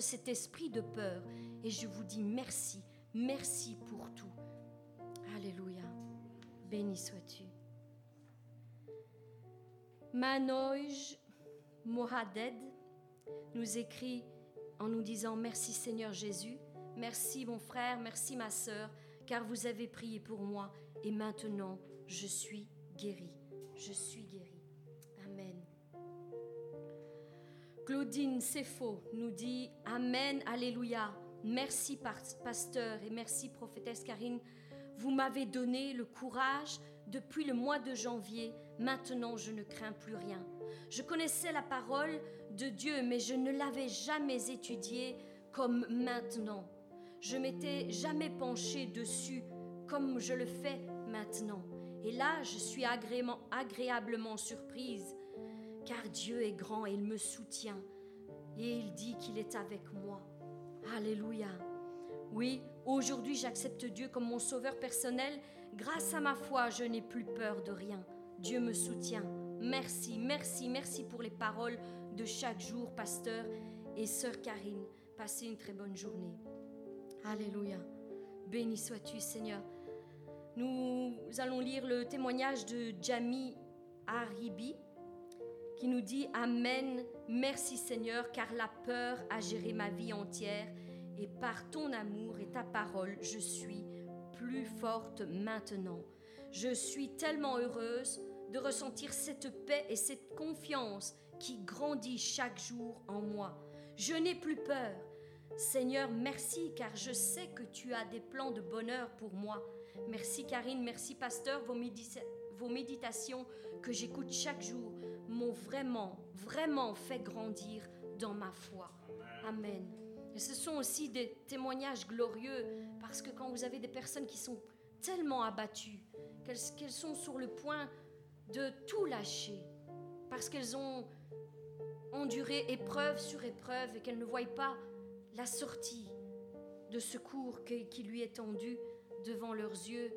cet esprit de peur. Et je vous dis merci, merci pour tout. Alléluia. Béni sois-tu. Manoj Mohadded nous écrit en nous disant merci Seigneur Jésus, merci mon frère, merci ma sœur, car vous avez prié pour moi et maintenant je suis guéri. Je suis. Claudine Sefo nous dit Amen, Alléluia. Merci, pasteur, et merci, prophétesse Karine. Vous m'avez donné le courage depuis le mois de janvier. Maintenant, je ne crains plus rien. Je connaissais la parole de Dieu, mais je ne l'avais jamais étudiée comme maintenant. Je m'étais jamais penchée dessus comme je le fais maintenant. Et là, je suis agréablement surprise car Dieu est grand et il me soutient. Et il dit qu'il est avec moi. Alléluia. Oui, aujourd'hui j'accepte Dieu comme mon sauveur personnel. Grâce à ma foi, je n'ai plus peur de rien. Dieu me soutient. Merci, merci, merci pour les paroles de chaque jour, pasteur et sœur Karine. Passez une très bonne journée. Alléluia. Béni sois-tu, Seigneur. Nous allons lire le témoignage de Jami Haribi qui nous dit Amen, merci Seigneur, car la peur a géré ma vie entière, et par ton amour et ta parole, je suis plus forte maintenant. Je suis tellement heureuse de ressentir cette paix et cette confiance qui grandit chaque jour en moi. Je n'ai plus peur. Seigneur, merci car je sais que tu as des plans de bonheur pour moi. Merci Karine, merci Pasteur, vos, méditations que j'écoute chaque jour m'ont vraiment, vraiment fait grandir dans ma foi. Amen. Et ce sont aussi des témoignages glorieux parce que quand vous avez des personnes qui sont tellement abattues, qu'elles sont sur le point de tout lâcher, parce qu'elles ont enduré épreuve sur épreuve et qu'elles ne voient pas la sortie de secours qui lui est tendue devant leurs yeux,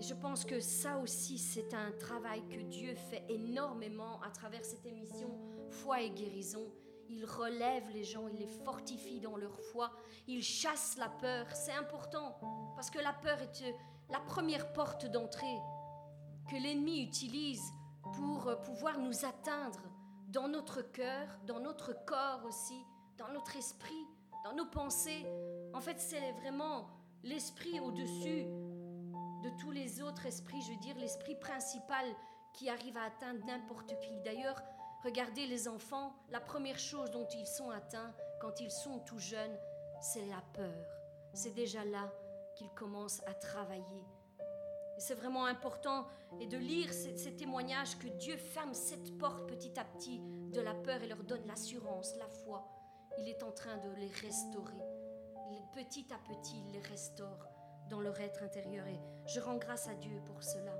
je pense que ça aussi, c'est un travail que Dieu fait énormément à travers cette émission Foi et guérison. Il relève les gens, il les fortifie dans leur foi, il chasse la peur. C'est important parce que la peur est euh, la première porte d'entrée que l'ennemi utilise pour euh, pouvoir nous atteindre dans notre cœur, dans notre corps aussi, dans notre esprit, dans nos pensées. En fait, c'est vraiment l'esprit au-dessus de tous les autres esprits, je veux dire l'esprit principal qui arrive à atteindre n'importe qui. D'ailleurs, regardez les enfants, la première chose dont ils sont atteints quand ils sont tout jeunes, c'est la peur. C'est déjà là qu'ils commencent à travailler. C'est vraiment important et de lire ces, ces, témoignages que Dieu ferme cette porte petit à petit de la peur et leur donne l'assurance, la foi. Il est en train de les restaurer. Petit à petit, il les restaure dans leur être intérieur et je rends grâce à Dieu pour cela.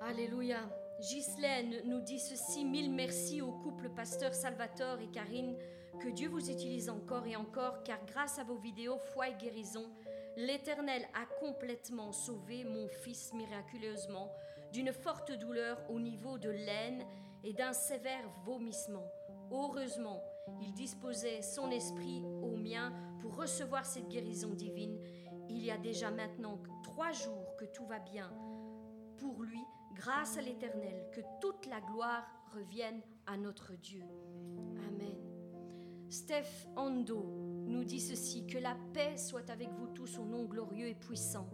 Alléluia. Ghislaine nous dit ceci, mille merci au couple pasteur Salvatore et Karine, que Dieu vous utilise encore et encore, car grâce à vos vidéos Foi et guérison, l'Éternel a complètement sauvé mon fils miraculeusement d'une forte douleur au niveau de l'aine et d'un sévère vomissement. Heureusement, il disposait son esprit au mien pour recevoir cette guérison divine. Il y a déjà maintenant trois jours que tout va bien. Pour lui, grâce à l'Éternel, que toute la gloire revienne à notre Dieu. Amen. Steph Ando nous dit ceci, que la paix soit avec vous tous au nom glorieux et puissant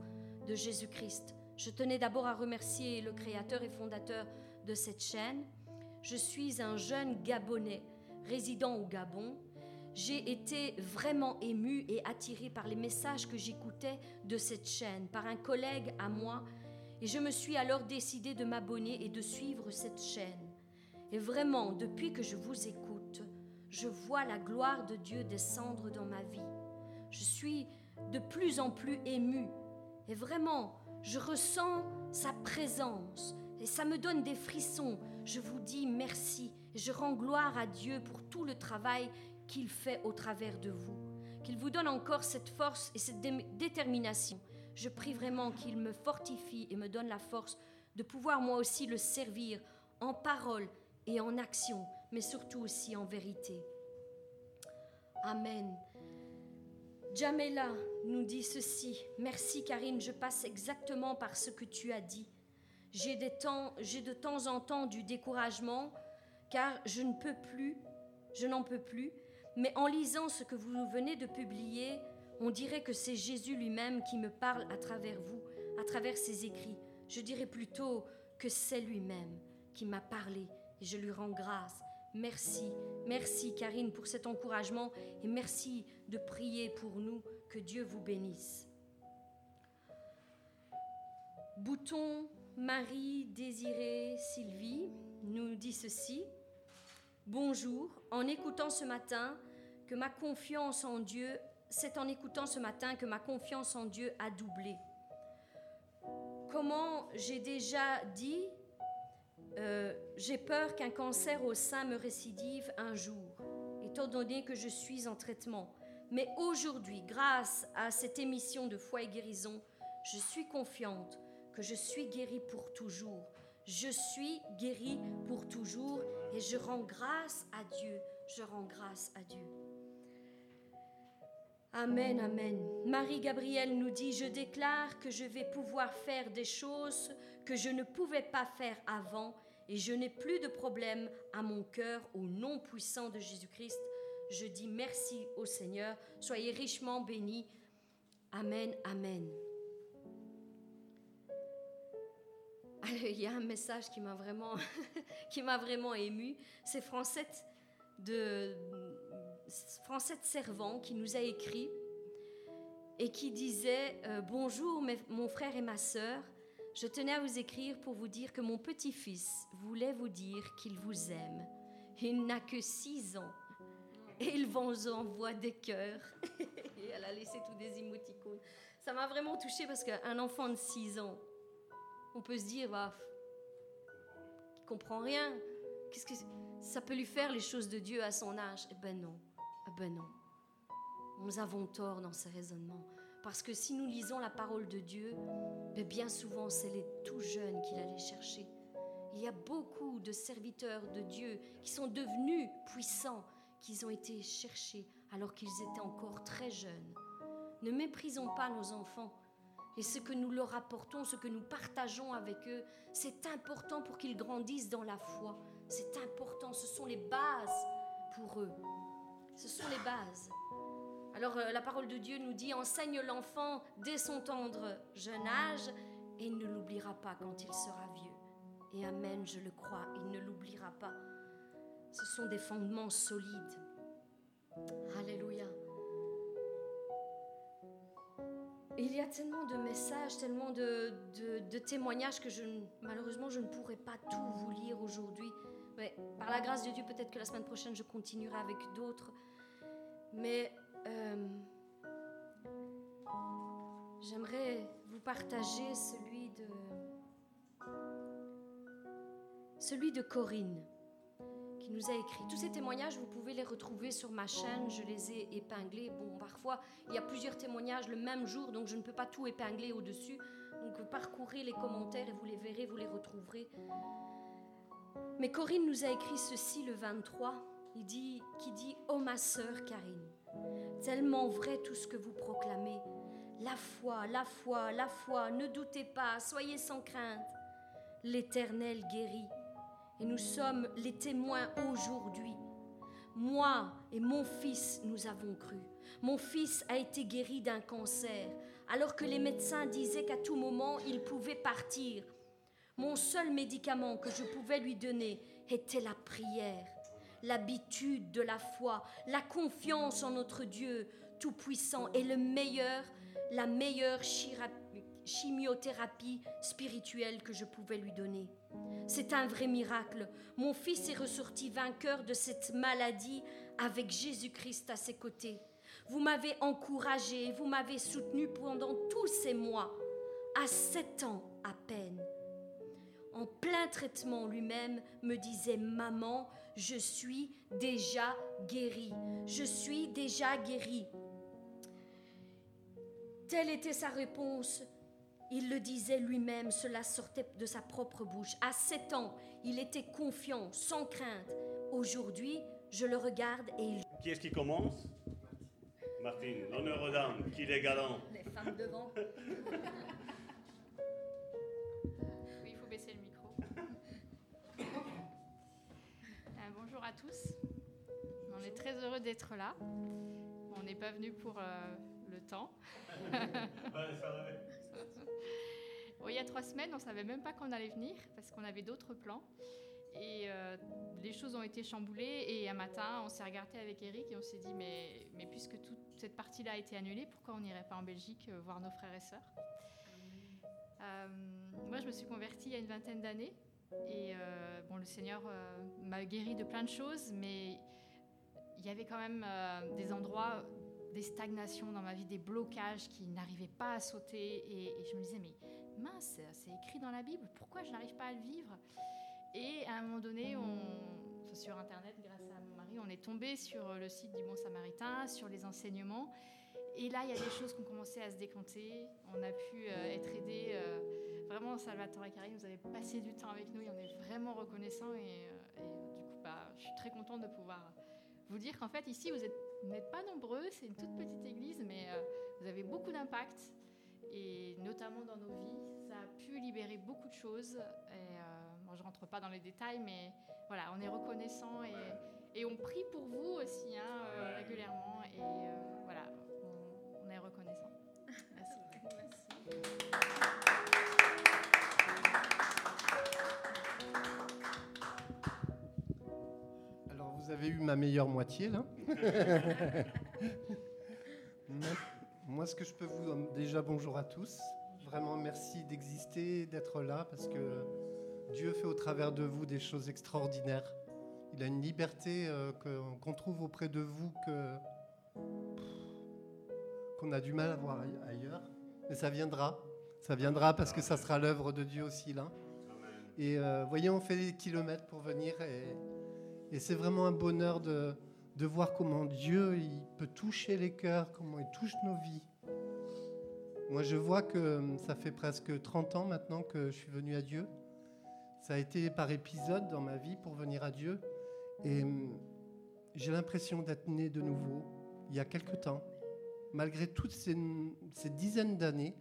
de Jésus-Christ. Je tenais d'abord à remercier le créateur et fondateur de cette chaîne. Je suis un jeune Gabonais résidant au Gabon, j'ai été vraiment émue et attirée par les messages que j'écoutais de cette chaîne, par un collègue à moi, et je me suis alors décidée de m'abonner et de suivre cette chaîne. Et vraiment, depuis que je vous écoute, je vois la gloire de Dieu descendre dans ma vie. Je suis de plus en plus émue, et vraiment, je ressens sa présence, et ça me donne des frissons. Je vous dis merci je rends gloire à Dieu pour tout le travail qu'il fait au travers de vous. Qu'il vous donne encore cette force et cette détermination. Je prie vraiment qu'il me fortifie et me donne la force de pouvoir moi aussi le servir en parole et en action, mais surtout aussi en vérité. Amen. Jamela nous dit ceci. Merci Karine, je passe exactement par ce que tu as dit. J'ai de temps en temps du découragement car je ne peux plus, je n'en peux plus, mais en lisant ce que vous venez de publier, on dirait que c'est Jésus lui-même qui me parle à travers vous, à travers ses écrits. Je dirais plutôt que c'est lui-même qui m'a parlé et je lui rends grâce. Merci, merci Karine pour cet encouragement et merci de prier pour nous. Que Dieu vous bénisse. Bouton Marie Désirée Sylvie nous dit ceci. Bonjour, en écoutant ce matin ma confiance en Dieu, c'est en écoutant ce matin que ma confiance en Dieu a doublé. Comment j'ai déjà dit, euh, j'ai peur qu'un cancer au sein me récidive un jour, étant donné que je suis en traitement. Mais aujourd'hui, grâce à cette émission de foi et guérison, je suis confiante que je suis guérie pour toujours. Je suis guérie pour toujours et je rends grâce à Dieu. Je rends grâce à Dieu. Amen, amen. Marie-Gabrielle nous dit, je déclare que je vais pouvoir faire des choses que je ne pouvais pas faire avant et je n'ai plus de problème à mon cœur au nom puissant de Jésus-Christ. Je dis merci au Seigneur. Soyez richement bénis. Amen, amen. il y a un message qui m'a vraiment, vraiment ému. C'est Francette de Francette Servant qui nous a écrit et qui disait euh, Bonjour mon frère et ma sœur, je tenais à vous écrire pour vous dire que mon petit-fils voulait vous dire qu'il vous aime. Il n'a que six ans et il vous envoie des cœurs. et elle a laissé tous des émoticônes. Ça m'a vraiment touchée parce qu'un enfant de six ans, on peut se dire, bah, il comprend rien. Qu'est-ce que ça peut lui faire les choses de Dieu à son âge? Eh ben non, eh ben non. Nous avons tort dans ces raisonnements. Parce que si nous lisons la parole de Dieu, ben bien souvent c'est les tout jeunes qu'il allait chercher. Il y a beaucoup de serviteurs de Dieu qui sont devenus puissants, qui ont été cherchés alors qu'ils étaient encore très jeunes. Ne méprisons pas nos enfants. Et ce que nous leur apportons, ce que nous partageons avec eux, c'est important pour qu'ils grandissent dans la foi. C'est important, ce sont les bases pour eux. Ce sont les bases. Alors euh, la parole de Dieu nous dit, enseigne l'enfant dès son tendre jeune âge, et il ne l'oubliera pas quand il sera vieux. Et Amen, je le crois, il ne l'oubliera pas. Ce sont des fondements solides. Alléluia. il y a tellement de messages, tellement de, témoignages que je, malheureusement je ne pourrais pas tout vous lire aujourd'hui. Par la grâce de Dieu, peut-être que la semaine prochaine je continuerai avec d'autres. Mais euh, j'aimerais vous partager celui de celui de Corinne qui nous a écrit. Tous ces témoignages, vous pouvez les retrouver sur ma chaîne, je les ai épinglés. Bon, parfois, il y a plusieurs témoignages le même jour, donc je ne peux pas tout épingler au-dessus. Donc parcourez les commentaires et vous les verrez, vous les retrouverez. Mais Corinne nous a écrit ceci le 23, il dit, qui dit Oh ma sœur Karine, tellement vrai tout ce que vous proclamez. La foi, la foi, la foi, ne doutez pas, soyez sans crainte. L'Éternel guérit et nous sommes les témoins aujourd'hui. Moi et mon fils, nous avons cru. Mon fils a été guéri d'un cancer, alors que les médecins disaient qu'à tout moment, il pouvait partir. Mon seul médicament que je pouvais lui donner était la prière, l'habitude de la foi, la confiance en notre Dieu Tout-Puissant et le meilleur, la meilleure chimiothérapie spirituelle que je pouvais lui donner. C'est un vrai miracle. Mon fils est ressorti vainqueur de cette maladie avec Jésus-Christ à ses côtés. Vous m'avez encouragé, vous m'avez soutenu pendant tous ces mois, à sept ans à peine. En plein traitement lui-même me disait Maman, je suis déjà guéri. Je suis déjà guéri. Telle était sa réponse il le disait lui-même, cela sortait de sa propre bouche. À sept ans, il était confiant, sans crainte. Aujourd'hui, je le regarde et il... Qui est-ce qui commence? Martine, l'honneur aux dames, qu'il est galant? Les femmes devant. bonjour à tous. On est très heureux d'être là. On n'est pas venu pour euh, le temps. Bon, il y a trois semaines, on ne savait même pas qu'on allait venir parce qu'on avait d'autres plans. Et euh, les choses ont été chamboulées. Et un matin, on s'est regardé avec Eric et on s'est dit mais, mais puisque toute cette partie-là a été annulée, pourquoi on n'irait pas en Belgique euh, voir nos frères et sœurs? Euh, Moi, je me suis convertie il y a une vingtaine d'années. Et euh, bon, le Seigneur euh, m'a guéri de plein de choses, mais il y avait quand même euh, des endroits, des stagnations dans ma vie, des blocages qui n'arrivaient pas à sauter. Et, je me disais, mais mince, c'est écrit dans la Bible, pourquoi je n'arrive pas à le vivre? Et à un moment donné, sur Internet, grâce à mon mari, on est tombé sur le site du Bon Samaritain, sur les enseignements. Et là, il y a des choses qui ont commencé à se décompter. On a pu euh, être aidés. euh, vraiment, Salvatore et Karine, vous avez passé du temps avec nous et on est vraiment reconnaissants. Et, euh, et, du coup, bah, je suis très contente de pouvoir vous dire qu'en fait, ici, vous êtes- vous n'êtes pas nombreux. C'est une toute petite église, mais vous avez beaucoup d'impact. Et notamment dans nos vies, ça a pu libérer beaucoup de choses. Et, bon, je ne rentre pas dans les détails, mais voilà, on est reconnaissant et, et on prie pour vous aussi hein, régulièrement. Et voilà, reconnaissant. Alors, vous avez eu ma meilleure moitié, là. Moi, ce que je peux vous... Déjà, bonjour à tous. Vraiment, merci d'exister, d'être là, parce que Dieu fait au travers de vous des choses extraordinaires. Il a une liberté euh, qu'on trouve auprès de vous que qu'on a du mal à voir aille- ailleurs. Mais ça viendra. Ça viendra parce que ça sera l'œuvre de Dieu aussi, là. Et euh, voyez, on fait des kilomètres pour venir et, et c'est vraiment un bonheur de, de voir comment Dieu il peut toucher les cœurs, comment il touche nos vies. Moi, je vois que hum, ça fait presque 30 ans maintenant que je suis venu à Dieu. Ça a été par épisode dans ma vie pour venir à Dieu. Et hum, j'ai l'impression d'être né de nouveau il y a quelque temps. Malgré toutes ces, dizaines d'années,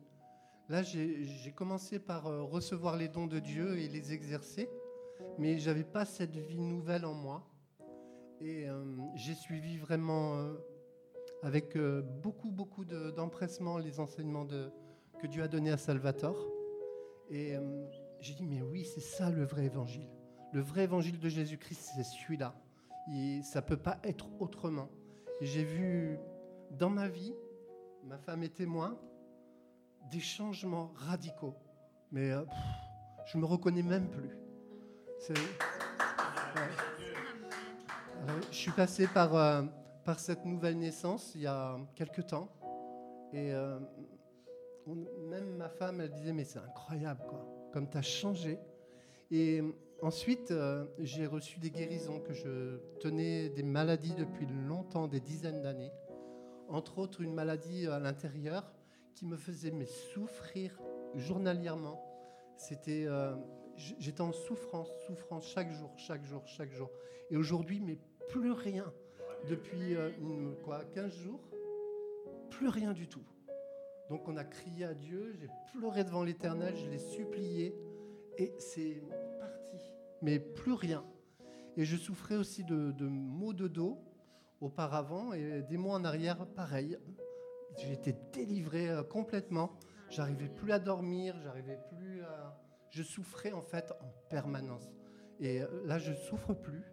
là, j'ai commencé par euh, recevoir les dons de Dieu et les exercer mais j'avais pas cette vie nouvelle en moi. Et euh, j'ai suivi vraiment euh, avec beaucoup, beaucoup de- d'empressement les enseignements que Dieu a donnés à Salvatore. Et j'ai dit, mais oui, c'est ça le vrai évangile. Le vrai évangile de Jésus-Christ, c'est celui-là. Et ça peut pas être autrement. J'ai vu dans ma vie, ma femme est témoin, des changements radicaux. Mais euh, pff, je me reconnais même plus. Alors, je suis passé par, euh, par cette nouvelle naissance il y a quelques temps. Et euh, même ma femme, elle disait, mais c'est incroyable, quoi, comme tu as changé. Et euh, ensuite, euh, j'ai reçu des guérisons, que je tenais des maladies depuis longtemps, des dizaines d'années. Entre autres, une maladie à l'intérieur qui me faisait souffrir journalièrement. C'était, euh, j'étais en souffrance, souffrance chaque jour, chaque jour, chaque jour. Et aujourd'hui, mais plus rien. Depuis euh, quoi, 15 jours, plus rien du tout. Donc on a crié à Dieu, j'ai pleuré devant l'Éternel, je l'ai supplié, et c'est parti. Mais plus rien. Et je souffrais aussi de maux de dos auparavant, et des mois en arrière, pareil. Été délivré euh, complètement. J'arrivais plus à dormir, j'arrivais plus. Je souffrais en fait en permanence. Et euh, là, je souffre plus.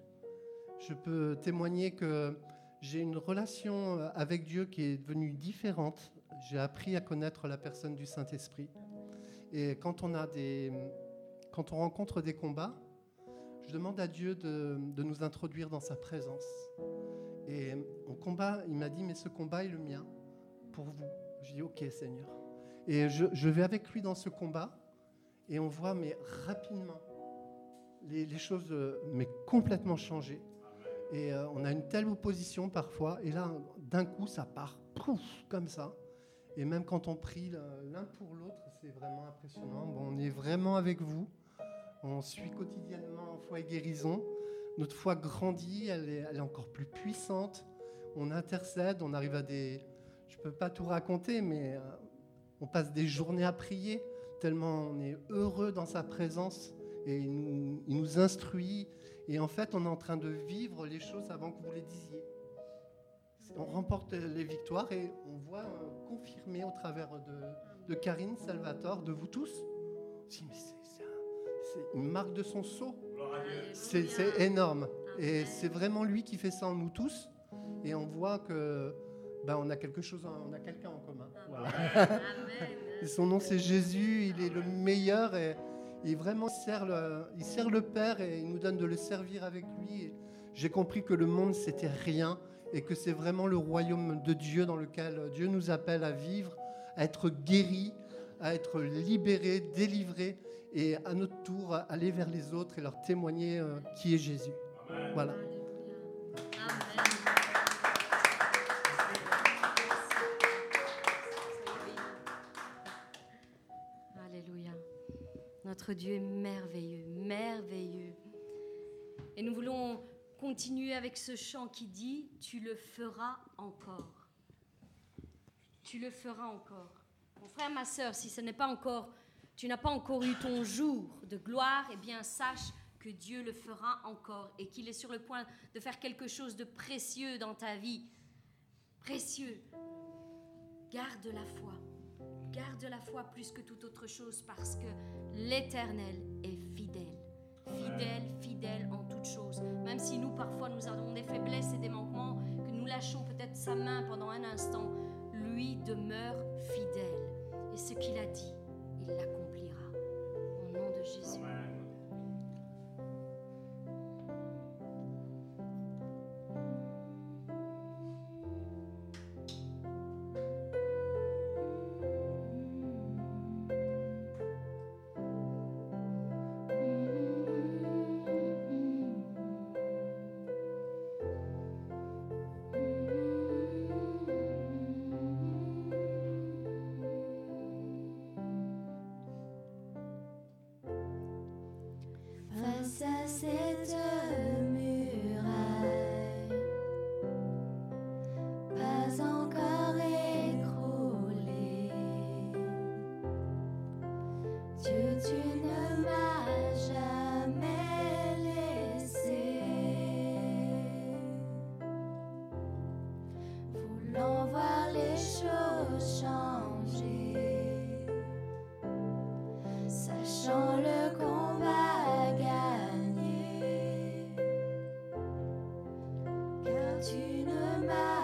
Je peux témoigner que j'ai une relation euh, avec Dieu qui est devenue différente. J'ai appris à connaître la personne du Saint-Esprit. Et quand on a des, quand on rencontre des combats, je demande à Dieu de, de nous introduire dans sa présence. Et au combat, il m'a dit, mais ce combat est le mien, pour vous. Je dis, ok Seigneur. Et je, vais avec lui dans ce combat, et on voit, mais rapidement, les, choses, euh, mais complètement changées. Et euh, on a une telle opposition parfois, et là, d'un coup, ça part, pouf, comme ça. Et même quand on prie l'un pour l'autre, c'est vraiment impressionnant. On est vraiment avec vous. On suit quotidiennement foi et guérison. Notre foi grandit, elle est, encore plus puissante. On intercède, on arrive à des, je ne peux pas tout raconter, mais euh, on passe des journées à prier, tellement on est heureux dans sa présence et il nous, instruit. Et en fait, on est en train de vivre les choses avant que vous les disiez. On remporte les victoires et on voit euh, confirmer au travers de, Karine, Salvatore, de vous tous. Si, mais c'est une marque de son sceau. C'est c'est énorme. Et c'est vraiment lui qui fait ça en nous tous. Et on voit que ben, on a quelque chose, en- on a quelqu'un en commun. Voilà. Et son nom c'est Jésus, il est le meilleur et il vraiment sert le, il sert le Père et il nous donne de le servir avec lui. Et J'ai compris que le monde c'était rien et que c'est vraiment le royaume de Dieu dans lequel Dieu nous appelle à vivre, à être guéri, à être libéré, délivré et à notre tour aller vers les autres et leur témoigner euh, qui est Jésus. Amen. Voilà. Alléluia. Notre Dieu est merveilleux, merveilleux. Et nous voulons continuer avec ce chant qui dit, tu le feras encore. Tu le feras encore. Mon frère, ma soeur, si ce n'est pas encore, tu n'as pas encore eu ton jour de gloire, eh bien sache que Dieu le fera encore et qu'il est sur le point de faire quelque chose de précieux dans ta vie. Précieux. Garde la foi. Garde la foi plus que toute autre chose parce que l'Éternel est fidèle. Fidèle, fidèle en toutes choses. Même si nous, parfois, nous avons des faiblesses et des manquements, que nous lâchons peut-être sa main pendant un instant, lui demeure fidèle. Et ce qu'il a dit, il l'accomplira. De Jésus. Amen. Tu ne m'as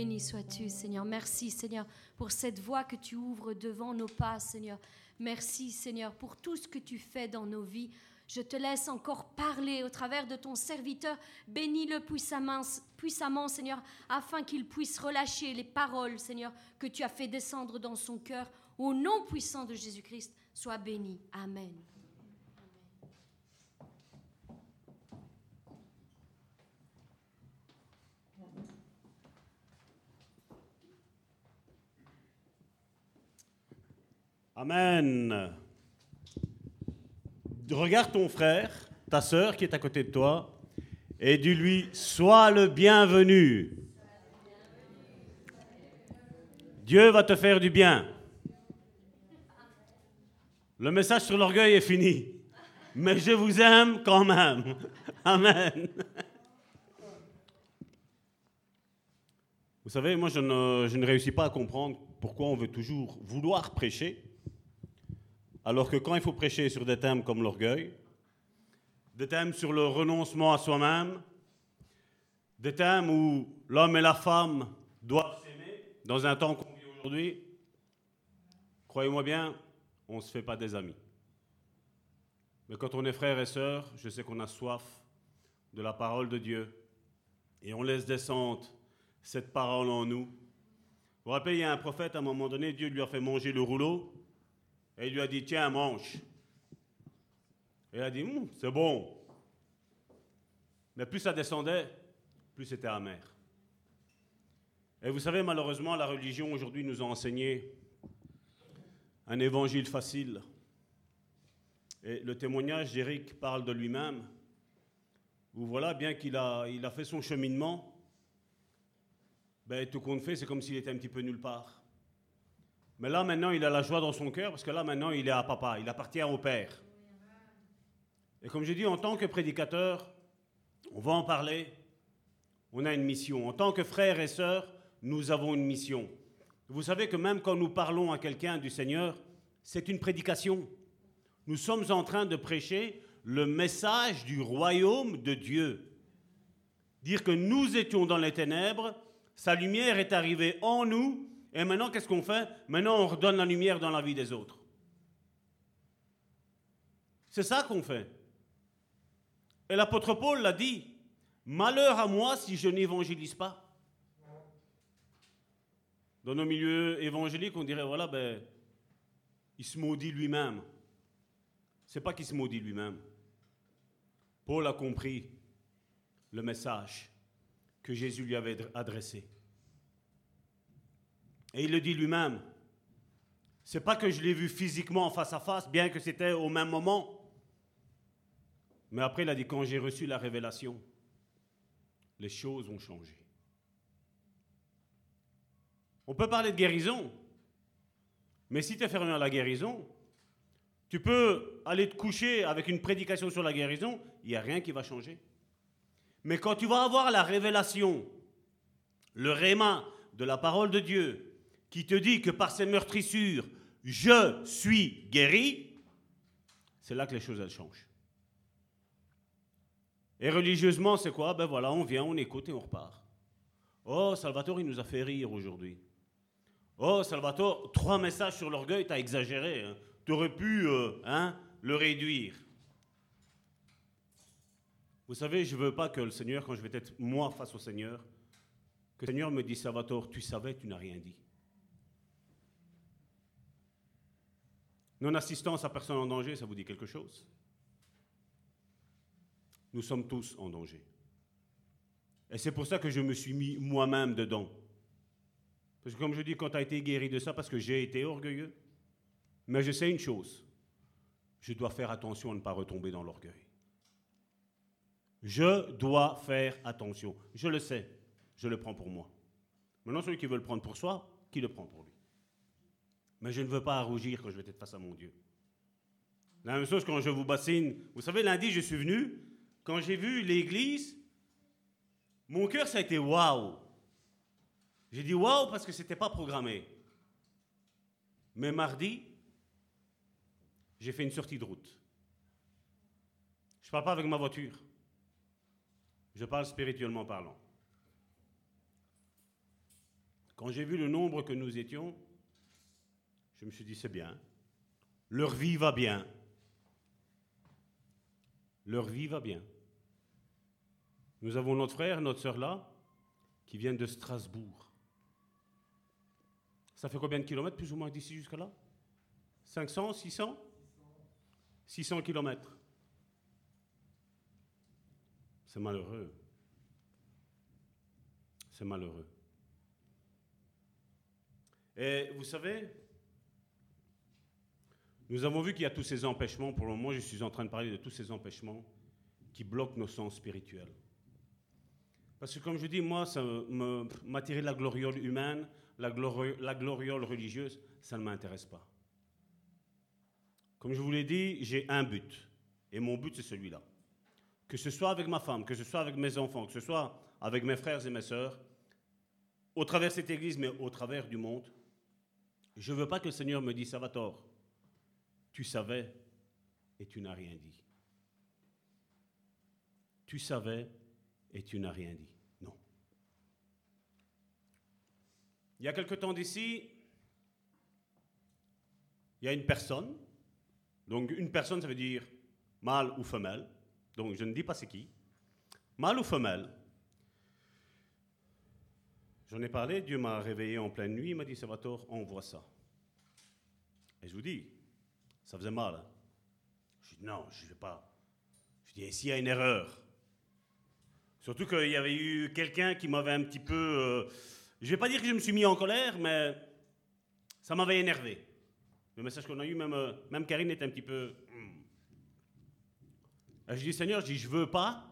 Béni sois-tu, Seigneur. Merci, Seigneur, pour cette voie que tu ouvres devant nos pas, Seigneur. Merci, Seigneur, pour tout ce que tu fais dans nos vies. Je te laisse encore parler au travers de ton serviteur. Bénis-le puissamment, puissamment, Seigneur, afin qu'il puisse relâcher les paroles, Seigneur, que tu as fait descendre dans son cœur. Au nom puissant de Jésus-Christ, sois béni. Amen. Amen. Regarde ton frère, ta sœur qui est à côté de toi, et dis-lui, sois le bienvenu. Dieu va te faire du bien. Le message sur l'orgueil est fini, mais je vous aime quand même. Amen. Vous savez, moi je ne, je ne réussis pas à comprendre pourquoi on veut toujours vouloir prêcher, alors que quand il faut prêcher sur des thèmes comme l'orgueil, des thèmes sur le renoncement à soi-même, des thèmes où l'homme et la femme doivent s'aimer dans un temps qu'on vit aujourd'hui, croyez-moi bien, on ne se fait pas des amis. Mais quand on est frères et sœurs, je sais qu'on a soif de la parole de Dieu et on laisse descendre cette parole en nous. Vous vous rappelez, il y a un prophète, à un moment donné, Dieu lui a fait manger le rouleau et il lui a dit Tiens, mange. Et il a dit Hum, C'est bon. Mais plus ça descendait, plus c'était amer. Et vous savez, malheureusement, la religion aujourd'hui nous a enseigné un évangile facile. Et le témoignage d'Éric parle de lui-même, où voilà, bien qu'il a, il a fait son cheminement, ben, tout compte fait, c'est comme s'il était un petit peu nulle part. Mais là, maintenant, il a la joie dans son cœur, parce que là, maintenant, il est à papa, il appartient au Père. Et comme je dis, en tant que prédicateur, on va en parler, on a une mission. En tant que frères et sœurs, nous avons une mission. Vous savez que même quand nous parlons à quelqu'un du Seigneur, c'est une prédication. Nous sommes en train de prêcher le message du royaume de Dieu. Dire que nous étions dans les ténèbres, sa lumière est arrivée en nous, et maintenant qu'est-ce qu'on fait? Maintenant on redonne la lumière dans la vie des autres. C'est ça qu'on fait. Et l'apôtre Paul l'a dit, malheur à moi si je n'évangélise pas. Dans nos milieux évangéliques, on dirait, voilà, ben, il se maudit lui-même. C'est pas qu'il se maudit lui-même. Paul a compris le message que Jésus lui avait adressé. Et il le dit lui-même. C'est pas que je l'ai vu physiquement face à face, bien que c'était au même moment. Mais après, il a dit quand j'ai reçu la révélation, les choses ont changé. On peut parler de guérison, mais si tu es fermé à la guérison, tu peux aller te coucher avec une prédication sur la guérison, il n'y a rien qui va changer. Mais quand tu vas avoir la révélation, le réma de la parole de Dieu, qui te dit que par ces meurtrissures, je suis guéri, c'est là que les choses changent. Et religieusement, c'est quoi? Ben voilà, on vient, on écoute et on repart. Oh, Salvatore, il nous a fait rire aujourd'hui. Oh, Salvatore, trois messages sur l'orgueil, t'as exagéré. Hein. Tu aurais pu euh, hein, le réduire. Vous savez, je ne veux pas que le Seigneur, quand je vais être moi face au Seigneur, que le Seigneur me dise, Salvatore, tu savais, tu n'as rien dit. Non-assistance à personne en danger, ça vous dit quelque chose? Nous sommes tous en danger. Et c'est pour ça que je me suis mis moi-même dedans. Parce que comme je dis, quand tu as été guéri de ça, parce que j'ai été orgueilleux, mais je sais une chose, je dois faire attention à ne pas retomber dans l'orgueil. Je dois faire attention. Je le sais, je le prends pour moi. Maintenant, celui qui veut le prendre pour soi, qui le prend pour lui? Mais je ne veux pas rougir quand je vais être face à mon Dieu. La même chose quand je vous bassine. Vous savez, lundi, je suis venu, quand j'ai vu l'église, mon cœur, ça a été waouh. J'ai dit waouh parce que ce n'était pas programmé. Mais mardi, j'ai fait une sortie de route. Je ne parle pas avec ma voiture. Je parle spirituellement parlant. Quand j'ai vu le nombre que nous étions, je me suis dit, c'est bien. Leur vie va bien. Leur vie va bien. Nous avons notre frère, notre sœur là, qui viennent de Strasbourg. Ça fait combien de kilomètres plus ou moins d'ici jusqu'à là? 500, 600 600 kilomètres. C'est malheureux. C'est malheureux. Et vous savez, Nous avons vu qu'il y a tous ces empêchements. Pour le moment, je suis en train de parler de tous ces empêchements qui bloquent nos sens spirituels. Parce que comme je dis, moi, ça m'attirer la gloriole humaine, la, glori- la gloriole religieuse, ça ne m'intéresse pas. Comme je vous l'ai dit, j'ai un but. Et mon but, c'est celui-là. Que ce soit avec ma femme, que ce soit avec mes enfants, que ce soit avec mes frères et mes sœurs, au travers cette église, mais au travers du monde, je ne veux pas que le Seigneur me dise, ça va tort. Tu savais et tu n'as rien dit. Tu savais et tu n'as rien dit. Non. Il y a quelque temps d'ici, il y a une personne. Donc une personne, ça veut dire mâle ou femelle. Donc je ne dis pas c'est qui. Mâle ou femelle. J'en ai parlé, Dieu m'a réveillé en pleine nuit, il m'a dit, Salvatore, envoie ça. Et je vous dis, ça faisait mal. hein. Je dis, non, je ne vais pas. Je dis, et s'il y a une erreur Surtout qu'il y avait eu quelqu'un qui m'avait un petit peu... euh, je ne vais pas dire que je me suis mis en colère, mais ça m'avait énervé. Le message qu'on a eu, même, euh, même Karine était un petit peu... hmm. Je dis, Seigneur, je dis, je veux pas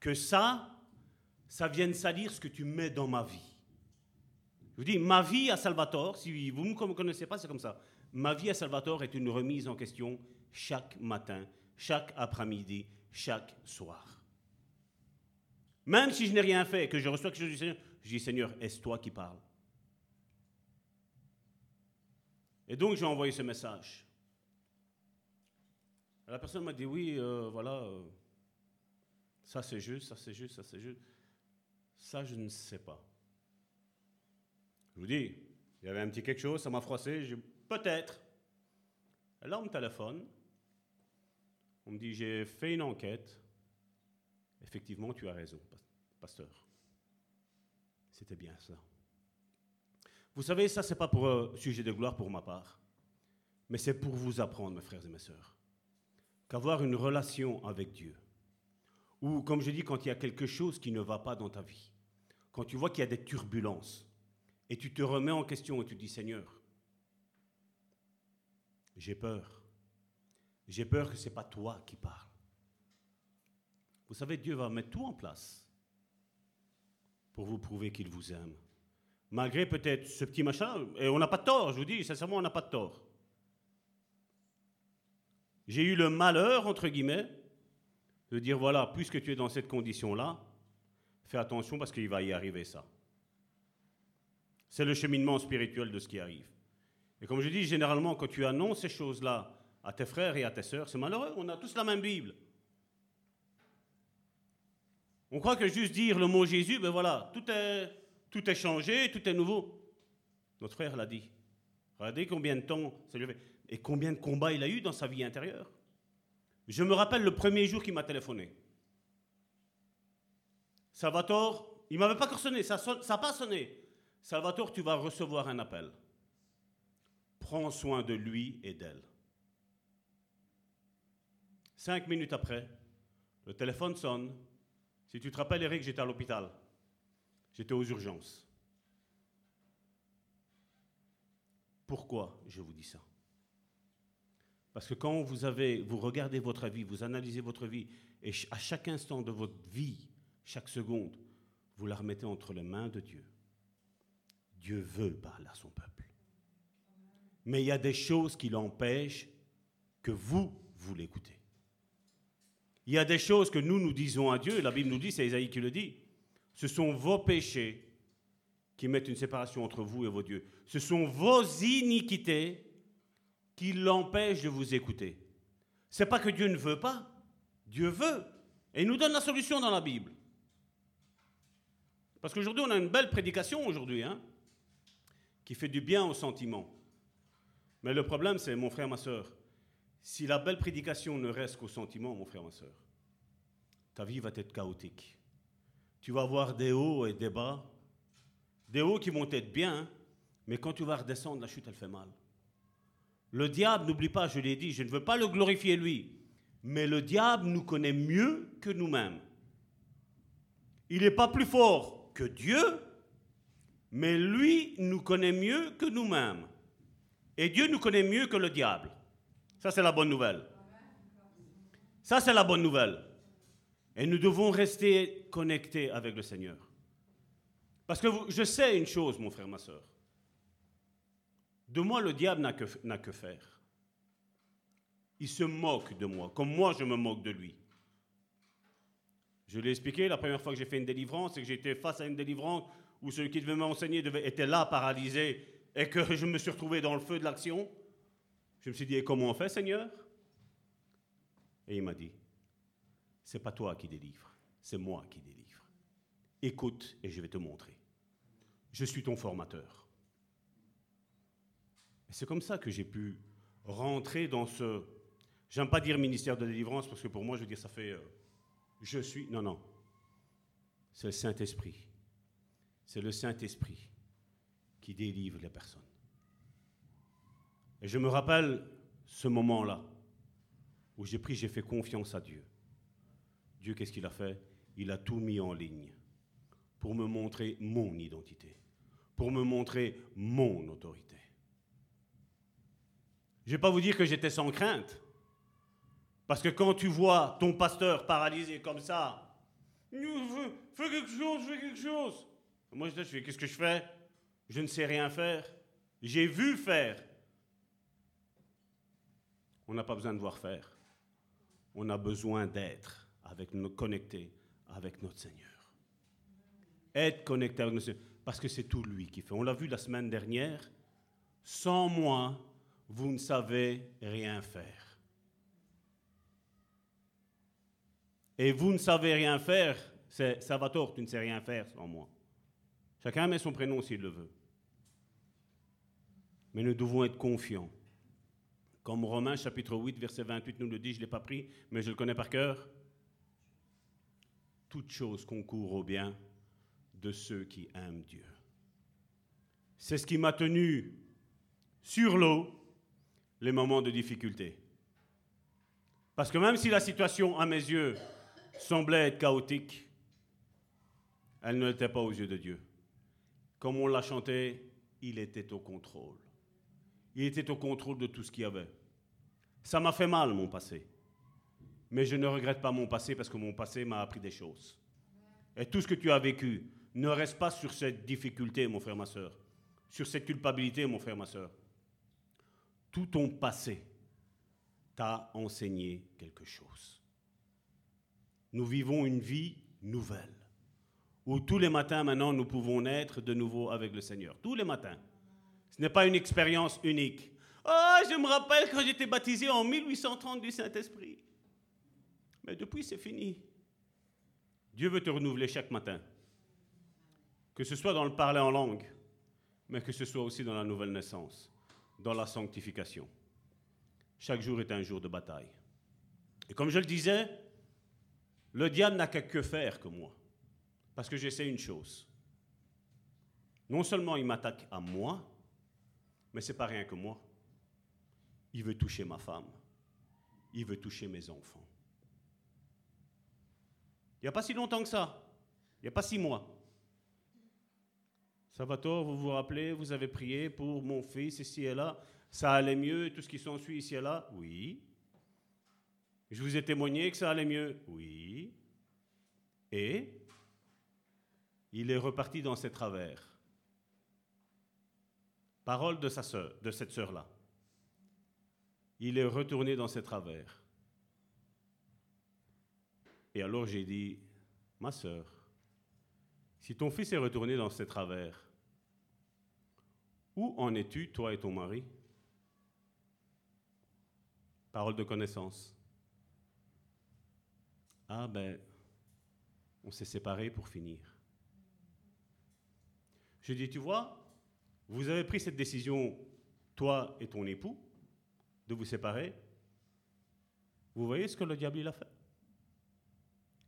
que ça, ça vienne salir ce que tu mets dans ma vie. Je vous dis, ma vie à Salvatore, si vous ne me connaissez pas, c'est comme ça. Ma vie à Salvatore est une remise en question chaque matin, chaque après-midi, chaque soir. Même si je n'ai rien fait que je reçois quelque chose du Seigneur, je dis Seigneur, est-ce toi qui parles? Et donc j'ai envoyé ce message. La personne m'a dit oui, euh, voilà, euh, ça c'est juste, ça c'est juste, ça c'est juste. Ça je ne sais pas. Je vous dis, il y avait un petit quelque chose, ça m'a froissé, peut-être. Là on me téléphone, on me dit j'ai fait une enquête. Effectivement, tu as raison, pasteur. C'était bien ça. Vous savez, ça, c'est pas pour euh, sujet de gloire pour ma part, mais c'est pour vous apprendre, mes frères et mes sœurs, qu'avoir une relation avec Dieu, ou comme je dis, quand il y a quelque chose qui ne va pas dans ta vie, quand tu vois qu'il y a des turbulences, et tu te remets en question et tu dis, Seigneur, j'ai peur. J'ai peur que ce n'est pas toi qui parles. Vous savez, Dieu va mettre tout en place pour vous prouver qu'il vous aime. Malgré peut-être ce petit machin, et on n'a pas de tort, je vous dis, sincèrement, on n'a pas de tort. J'ai eu le malheur, entre guillemets, de dire, voilà, puisque tu es dans cette condition-là, fais attention parce qu'il va y arriver ça. C'est le cheminement spirituel de ce qui arrive. Et comme je dis, généralement, quand tu annonces ces choses-là à tes frères et à tes sœurs, c'est malheureux, on a tous la même Bible. On croit que juste dire le mot Jésus, ben voilà, tout est, tout est changé, tout est nouveau. Notre frère l'a dit. Regardez combien de temps ça lui fait. Et combien de combats il a eu dans sa vie intérieure. Je me rappelle le premier jour qu'il m'a téléphoné. Salvatore, il m'avait pas sonné, ça n'a pas sonné. Salvatore, tu vas recevoir un appel. Prends soin de lui et d'elle. Cinq minutes après, le téléphone sonne. Si tu te rappelles, Eric, j'étais à l'hôpital. J'étais aux urgences. Pourquoi je vous dis ça? Parce que quand vous avez, vous regardez votre vie, vous analysez votre vie, et à chaque instant de votre vie, chaque seconde, vous la remettez entre les mains de Dieu. Dieu veut parler à son peuple. Mais il y a des choses qui l'empêchent que vous, vous l'écoutez. Il y a des choses que nous, nous disons à Dieu, la Bible nous dit, c'est Isaïe qui le dit, ce sont vos péchés qui mettent une séparation entre vous et vos dieux. Ce sont vos iniquités qui l'empêchent de vous écouter. C'est pas que Dieu ne veut pas, Dieu veut. Et il nous donne la solution dans la Bible. Parce qu'aujourd'hui, on a une belle prédication aujourd'hui, hein, qui fait du bien aux sentiments. Mais le problème, c'est, mon frère, ma soeur, si la belle prédication ne reste qu'aux sentiments, mon frère, ma soeur, ta vie va être chaotique. Tu vas avoir des hauts et des bas, des hauts qui vont être bien, mais quand tu vas redescendre, la chute, elle fait mal. Le diable, n'oublie pas, je l'ai dit, je ne veux pas le glorifier lui, mais le diable nous connaît mieux que nous-mêmes. Il n'est pas plus fort que Dieu, mais lui nous connaît mieux que nous-mêmes. Et Dieu nous connaît mieux que le diable. Ça, c'est la bonne nouvelle. Ça, c'est la bonne nouvelle. Et nous devons rester connectés avec le Seigneur. Parce que je sais une chose, mon frère, ma soeur. De moi, le diable n'a que, faire. Il se moque de moi, comme moi, je me moque de lui. Je l'ai expliqué la première fois que j'ai fait une délivrance, c'est que j'étais face à une délivrance où celui qui devait m'enseigner était là, paralysé, et que je me suis retrouvé dans le feu de l'action. Je me suis dit, et comment on fait, Seigneur? Et il m'a dit, c'est pas toi qui délivre, c'est moi qui délivre. Écoute et je vais te montrer. Je suis ton formateur. Et c'est comme ça que j'ai pu rentrer dans ce. J'aime pas dire ministère de délivrance parce que pour moi, je veux dire, ça fait. euh, je suis. Non, non. C'est le Saint-Esprit. C'est le Saint-Esprit qui délivre les personnes. Et je me rappelle ce moment-là où j'ai pris, j'ai fait confiance à Dieu. Dieu, qu'est-ce qu'il a fait? Il a tout mis en ligne pour me montrer mon identité, pour me montrer mon autorité. Je ne vais pas vous dire que j'étais sans crainte, parce que quand tu vois ton pasteur paralysé comme ça, fais, quelque chose, fais quelque chose. Moi, je fais, qu'est-ce que je fais? Je ne sais rien faire. J'ai vu faire. On n'a pas besoin de voir faire. On a besoin d'être avec connectés avec notre Seigneur. Être connecté avec notre Seigneur. Parce que c'est tout lui qui fait. On l'a vu la semaine dernière. Sans moi, vous ne savez rien faire. Et vous ne savez rien faire, c'est Salvatore, tu ne sais rien faire sans moi. Chacun met son prénom s'il le veut. Mais nous devons être confiants. Comme Romains chapitre 8, verset 28 nous le dit, je ne l'ai pas pris, mais je le connais par cœur. Toute chose concourt au bien de ceux qui aiment Dieu. C'est ce qui m'a tenu sur l'eau les moments de difficulté. Parce que même si la situation, à mes yeux, semblait être chaotique, elle ne l'était pas aux yeux de Dieu. Comme on l'a chanté, il était au contrôle. Il était au contrôle de tout ce qu'il y avait. Ça m'a fait mal, mon passé. Mais je ne regrette pas mon passé parce que mon passé m'a appris des choses. Et tout ce que tu as vécu, ne reste pas sur cette difficulté, mon frère, ma soeur. Sur cette culpabilité, mon frère, ma soeur. Tout ton passé t'a enseigné quelque chose. Nous vivons une vie nouvelle, où tous les matins maintenant nous pouvons naître de nouveau avec le Seigneur. Tous les matins. Ce n'est pas une expérience unique. Ah, je me rappelle quand j'étais baptisé en 1830 du Saint-Esprit. Mais depuis, c'est fini. Dieu veut te renouveler chaque matin. Que ce soit dans le parler en langue, mais que ce soit aussi dans la nouvelle naissance, dans la sanctification. Chaque jour est un jour de bataille. Et comme je le disais, le diable n'a qu'à que faire que moi. Parce que je sais une chose. Non seulement il m'attaque à moi, mais c'est pas rien que moi. Il veut toucher ma femme. Il veut toucher mes enfants. Il n'y a pas si longtemps que ça. Il n'y a pas six mois. Salvatore, vous vous rappelez, vous avez prié pour mon fils ici et là. Ça allait mieux tout ce qui s'ensuit ici et là? Oui. Je vous ai témoigné que ça allait mieux? Oui. Et il est reparti dans ses travers. Parole de, sa sœur, de cette sœur-là. Il est retourné dans ses travers. Et alors j'ai dit, ma sœur, si ton fils est retourné dans ses travers, où en es-tu, toi et ton mari? Parole de connaissance. Ah ben, on s'est séparés pour finir. Je dis, tu vois, vous avez pris cette décision, toi et ton époux, de vous séparer. Vous voyez ce que le diable a fait?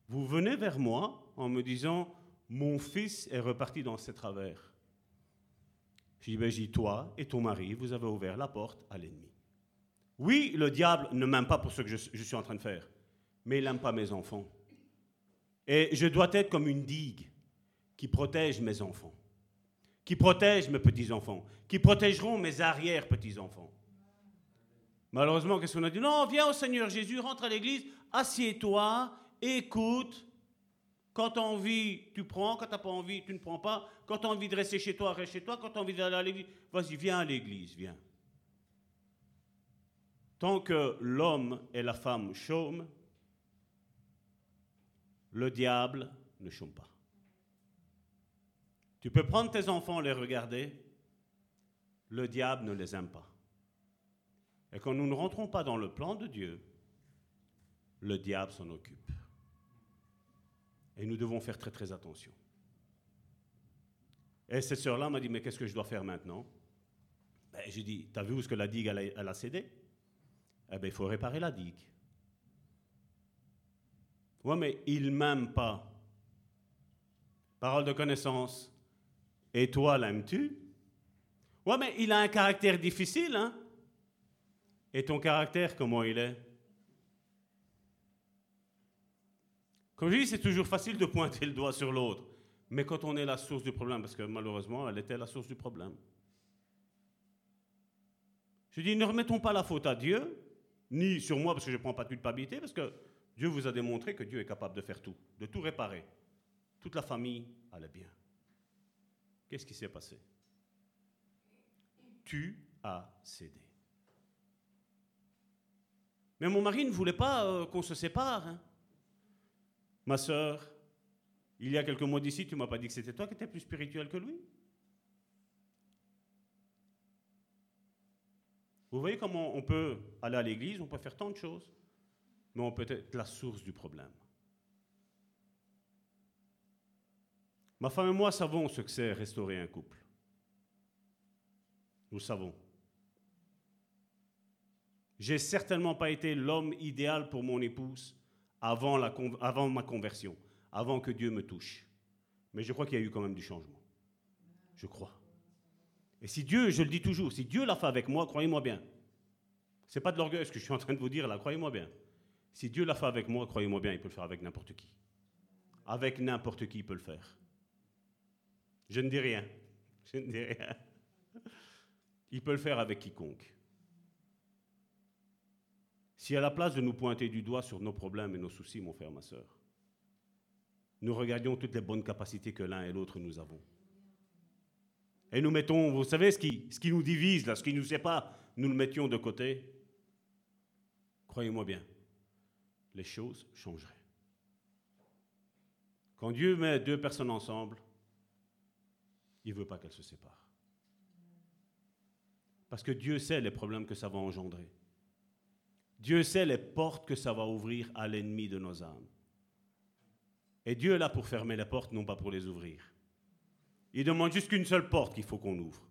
Vous venez vers moi en me disant, mon fils est reparti dans ses travers. Je dis, ben, toi et ton mari, vous avez ouvert la porte à l'ennemi. Oui, le diable ne m'aime pas pour ce que je suis en train de faire, mais il n'aime pas mes enfants. Et je dois être comme une digue qui protège mes enfants, qui protège mes petits-enfants, qui protégeront mes arrière-petits-enfants. Malheureusement, qu'est-ce qu'on a dit? Non, viens au Seigneur Jésus, rentre à l'église, assieds-toi, écoute. Quand tu as envie, tu prends. Quand tu n'as pas envie, tu ne prends pas. Quand tu as envie de rester chez toi, reste chez toi. Quand tu as envie d'aller à l'église, vas-y, viens à l'église, viens. Tant que l'homme et la femme chôment, le diable ne chôme pas. Tu peux prendre tes enfants, les regarder, le diable ne les aime pas. Et quand nous ne rentrons pas dans le plan de Dieu, le diable s'en occupe. Et nous devons faire très très attention. Et cette sœur-là m'a dit, mais qu'est-ce que je dois faire maintenant? Ben, J'ai dit, t'as vu où ce que la digue elle a, cédé? Eh bien, il faut réparer la digue. Ouais, mais il m'aime pas. Parole de connaissance. Et toi, l'aimes-tu? Ouais, mais il a un caractère difficile, hein Et ton caractère, comment il est? Comme je dis, c'est toujours facile de pointer le doigt sur l'autre. Mais quand on est la source du problème, parce que malheureusement, elle était la source du problème. Je dis, ne remettons pas la faute à Dieu, ni sur moi, parce que je ne prends pas de culpabilité, parce que Dieu vous a démontré que Dieu est capable de faire tout, de tout réparer. Toute la famille allait bien. Qu'est-ce qui s'est passé? Tu as cédé. Mais mon mari ne voulait pas euh, qu'on se sépare. hein. Ma sœur, il y a quelques mois d'ici, tu m'as pas dit que c'était toi qui étais plus spirituel que lui Vous voyez comment on peut aller à l'église, on peut faire tant de choses, mais on peut être la source du problème. Ma femme et moi savons ce que c'est restaurer un couple. Nous savons. J'ai certainement pas été l'homme idéal pour mon épouse avant, ma conversion, avant que Dieu me touche. Mais je crois qu'il y a eu quand même du changement. Je crois. Et si Dieu, je le dis toujours, si Dieu l'a fait avec moi, croyez-moi bien. C'est pas de l'orgueil ce que je suis en train de vous dire là, croyez-moi bien. Si Dieu l'a fait avec moi, croyez-moi bien, il peut le faire avec n'importe qui. Avec n'importe qui, il peut le faire. Je ne dis rien. Je ne dis rien. Il peut le faire avec quiconque. Si à la place de nous pointer du doigt sur nos problèmes et nos soucis, mon frère, ma soeur, nous regardions toutes les bonnes capacités que l'un et l'autre nous avons. Et nous mettons, vous savez, ce qui, nous divise, là, ce qui nous sépare, nous le mettions de côté. Croyez-moi bien, les choses changeraient. Quand Dieu met deux personnes ensemble, il ne veut pas qu'elles se séparent. Parce que Dieu sait les problèmes que ça va engendrer. Dieu sait les portes que ça va ouvrir à l'ennemi de nos âmes. Et Dieu est là pour fermer les portes, non pas pour les ouvrir. Il demande juste qu'une seule porte qu'il faut qu'on ouvre.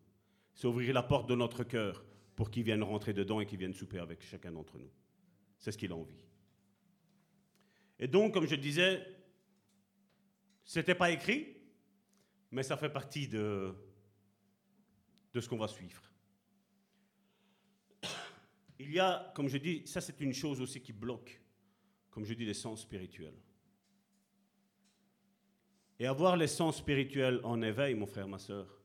C'est ouvrir la porte de notre cœur pour qu'il vienne rentrer dedans et qu'il vienne souper avec chacun d'entre nous. C'est ce qu'il a envie. Et donc, comme je disais, c'était pas écrit, mais ça fait partie de, ce qu'on va suivre. Il y a, comme je dis, ça c'est une chose aussi qui bloque, comme je dis, les sens spirituels. Et avoir les sens spirituels en éveil, mon frère, ma soeur,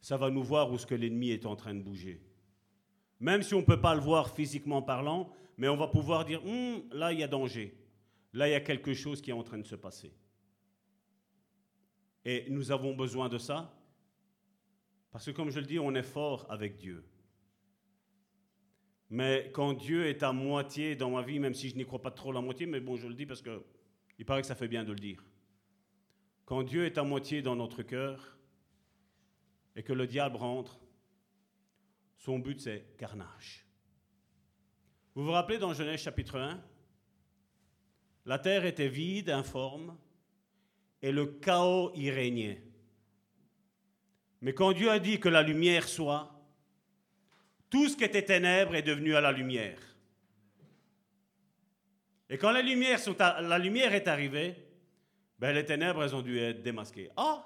ça va nous voir où ce que l'ennemi est en train de bouger. Même si on ne peut pas le voir physiquement parlant, mais on va pouvoir dire, Hum, là il y a danger, là il y a quelque chose qui est en train de se passer. Et nous avons besoin de ça, parce que comme je le dis, on est fort avec Dieu. Mais quand Dieu est à moitié dans ma vie, même si je n'y crois pas trop la moitié, mais bon, je le dis parce que il paraît que ça fait bien de le dire. Quand Dieu est à moitié dans notre cœur et que le diable rentre, son but c'est carnage. Vous vous rappelez dans Genèse chapitre 1 La terre était vide, informe, et le chaos y régnait. Mais quand Dieu a dit que la lumière soit, tout ce qui était ténèbres est devenu à la lumière. Et quand la lumière, est arrivée, ben les ténèbres, ont dû être démasquées. Ah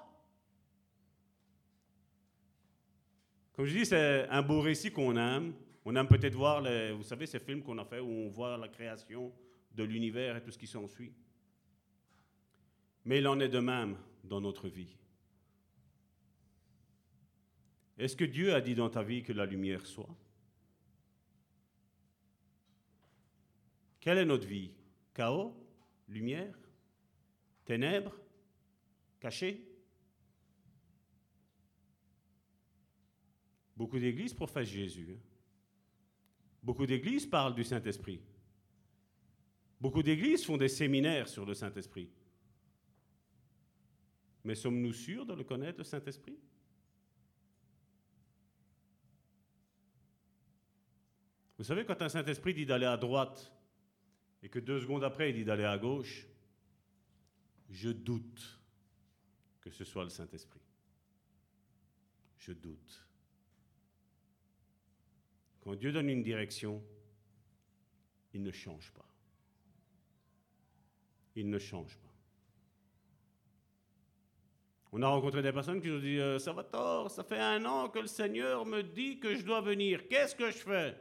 Comme je dis, c'est un beau récit qu'on aime. On aime peut-être voir, les, vous savez, ces films qu'on a fait où on voit la création de l'univers et tout ce qui s'ensuit. Mais il en est de même dans notre vie. Est-ce que Dieu a dit dans ta vie que la lumière soit? Quelle est notre vie? Chaos? Lumière? Ténèbres? Caché Beaucoup d'églises professent Jésus. hein. Beaucoup d'églises parlent du Saint-Esprit. Beaucoup d'églises font des séminaires sur le Saint-Esprit. Mais sommes-nous sûrs de le connaître, le Saint-Esprit? Vous savez, quand un Saint-Esprit dit d'aller à droite et que deux secondes après il dit d'aller à gauche, je doute que ce soit le Saint-Esprit. Je doute. Quand Dieu donne une direction, il ne change pas. Il ne change pas. On a rencontré des personnes qui nous disent euh, Ça va tort, ça fait un an que le Seigneur me dit que je dois venir. Qu'est-ce que je fais?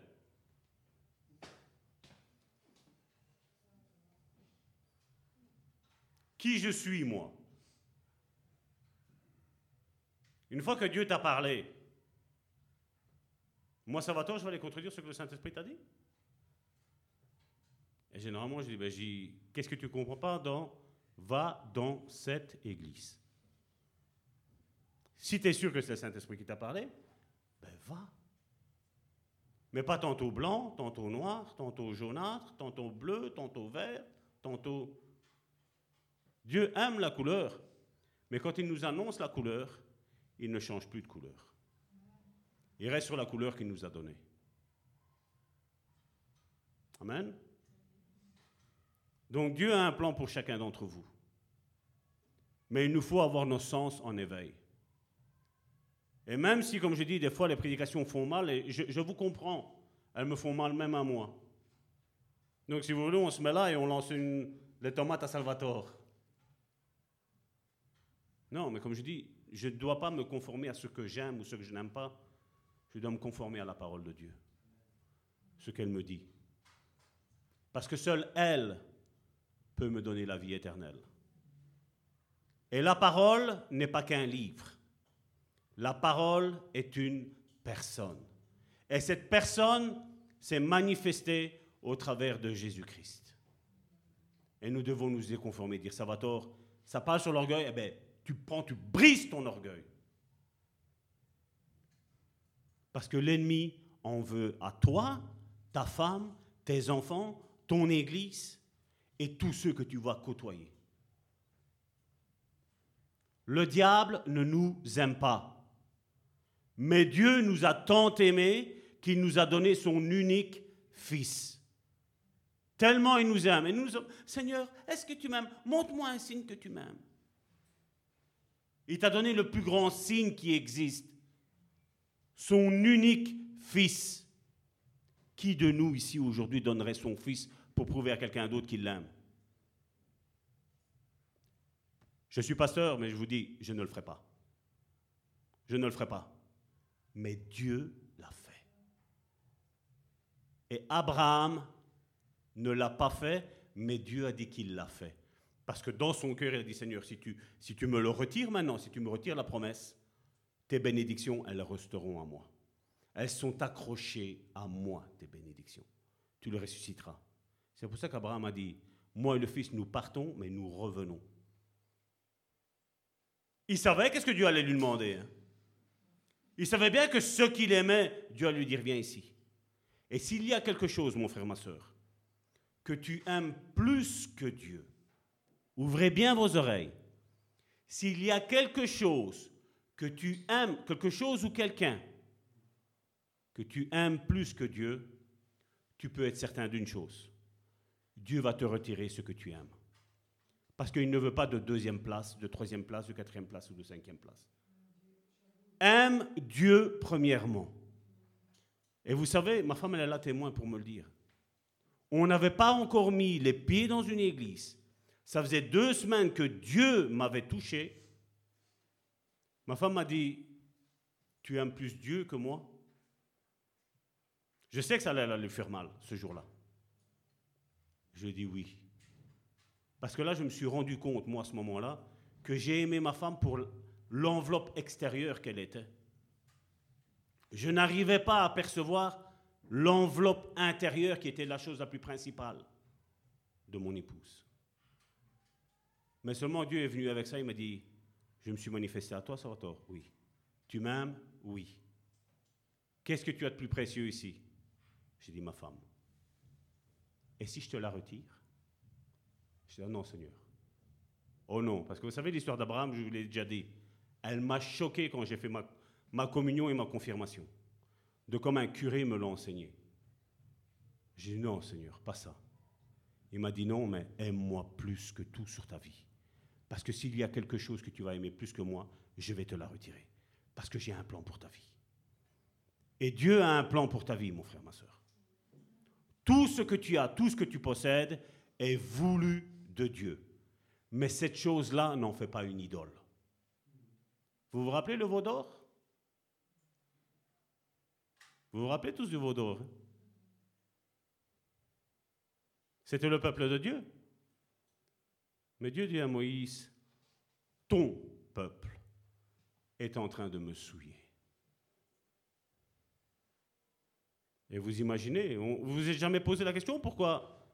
Qui je suis, moi? Une fois que Dieu t'a parlé, moi, ça va tort, je vais aller contredire ce que le Saint-Esprit t'a dit Et généralement, je dis ben, Qu'est-ce que tu ne comprends pas dans Va dans cette église. Si tu es sûr que c'est le Saint-Esprit qui t'a parlé, ben va. Mais pas tantôt blanc, tantôt noir, tantôt jaunâtre, tantôt bleu, tantôt vert, tantôt. Dieu aime la couleur, mais quand il nous annonce la couleur, il ne change plus de couleur. Il reste sur la couleur qu'il nous a donnée. Amen. Donc Dieu a un plan pour chacun d'entre vous. Mais il nous faut avoir nos sens en éveil. Et même si, comme je dis, des fois les prédications font mal, et je, vous comprends, elles me font mal même à moi. Donc si vous voulez, on se met là et on lance les tomates à Salvatore. Non, mais comme je dis, je ne dois pas me conformer à ce que j'aime ou ce que je n'aime pas. Je dois me conformer à la parole de Dieu. Ce qu'elle me dit. Parce que seule elle peut me donner la vie éternelle. Et la parole n'est pas qu'un livre. La parole est une personne. Et cette personne s'est manifestée au travers de Jésus-Christ. Et nous devons nous y conformer, dire Salvatore, ça parle sur l'orgueil, eh bien, tu prends, tu brises ton orgueil. Parce que l'ennemi en veut à toi, ta femme, tes enfants, ton église et tous ceux que tu vas côtoyer. Le diable ne nous aime pas. Mais Dieu nous a tant aimés qu'il nous a donné son unique Fils. Tellement il nous aime. Seigneur, est-ce que tu m'aimes? Montre-moi un signe que tu m'aimes. Il t'a donné le plus grand signe qui existe. Son unique Fils. Qui de nous ici aujourd'hui donnerait son Fils pour prouver à quelqu'un d'autre qu'il l'aime? Je suis pasteur, mais je vous dis, je ne le ferai pas. Je ne le ferai pas. Mais Dieu l'a fait. Et Abraham ne l'a pas fait, mais Dieu a dit qu'il l'a fait. Parce que dans son cœur, il a dit, Seigneur, si tu, me le retires maintenant, si tu me retires la promesse, tes bénédictions, elles resteront à moi. Elles sont accrochées à moi, tes bénédictions. Tu le ressusciteras. C'est pour ça qu'Abraham a dit, moi et le Fils, nous partons, mais nous revenons. Il savait qu'est-ce que Dieu allait lui demander. hein. Il savait bien que ce qu'il aimait, Dieu allait lui dire, viens ici. Et s'il y a quelque chose, mon frère, ma soeur, que tu aimes plus que Dieu, ouvrez bien vos oreilles. S'il y a quelque chose que tu aimes, quelque chose ou quelqu'un que tu aimes plus que Dieu, tu peux être certain d'une chose. Dieu va te retirer ce que tu aimes. Parce qu'il ne veut pas de deuxième place, de troisième place, de quatrième place ou de cinquième place. Aime Dieu premièrement. Et vous savez, ma femme, elle est là témoin pour me le dire. On n'avait pas encore mis les pieds dans une église. Ça faisait deux semaines que Dieu m'avait touché. Ma femme m'a dit, tu aimes plus Dieu que moi? Je sais que ça allait lui faire mal ce jour-là. Je dis oui. Parce que là, je me suis rendu compte, moi, à ce moment-là, que j'ai aimé ma femme pour l'enveloppe extérieure qu'elle était. Je n'arrivais pas à percevoir l'enveloppe intérieure qui était la chose la plus principale. de mon épouse. Mais seulement Dieu est venu avec ça, il m'a dit, je me suis manifesté à toi, Salvatore Oui. Tu m'aimes? Oui. Qu'est-ce que tu as de plus précieux ici J'ai dit, ma femme. Et si je te la retire Je dis, ah non, Seigneur. Oh non, parce que vous savez l'histoire d'Abraham, je vous l'ai déjà dit, elle m'a choqué quand j'ai fait ma, communion et ma confirmation, de comme un curé me l'a enseigné. J'ai dit, non, Seigneur, pas ça. Il m'a dit, non, mais aime-moi plus que tout sur ta vie. Parce que s'il y a quelque chose que tu vas aimer plus que moi, je vais te la retirer. Parce que j'ai un plan pour ta vie. Et Dieu a un plan pour ta vie, mon frère, ma soeur. Tout ce que tu as, tout ce que tu possèdes est voulu de Dieu. Mais cette chose-là n'en fait pas une idole. Vous vous rappelez le veau d'or? Vous vous rappelez tous du veau d'or hein? C'était le peuple de Dieu. Mais Dieu dit à Moïse, ton peuple est en train de me souiller. Et vous imaginez, vous vous êtes jamais posé la question pourquoi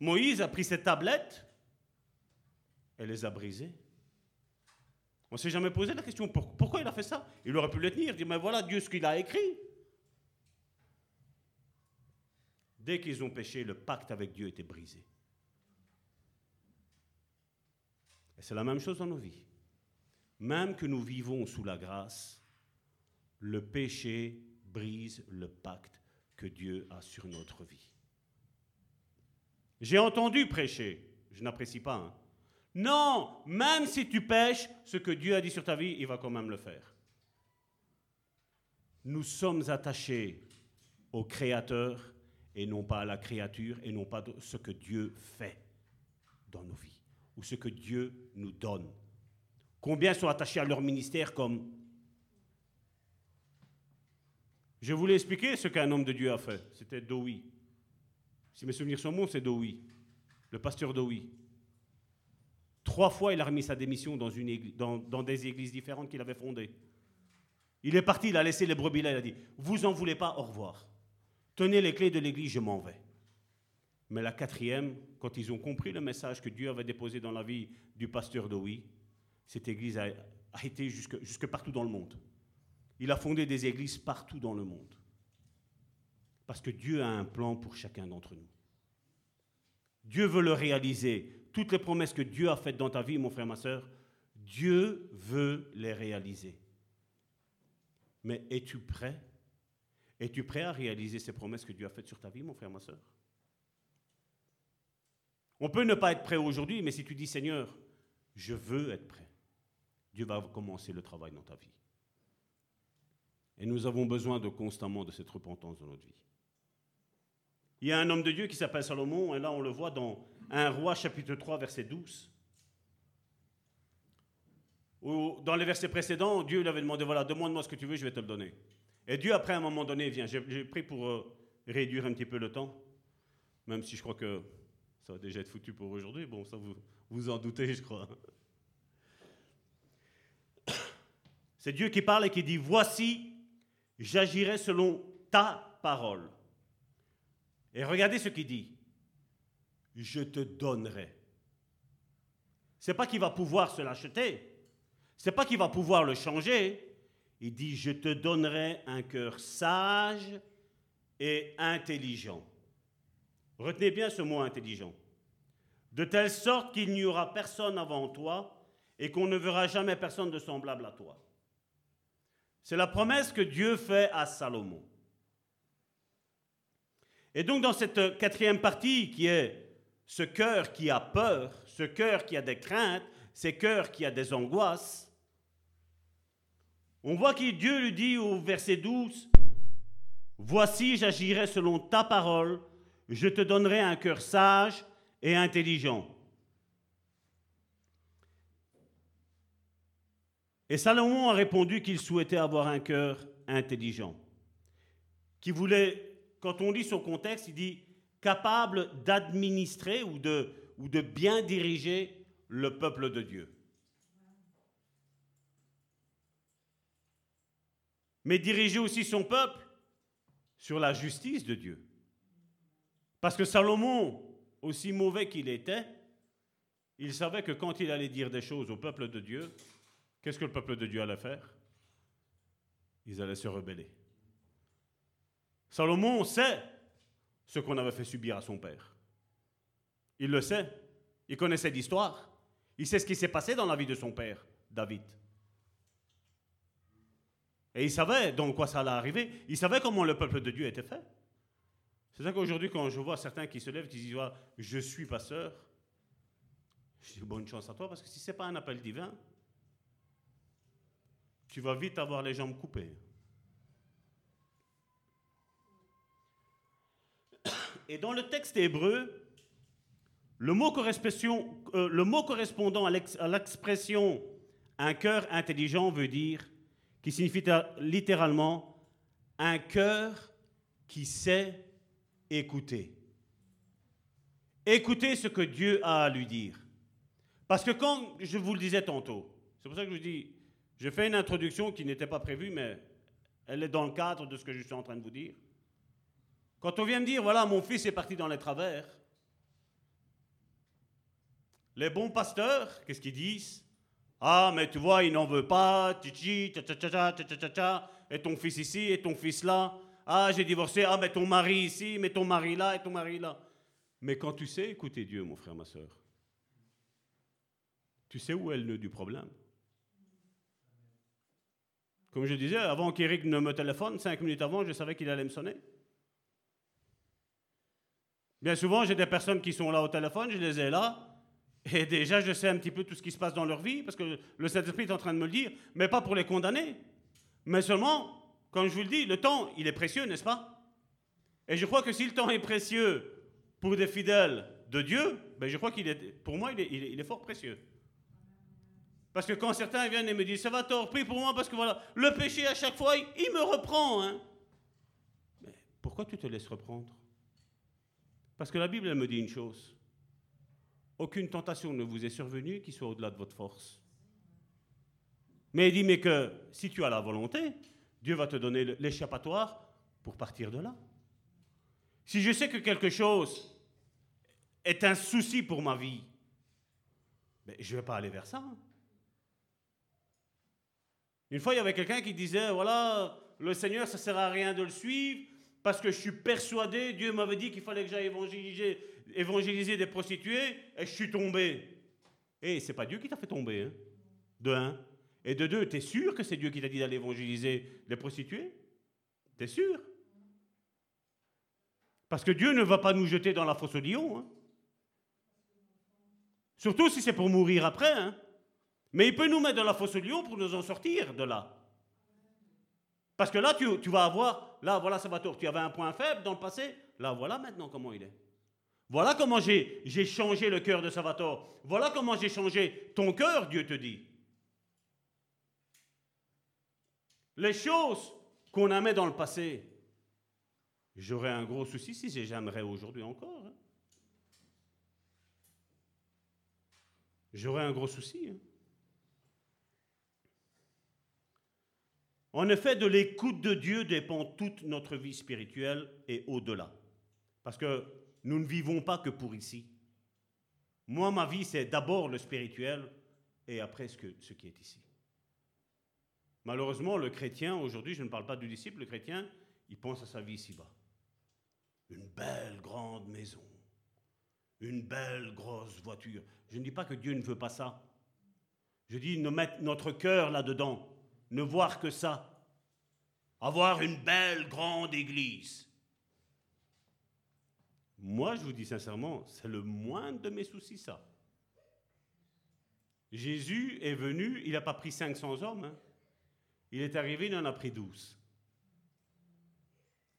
Moïse a pris cette tablette? Et les a brisées On ne s'est jamais posé la question pourquoi il a fait ça? Il aurait pu les tenir, dire mais voilà Dieu ce qu'il a écrit. Dès qu'ils ont péché, le pacte avec Dieu était brisé. Et c'est la même chose dans nos vies. Même que nous vivons sous la grâce, le péché brise le pacte que Dieu a sur notre vie. J'ai entendu prêcher, je n'apprécie pas. Hein. Non, même si tu pêches, ce que Dieu a dit sur ta vie, il va quand même le faire. Nous sommes attachés au Créateur et non pas à la créature et non pas ce que Dieu fait dans nos vies ou ce que Dieu nous donne. Combien sont attachés à leur ministère comme... Je voulais expliquer ce qu'un homme de Dieu a fait. C'était Doui. Si mes souvenirs sont bons, c'est Doui, le pasteur Doui. Trois fois, il a remis sa démission dans, des églises différentes qu'il avait fondées. Il est parti, il a laissé les brebis là, il a dit, vous en voulez pas, au revoir. Tenez les clés de l'église, je m'en vais. Mais la quatrième, quand ils ont compris le message que Dieu avait déposé dans la vie du pasteur Doui, cette église a, été jusque partout dans le monde. Il a fondé des églises partout dans le monde. Parce que Dieu a un plan pour chacun d'entre nous. Dieu veut le réaliser. Toutes les promesses que Dieu a faites dans ta vie, mon frère, ma soeur, Dieu veut les réaliser. Mais es-tu prêt? Es-tu prêt à réaliser ces promesses que Dieu a faites sur ta vie, mon frère, ma soeur on peut ne pas être prêt aujourd'hui, mais si tu dis Seigneur, je veux être prêt, Dieu va commencer le travail dans ta vie. Et nous avons besoin de constamment de cette repentance dans notre vie. Il y a un homme de Dieu qui s'appelle Salomon, et là on le voit dans 1 roi chapitre 3 verset 12. Où, dans les versets précédents, Dieu lui avait demandé, voilà, demande-moi ce que tu veux, je vais te le donner. Et Dieu, après un moment donné, vient. J'ai pris pour euh, réduire un petit peu le temps, même si je crois que ça va déjà être foutu pour aujourd'hui. Bon, ça vous vous en doutez, je crois. C'est Dieu qui parle et qui dit, voici, j'agirai selon ta parole. Et regardez ce qu'il dit. Je te donnerai. C'est pas qu'il va pouvoir se l'acheter. C'est pas qu'il va pouvoir le changer. Il dit, je te donnerai un cœur sage et intelligent. Retenez bien ce mot intelligent. De telle sorte qu'il n'y aura personne avant toi et qu'on ne verra jamais personne de semblable à toi. C'est la promesse que Dieu fait à Salomon. Et donc dans cette quatrième partie qui est ce cœur qui a peur, ce cœur qui a des craintes, ce cœur qui a des angoisses, on voit que Dieu lui dit au verset 12, Voici j'agirai selon ta parole je te donnerai un cœur sage et intelligent. Et Salomon a répondu qu'il souhaitait avoir un cœur intelligent, qui voulait, quand on lit son contexte, il dit capable d'administrer ou de, bien diriger le peuple de Dieu. Mais diriger aussi son peuple sur la justice de Dieu. Parce que Salomon aussi mauvais qu'il était, il savait que quand il allait dire des choses au peuple de Dieu, qu'est-ce que le peuple de Dieu allait faire? Ils allaient se rebeller. Salomon sait ce qu'on avait fait subir à son père. Il le sait. Il connaissait l'histoire. Il sait ce qui s'est passé dans la vie de son père, David. Et il savait dans quoi ça allait arriver. Il savait comment le peuple de Dieu était fait. C'est ça qu'aujourd'hui, quand je vois certains qui se lèvent, qui disent ah, Je suis pasteur, je dis bonne chance à toi, parce que si ce n'est pas un appel divin, tu vas vite avoir les jambes coupées. Et dans le texte hébreu, le mot, euh, correspondant à l'expression un cœur intelligent veut dire, qui signifie littéralement un cœur qui sait écouter. Écoutez ce que Dieu a à lui dire. Parce que quand je vous le disais tantôt, c'est pour ça que je vous dis, je fais une introduction qui n'était pas prévue, mais elle est dans le cadre de ce que je suis en train de vous dire. Quand on vient me dire, voilà, mon fils est parti dans les travers, les bons pasteurs, qu'est-ce qu'ils disent? Ah, mais tu vois, il n'en veut pas, tchi, et ton fils ici, et ton fils là. Ah, j'ai divorcé, ah, mais ton mari ici, mais ton mari là, et ton mari là. Mais quand tu sais écouter Dieu, mon frère, ma soeur, tu sais où est le nœud du problème. Comme je disais, avant qu'Éric ne me téléphone, cinq minutes avant, je savais qu'il allait me sonner. Bien souvent, j'ai des personnes qui sont là au téléphone, je les ai là, et déjà, je sais un petit peu tout ce qui se passe dans leur vie, parce que le Saint-Esprit est en train de me le dire, mais pas pour les condamner. Mais seulement, comme je vous le dis, le temps, il est précieux, n'est-ce pas? Et je crois que si le temps est précieux pour des fidèles de Dieu, ben je crois qu'il est, pour moi, il est, fort précieux. Parce que quand certains viennent et me disent, ça va tort, prie pour moi, parce que voilà, le péché à chaque fois, il, me reprend. Hein. Mais pourquoi tu te laisses reprendre? Parce que la Bible, me dit une chose. Aucune tentation ne vous est survenue qui soit au-delà de votre force. Mais il dit, mais que si tu as la volonté, Dieu va te donner l'échappatoire pour partir de là. Si je sais que quelque chose est un souci pour ma vie, ben, je ne vais pas aller vers ça. Une fois, il y avait quelqu'un qui disait, voilà, le Seigneur, ça ne sert à rien de le suivre, parce que je suis persuadé, Dieu m'avait dit qu'il fallait que j'aille évangéliser, des prostituées, et je suis tombé. Et c'est pas Dieu qui t'a fait tomber, hein, de un. Et de deux, tu es sûr que c'est Dieu qui t'a dit d'aller évangéliser les prostituées? Tu es sûr? Parce que Dieu ne va pas nous jeter dans la fosse au lion. Hein. Surtout si c'est pour mourir après. Hein. Mais il peut nous mettre dans la fosse au lion pour nous en sortir de là. Parce que là, tu vas avoir, là, voilà, ça va tort. Tu avais un point faible dans le passé, là, voilà maintenant comment il est. Voilà comment j'ai changé le cœur de Salvatore. Voilà comment j'ai changé ton cœur, Dieu te dit. Les choses qu'on aimait dans le passé, j'aurais un gros souci si j'aimerais aujourd'hui encore. Hein. J'aurais un gros souci. Hein. En effet, de l'écoute de Dieu dépend toute notre vie spirituelle et au-delà. Parce que nous ne vivons pas que pour ici. Moi, ma vie, c'est d'abord le spirituel et après ce, ce qui est ici. Malheureusement, le chrétien, aujourd'hui, je ne parle pas du disciple, le chrétien, il pense à sa vie ici-bas. Une belle grande maison, une belle grosse voiture. Je ne dis pas que Dieu ne veut pas ça. Je dis notre cœur là-dedans, ne voir que ça. Avoir une belle grande église. Moi, je vous dis sincèrement, c'est le moindre de mes soucis, ça. Jésus est venu, il n'a pas pris 500 hommes. Hein. Il est arrivé, il en a pris 12.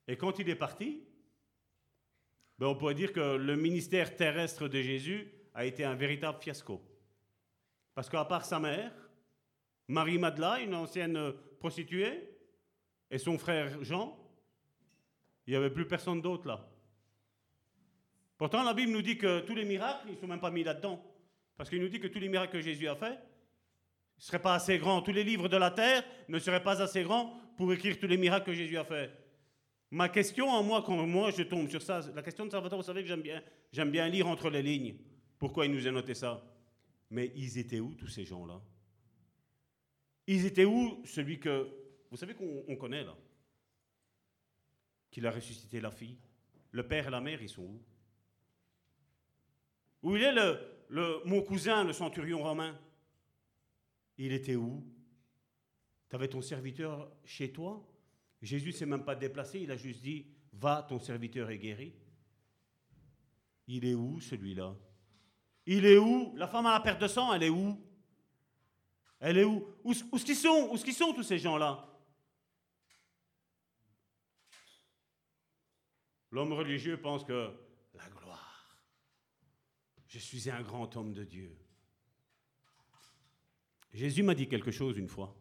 Et quand il est parti, ben on pourrait dire que le ministère terrestre de Jésus a été un véritable fiasco. Parce qu'à part sa mère, Marie Madela, une ancienne prostituée, et son frère Jean, il n'y avait plus personne d'autre là. Pourtant, la Bible nous dit que tous les miracles, ils ne sont même pas mis là-dedans. Parce qu'il nous dit que tous les miracles que Jésus a faits ne seraient pas assez grands. Tous les livres de la terre ne seraient pas assez grands pour écrire tous les miracles que Jésus a faits. Ma question à moi, quand moi je tombe sur ça, la question de Salvatore, vous savez que j'aime bien, j'aime bien lire entre les lignes. Pourquoi il nous a noté ça? Mais ils étaient où tous ces gens-là? Ils étaient où celui que, vous savez qu'on on connaît là? Qu'il a ressuscité la fille. Le père et la mère, ils sont où? Où il est le, le, mon cousin, le centurion romain? Il était où? Tu avais ton serviteur chez toi? Jésus ne s'est même pas déplacé, il a juste dit, va, ton serviteur est guéri. Il est où celui-là? Il est où? La femme à la perte de sang, elle est où? Elle est où? Où, qu'ils sont? Où sont tous ces gens-là? L'homme religieux pense que la gloire, je suis un grand homme de Dieu. Jésus m'a dit quelque chose une fois.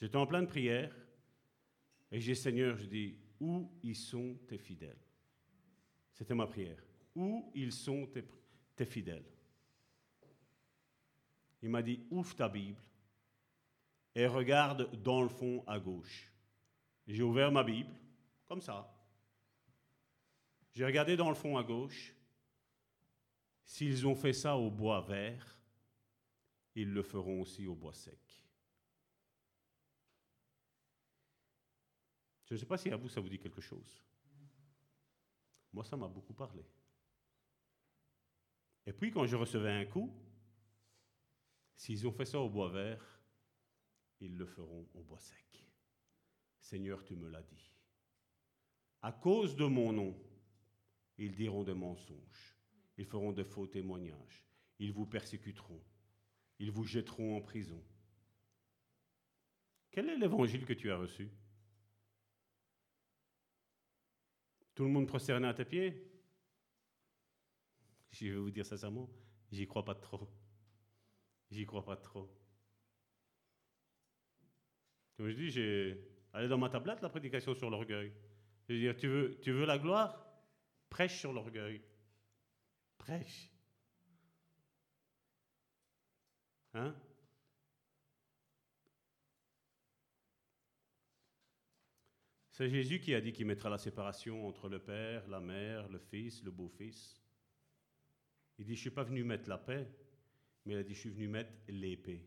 J'étais en pleine prière et j'ai Seigneur, je dis, où ils sont tes fidèles? C'était ma prière. Où ils sont tes fidèles? Il m'a dit, ouvre ta Bible et regarde dans le fond à gauche. J'ai ouvert ma Bible, comme ça. J'ai regardé dans le fond à gauche. S'ils ont fait ça au bois vert, ils le feront aussi au bois sec. Je ne sais pas si à vous ça vous dit quelque chose. Moi, ça m'a beaucoup parlé. Et puis, quand je recevais un coup, s'ils ont fait ça au bois vert, ils le feront au bois sec. Seigneur, tu me l'as dit. À cause de mon nom, ils diront des mensonges. Ils feront de faux témoignages. Ils vous persécuteront. Ils vous jetteront en prison. Quel est l'évangile que tu as reçu? Tout le monde prosterné à tes pieds? Je vais vous dire sincèrement, j'y crois pas trop. J'y crois pas trop. Comme je dis, j'ai allé dans ma tablette la prédication sur l'orgueil. Je veux dire, tu veux, tu veux la gloire? Prêche sur l'orgueil. Prêche. Hein? C'est Jésus qui a dit qu'il mettra la séparation entre le Père, la Mère, le Fils, le Beau-Fils. Il dit, je ne suis pas venu mettre la paix, il a dit, je suis venu mettre l'épée.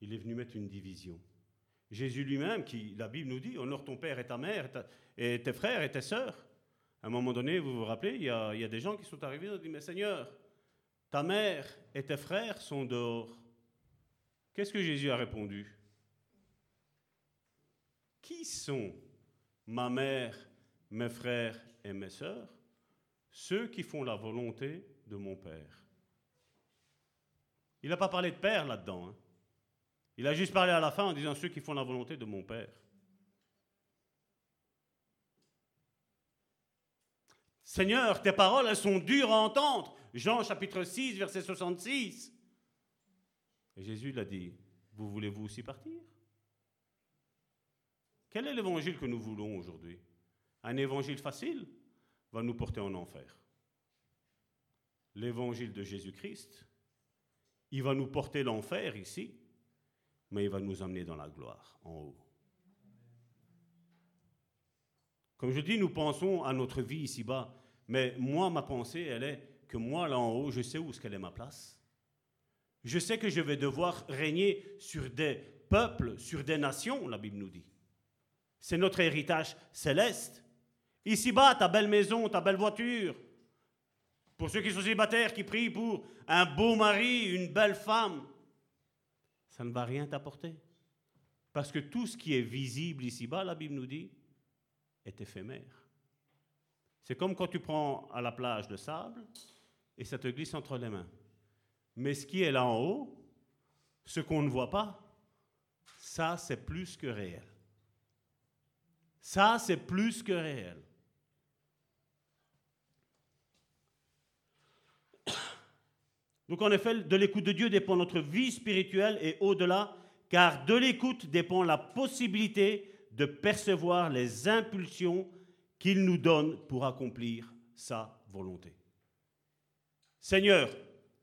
Il est venu mettre une division. Jésus lui-même, qui, la Bible nous dit, honore ton père et ta mère, et tes frères et tes sœurs. À un moment donné, vous vous rappelez, il y a, il y a des gens qui sont arrivés et ont dit, mais Seigneur, ta mère et tes frères sont dehors. Qu'est-ce que Jésus a répondu? Qui sont ma mère, mes frères et mes sœurs? Ceux qui font la volonté de mon Père. Il n'a pas parlé de Père là-dedans. Hein. Il a juste parlé à la fin en disant ceux qui font la volonté de mon Père. Seigneur, tes paroles, elles sont dures à entendre. Jean chapitre 6, verset 66. Et Jésus l'a dit, vous voulez-vous aussi partir? Quel est l'évangile que nous voulons aujourd'hui? Un évangile facile va nous porter en enfer. L'évangile de Jésus-Christ, il va nous porter l'enfer ici, mais il va nous emmener dans la gloire en haut. Comme je dis, nous pensons à notre vie ici-bas, mais moi, ma pensée, elle est que moi, là en haut, je sais où est-ce qu'elle est ma place. Je sais que je vais devoir régner sur des peuples, sur des nations, la Bible nous dit. C'est notre héritage céleste. Ici-bas, ta belle maison, ta belle voiture. Pour ceux qui sont célibataires, qui prient pour un beau mari, une belle femme, ça ne va rien t'apporter. Parce que tout ce qui est visible ici-bas, la Bible nous dit, est éphémère. C'est comme quand tu prends à la plage le sable et ça te glisse entre les mains. Mais ce qui est là en haut, ce qu'on ne voit pas, ça c'est plus que réel. Ça c'est plus que réel. Donc en effet, de l'écoute de Dieu dépend notre vie spirituelle et au-delà, car de l'écoute dépend la possibilité de percevoir les impulsions qu'il nous donne pour accomplir sa volonté. Seigneur,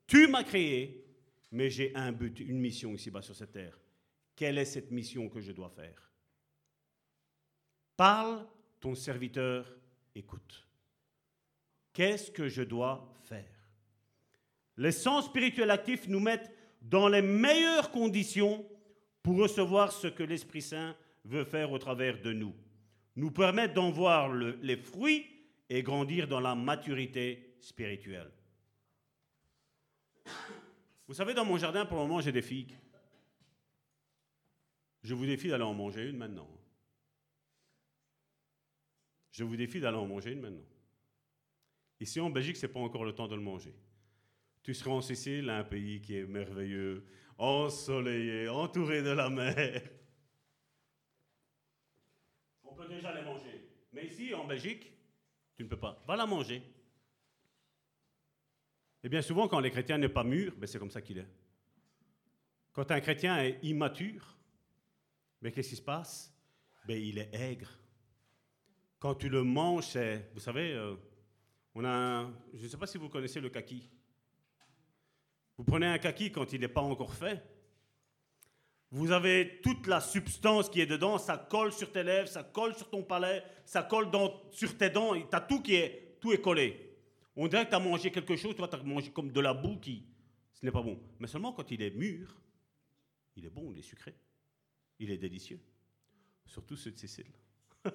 tu m'as créé, mais j'ai un but, une mission ici-bas sur cette terre. Quelle est cette mission que je dois faire? Parle, ton serviteur écoute. Qu'est-ce que je dois faire? Les sens spirituels actifs nous mettent dans les meilleures conditions pour recevoir ce que l'Esprit Saint veut faire au travers de nous. Nous permettent d'en voir le- les fruits et grandir dans la maturité spirituelle. Vous savez, dans mon jardin, pour le moment, j'ai des figues. Je vous défie d'aller en manger une maintenant. Je vous défie d'aller en manger une maintenant. Ici en Belgique, ce n'est pas encore le temps de le manger. Tu seras en Sicile, un pays qui est merveilleux, ensoleillé, entouré de la mer. On peut déjà les manger. Mais ici, en Belgique, tu ne peux pas. Va la manger. Et bien souvent, quand les chrétiens n'est pas mûr, ben c'est comme ça qu'il est. Quand un chrétien est immature, mais qu'est-ce qui se passe? Ben, Il est aigre. Quand tu le manges, c'est. Vous savez, euh, on a un- je ne sais pas si vous connaissez le kaki. Vous prenez un kaki quand il n'est pas encore fait. Vous avez toute la substance qui est dedans, ça colle sur tes lèvres, ça colle sur ton palais, ça colle sur tes dents, tu as tout qui est, tout est collé. On dirait que tu as mangé quelque chose, toi tu as mangé comme de la boue qui. Ce n'est pas bon. Mais seulement quand il est mûr, il est bon, il est sucré. Il est délicieux. Surtout ceux de Sicile.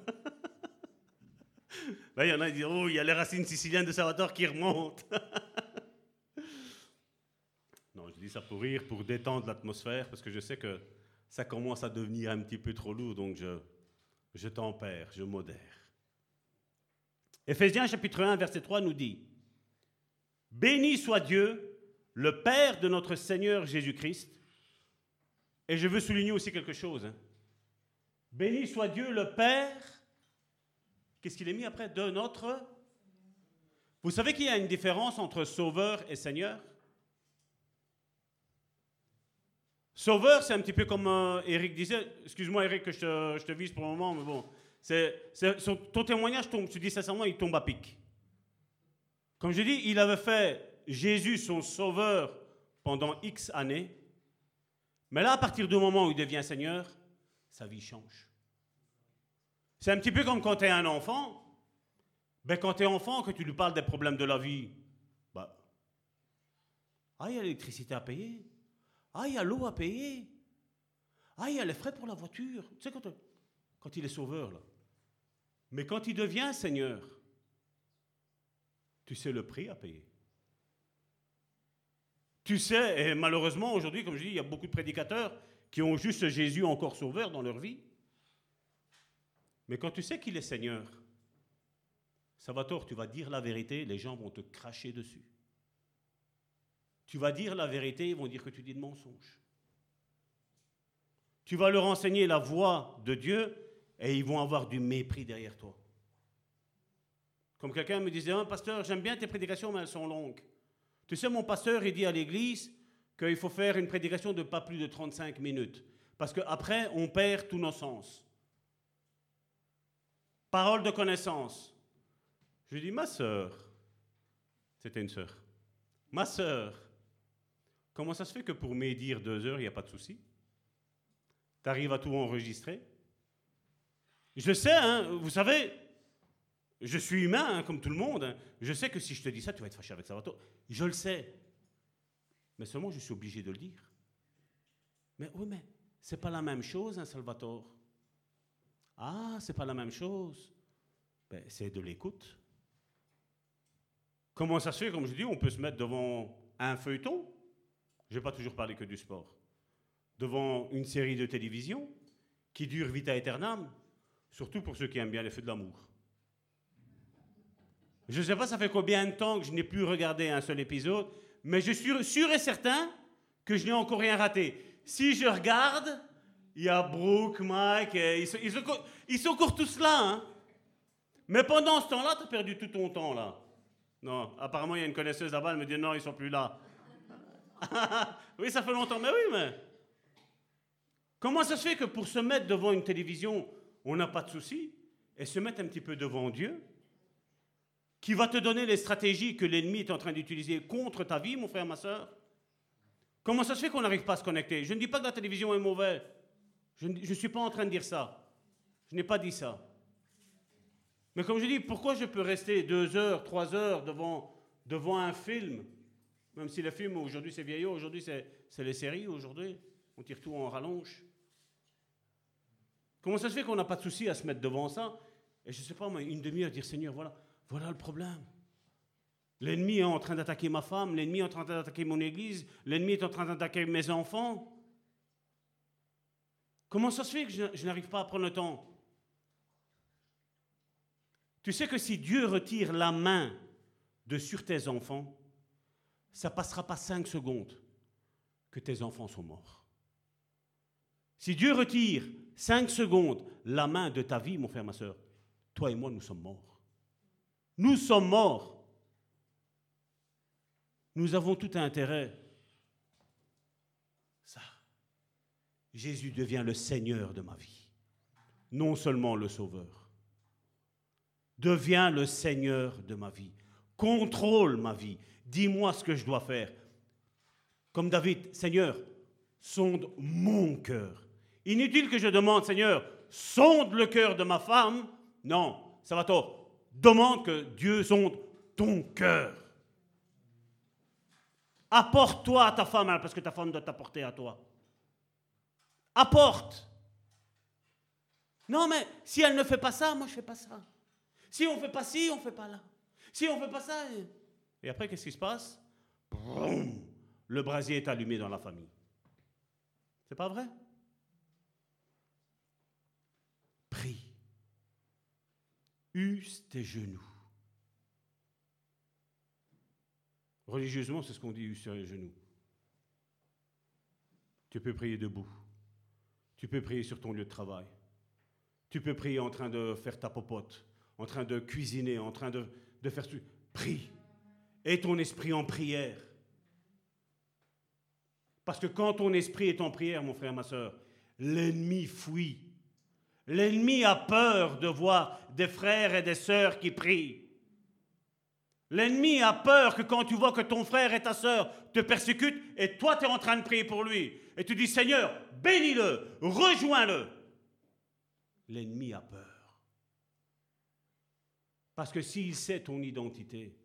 Là, il y en a qui disent Oh, il y a les racines siciliennes de Salvatore qui remontent. dis ça pour rire, pour détendre l'atmosphère, parce que je sais que ça commence à devenir un petit peu trop lourd, donc je, je tempère, je modère. Éphésiens chapitre 1, verset 3 nous dit Béni soit Dieu, le Père de notre Seigneur Jésus-Christ. Et je veux souligner aussi quelque chose. hein. Béni soit Dieu, le Père. Qu'est-ce qu'il est mis après? De notre. Vous savez qu'il y a une différence entre Sauveur et Seigneur? Sauveur, c'est un petit peu comme euh, Eric disait. Excuse-moi, Eric, que je te, vise pour le moment, mais bon. C'est, ton témoignage, tombe, te dis sincèrement, il tombe à pic. Comme je dis, il avait fait Jésus son sauveur pendant X années. Mais là, à partir du moment où il devient Seigneur, sa vie change. C'est un petit peu comme quand tu es un enfant. Ben, quand tu es enfant, que tu lui parles des problèmes de la vie, bah, ah, il y a l'électricité à payer. Ah, il y a l'eau à payer. Ah, il y a les frais pour la voiture. Tu sais, quand, il est sauveur, là. Mais quand il devient Seigneur, tu sais le prix à payer. Tu sais, et malheureusement aujourd'hui, comme je dis, il y a beaucoup de prédicateurs qui ont juste Jésus encore sauveur dans leur vie. Mais quand tu sais qu'il est Seigneur, Salvatore, tu vas dire la vérité, les gens vont te cracher dessus. Tu vas dire la vérité, ils vont dire que tu dis de mensonges. Tu vas leur enseigner la voix de Dieu et ils vont avoir du mépris derrière toi. Comme quelqu'un me disait, Ah, pasteur, j'aime bien tes prédications, mais elles sont longues. Tu sais, mon pasteur, il dit à l'église qu'il faut faire une prédication de pas plus de 35 minutes. Parce qu'après, on perd tous nos sens. Parole de connaissance. Je lui dis, ma sœur, c'était une sœur, ma sœur, comment ça se fait que pour médire deux heures, il n'y a pas de souci? Tu arrives à tout enregistrer? Je sais, hein, vous savez, je suis humain, hein, comme tout le monde. hein. Je sais que si je te dis ça, tu vas être fâché avec Salvatore. Je le sais. Mais seulement, je suis obligé de le dire. Mais oui, mais c'est pas la même chose, un Salvatore. Ah, c'est pas la même chose. Ben, c'est de l'écoute. Comment ça se fait, comme je dis, on peut se mettre devant un feuilleton? Je vais pas toujours parler que du sport. Devant une série de télévision qui dure vita aeternam, surtout pour ceux qui aiment bien les feux de l'amour. Je ne sais pas, ça fait combien de temps que je n'ai plus regardé un seul épisode, mais je suis sûr et certain que je n'ai encore rien raté. Si je regarde, il y a Brooke, Mike, ils, sont, ils ils sont encore tous là. hein. Mais pendant ce temps-là, tu as perdu tout ton temps là. Non, apparemment, il y a une connaisseuse là-bas, elle me dit non, ils sont plus là. oui, ça fait longtemps, mais oui, mais. Comment ça se fait que pour se mettre devant une télévision, on n'a pas de souci, et se mettre un petit peu devant Dieu, qui va te donner les stratégies que l'ennemi est en train d'utiliser contre ta vie, mon frère, ma soeur? Comment ça se fait qu'on n'arrive pas à se connecter? Je ne dis pas que la télévision est mauvaise. Je ne suis pas en train de dire ça. Je n'ai pas dit ça. Mais comme je dis, pourquoi je peux rester deux heures, trois heures devant un film Même si le film, aujourd'hui, c'est vieillot, aujourd'hui, c'est, les séries, aujourd'hui. On tire tout en rallonge. Comment ça se fait qu'on n'a pas de souci à se mettre devant ça? Et je ne sais pas, moi, une demi-heure, dire Seigneur, voilà, voilà le problème. L'ennemi est en train d'attaquer ma femme, l'ennemi est en train d'attaquer mon église, l'ennemi est en train d'attaquer mes enfants. Comment ça se fait que je, je n'arrive pas à prendre le temps? Tu sais que si Dieu retire la main de sur tes enfants, ça passera pas cinq secondes que tes enfants sont morts. Si Dieu retire cinq secondes la main de ta vie, mon frère, ma soeur, toi et moi, nous sommes morts. Nous sommes morts. Nous avons tout intérêt. Ça. Jésus devient le Seigneur de ma vie, non seulement le Sauveur. Devient le Seigneur de ma vie. Contrôle ma vie. Dis-moi ce que je dois faire. Comme David, Seigneur, sonde mon cœur. Inutile que je demande, Seigneur, sonde le cœur de ma femme. Non, ça va tort. Demande que Dieu sonde ton cœur. Apporte-toi à ta femme, hein, parce que ta femme doit t'apporter à toi. Apporte. Non, mais si elle ne fait pas ça, moi je ne fais pas ça. Si on ne fait pas ci, on ne fait pas là. Si on ne fait pas ça. Et après, qu'est-ce qui se passe? Le brasier est allumé dans la famille. C'est pas vrai? Prie. Use tes genoux. Religieusement, c'est ce qu'on dit sur les genoux. Tu peux prier debout. Tu peux prier sur ton lieu de travail. Tu peux prier en train de faire ta popote, en train de cuisiner, en train de, de faire... Prie. Et ton esprit en prière. Parce que quand ton esprit est en prière, mon frère, ma soeur, l'ennemi fuit. L'ennemi a peur de voir des frères et des sœurs qui prient. L'ennemi a peur que quand tu vois que ton frère et ta sœur te persécutent et toi tu es en train de prier pour lui et tu dis Seigneur, bénis-le, rejoins-le. L'ennemi a peur. Parce que s'il sait ton identité,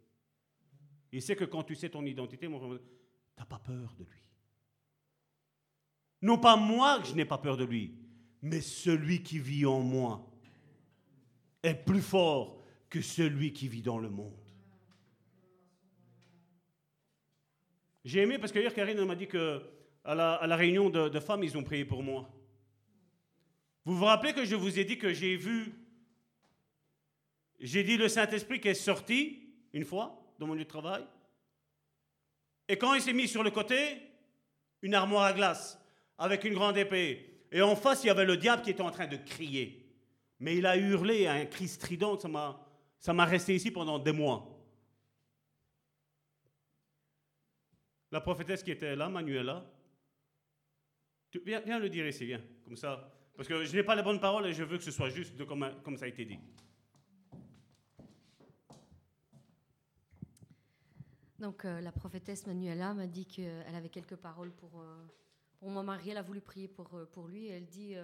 il sait que quand tu sais ton identité, mon n'as pas peur de lui. Non pas moi que je n'ai pas peur de lui, mais celui qui vit en moi est plus fort que celui qui vit dans le monde. J'ai aimé parce que hier, Karine m'a dit que à la, réunion de, femmes, ils ont prié pour moi. Vous vous rappelez que je vous ai dit que j'ai vu, j'ai dit le Saint-Esprit qui est sorti une fois? Dans mon lieu de travail. Et quand il s'est mis sur le côté, une armoire à glace avec une grande épée. Et en face, il y avait le diable qui était en train de crier. Mais il a hurlé à un cri strident, ça m'a, resté ici pendant des mois. La prophétesse qui était là, Manuela, viens, le dire ici, viens, comme ça. Parce que je n'ai pas les bonnes paroles et je veux que ce soit juste comme ça a été dit. Donc euh, la prophétesse Manuela m'a dit qu'elle avait quelques paroles pour, euh, pour mon mari. Elle a voulu prier pour, euh, lui. Elle dit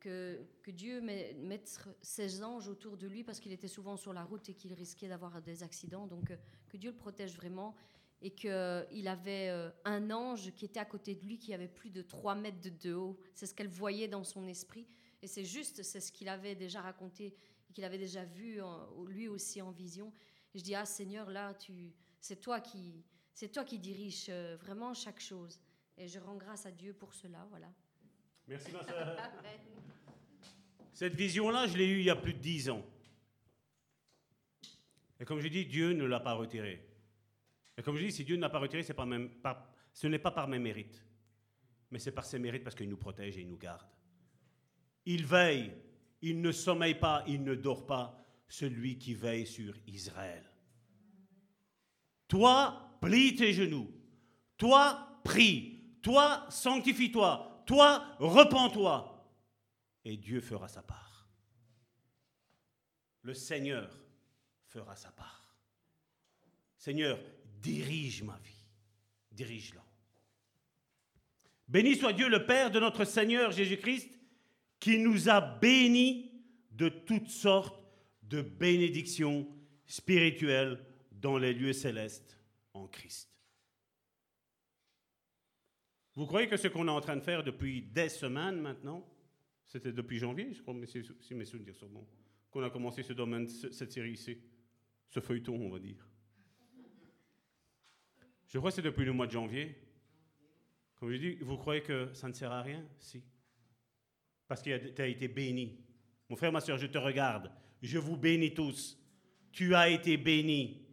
que, que, Dieu mette ses anges autour de lui parce qu'il était souvent sur la route et qu'il risquait d'avoir des accidents. Donc que Dieu le protège vraiment et qu'il avait un ange qui était à côté de lui qui avait plus de 3 mètres de, haut. C'est ce qu'elle voyait dans son esprit. Et c'est juste, c'est ce qu'il avait déjà raconté et qu'il avait déjà vu lui aussi en vision. Je dis, ah Seigneur, là, tu c'est toi qui, c'est toi qui diriges euh, vraiment chaque chose. Et je rends grâce à Dieu pour cela, voilà. Merci ma soeur. Cette vision-là, je l'ai eue il y a plus de dix ans. Et comme je dis, Dieu ne l'a pas retirée. Et comme je dis, si Dieu ne l'a pas retirée, c'est pas même, pas, ce n'est pas par mes mérites, mais c'est par ses mérites parce qu'il nous protège et il nous garde. Il veille, il ne sommeille pas, il ne dort pas, celui qui veille sur Israël. Toi, plie tes genoux. Toi, prie. Toi, sanctifie-toi. Toi, repens-toi. Et Dieu fera sa part. Le Seigneur fera sa part. Seigneur, dirige ma vie. Dirige-la. Béni soit Dieu le Père de notre Seigneur Jésus-Christ, qui nous a bénis de toutes sortes de bénédiction spirituelle dans les lieux célestes en Christ. Vous croyez que ce qu'on est en train de faire depuis des semaines maintenant, c'était depuis janvier, je crois, si mes souvenirs sont bons, qu'on a commencé ce domaine, cette série ici, ce feuilleton, on va dire. Je crois que c'est depuis le mois de janvier. Comme je dis, vous croyez que ça ne sert à rien? Si. Parce que tu as été béni. Mon frère, ma soeur, je te regarde. Je vous bénis tous. Tu as été béni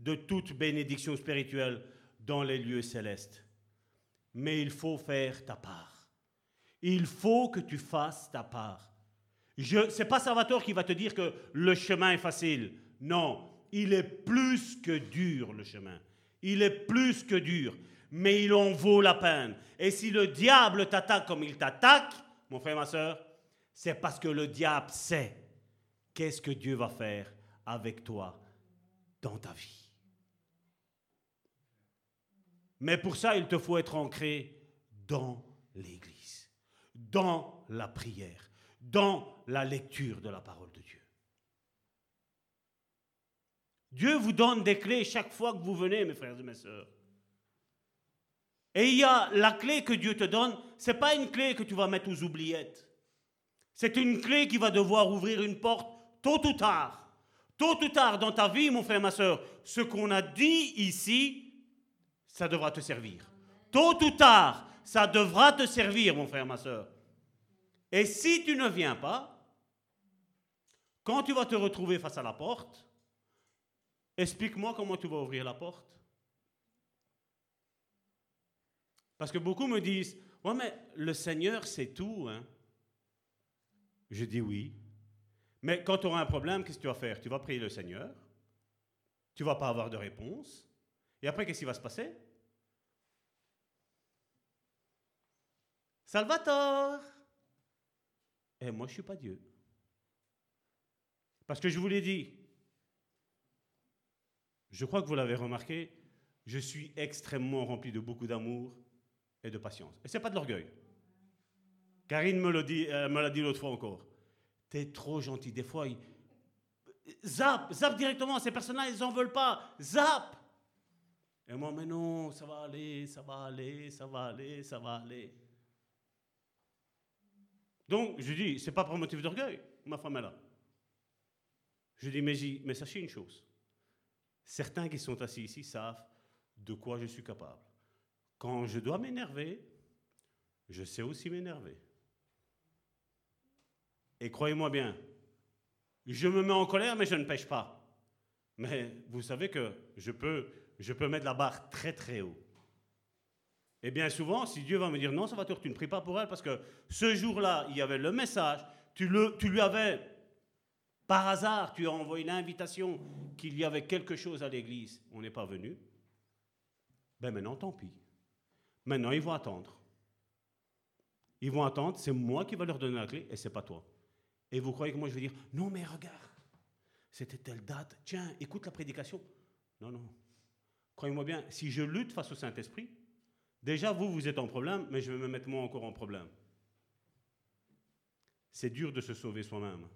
de toute bénédiction spirituelle dans les lieux célestes. Mais il faut faire ta part. Il faut que tu fasses ta part. Ce n'est pas Salvatore qui va te dire que le chemin est facile. Non, il est plus que dur le chemin. Il est plus que dur, mais il en vaut la peine. Et si le diable t'attaque comme il t'attaque, mon frère, ma soeur, c'est parce que le diable sait qu'est-ce que Dieu va faire avec toi dans ta vie. Mais pour ça, il te faut être ancré dans l'Église, dans la prière, dans la lecture de la parole de Dieu. Dieu vous donne des clés chaque fois que vous venez, mes frères et mes sœurs. Et il y a la clé que Dieu te donne, ce n'est pas une clé que tu vas mettre aux oubliettes. C'est une clé qui va devoir ouvrir une porte tôt ou tard. Tôt ou tard dans ta vie, mon frère, ma soeur, ce qu'on a dit ici, ça devra te servir. Tôt ou tard, ça devra te servir, mon frère, ma soeur. Et si tu ne viens pas, quand tu vas te retrouver face à la porte, explique-moi comment tu vas ouvrir la porte. Parce que beaucoup me disent, ouais, mais le Seigneur, c'est tout. Hein. Je dis oui. Mais quand tu auras un problème, qu'est-ce que tu vas faire? Tu vas prier le Seigneur. Tu vas pas avoir de réponse. Et après, qu'est-ce qui va se passer? Salvatore Et moi, je ne suis pas Dieu. Parce que je vous l'ai dit, je crois que vous l'avez remarqué, je suis extrêmement rempli de beaucoup d'amour et de patience. Et ce n'est pas de l'orgueil. Karine me l'a dit, euh, me l'a dit l'autre fois encore. Tu es trop gentil. Des fois, il... zap, zap directement. Ces personnes-là, ils n'en veulent pas. Zap. Et moi, mais non, ça va aller, ça va aller, ça va aller, ça va aller. Donc, je dis, c'est pas pour motif d'orgueil, ma femme est là. Je dis, mais, mais sachez une chose. Certains qui sont assis ici savent de quoi je suis capable. Quand je dois m'énerver, je sais aussi m'énerver. Et croyez-moi bien, je me mets en colère, mais je ne pêche pas. Mais vous savez que je peux, je peux mettre la barre très très haut. Et bien souvent, si Dieu va me dire non, ça va te tu ne pries pas pour elle, parce que ce jour-là, il y avait le message, tu, le, tu lui avais, par hasard, tu as envoyé l'invitation qu'il y avait quelque chose à l'église, on n'est pas venu. Ben maintenant, tant pis. Maintenant, ils vont attendre. Ils vont attendre, c'est moi qui vais leur donner la clé et c'est pas toi. Et vous croyez que moi je vais dire non mais regarde, c'était telle date, tiens, écoute la prédication. Non, non. Croyez-moi bien, si je lutte face au Saint-Esprit, déjà vous, vous êtes en problème, mais je vais me mettre moi encore en problème. C'est dur de se sauver soi-même.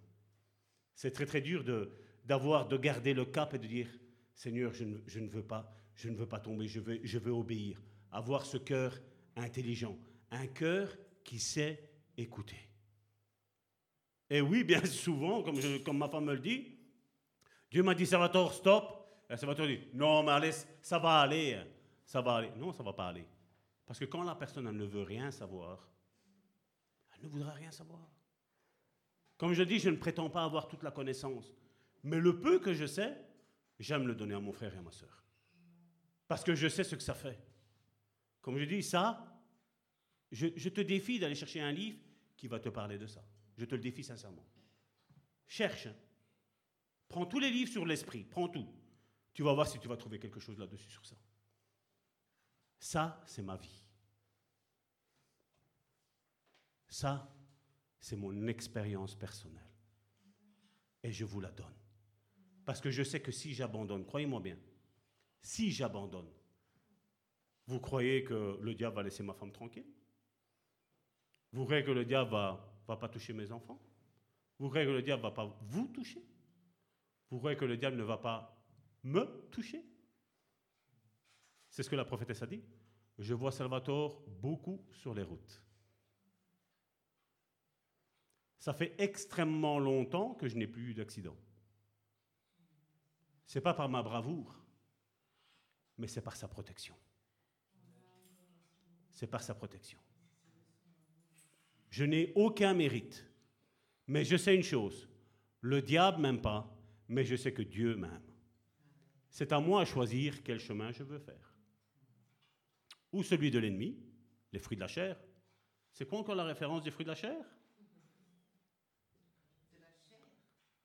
C'est très très dur de, d'avoir, de garder le cap et de dire Seigneur, je ne, je ne veux pas, je ne veux pas tomber, je veux, je veux obéir avoir ce cœur intelligent, un cœur qui sait écouter. Et oui, bien souvent, comme, comme ma femme me le dit, Dieu m'a dit, Salvatore, stop. Et Salvatore dit, non, mais allez, ça va aller, ça va aller. Non, ça ne va pas aller. Parce que quand la personne ne veut rien savoir, elle ne voudra rien savoir. Comme je dis, je ne prétends pas avoir toute la connaissance. Mais le peu que je sais, j'aime le donner à mon frère et à ma soeur. Parce que je sais ce que ça fait. Comme je dis, ça, je, te défie d'aller chercher un livre qui va te parler de ça. Je te le défie sincèrement. Cherche. Hein. Prends tous les livres sur l'esprit. Prends tout. Tu vas voir si tu vas trouver quelque chose là-dessus sur ça. Ça, c'est ma vie. Ça, c'est mon expérience personnelle. Et je vous la donne. Parce que je sais que si j'abandonne, croyez-moi bien, si j'abandonne, vous croyez que le diable va laisser ma femme tranquille? Vous croyez que le diable va, va pas toucher mes enfants? Vous croyez que le diable va pas vous toucher? Vous croyez que le diable ne va pas me toucher C'est ce que la prophétesse a dit. Je vois Salvatore beaucoup sur les routes. Ça fait extrêmement longtemps que je n'ai plus eu d'accident. C'est pas par ma bravoure, mais c'est par sa protection. C'est par sa protection. Je n'ai aucun mérite, mais je sais une chose, le diable m'aime pas, mais je sais que Dieu m'aime. C'est à moi de choisir quel chemin je veux faire. Ou celui de l'ennemi, les fruits de la chair. C'est quoi encore la référence des fruits de la chair?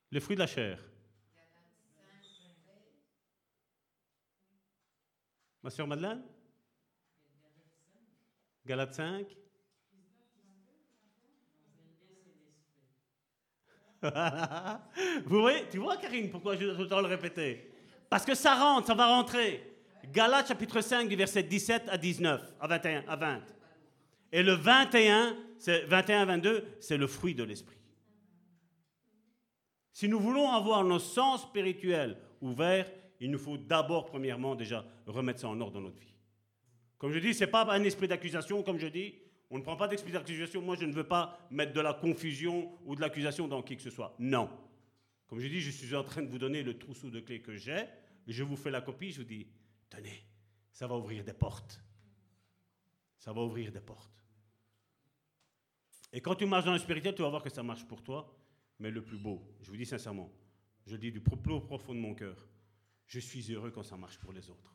Les fruits de la chair. Ma soeur Madeleine? Galate 5 Vous voyez, tu vois Karine, pourquoi je dois le répéter? Parce que ça rentre, ça va rentrer. Galates chapitre 5 du verset 17 à 19, à 21, à 20. Et le 21, c'est 21 à 22, c'est le fruit de l'esprit. Si nous voulons avoir nos sens spirituels ouverts, il nous faut d'abord, premièrement, déjà remettre ça en ordre dans notre vie. Comme je dis, ce n'est pas un esprit d'accusation, comme je dis. On ne prend pas d'esprit d'accusation. Moi, je ne veux pas mettre de la confusion ou de l'accusation dans qui que ce soit. Non. Comme je dis, je suis en train de vous donner le trousseau de clés que j'ai. Je vous fais la copie, je vous dis, tenez, ça va ouvrir des portes. Ça va ouvrir des portes. Et quand tu marches dans le spirituel, tu vas voir que ça marche pour toi. Mais le plus beau, je vous dis sincèrement, je le dis du plus profond de mon cœur, je suis heureux quand ça marche pour les autres.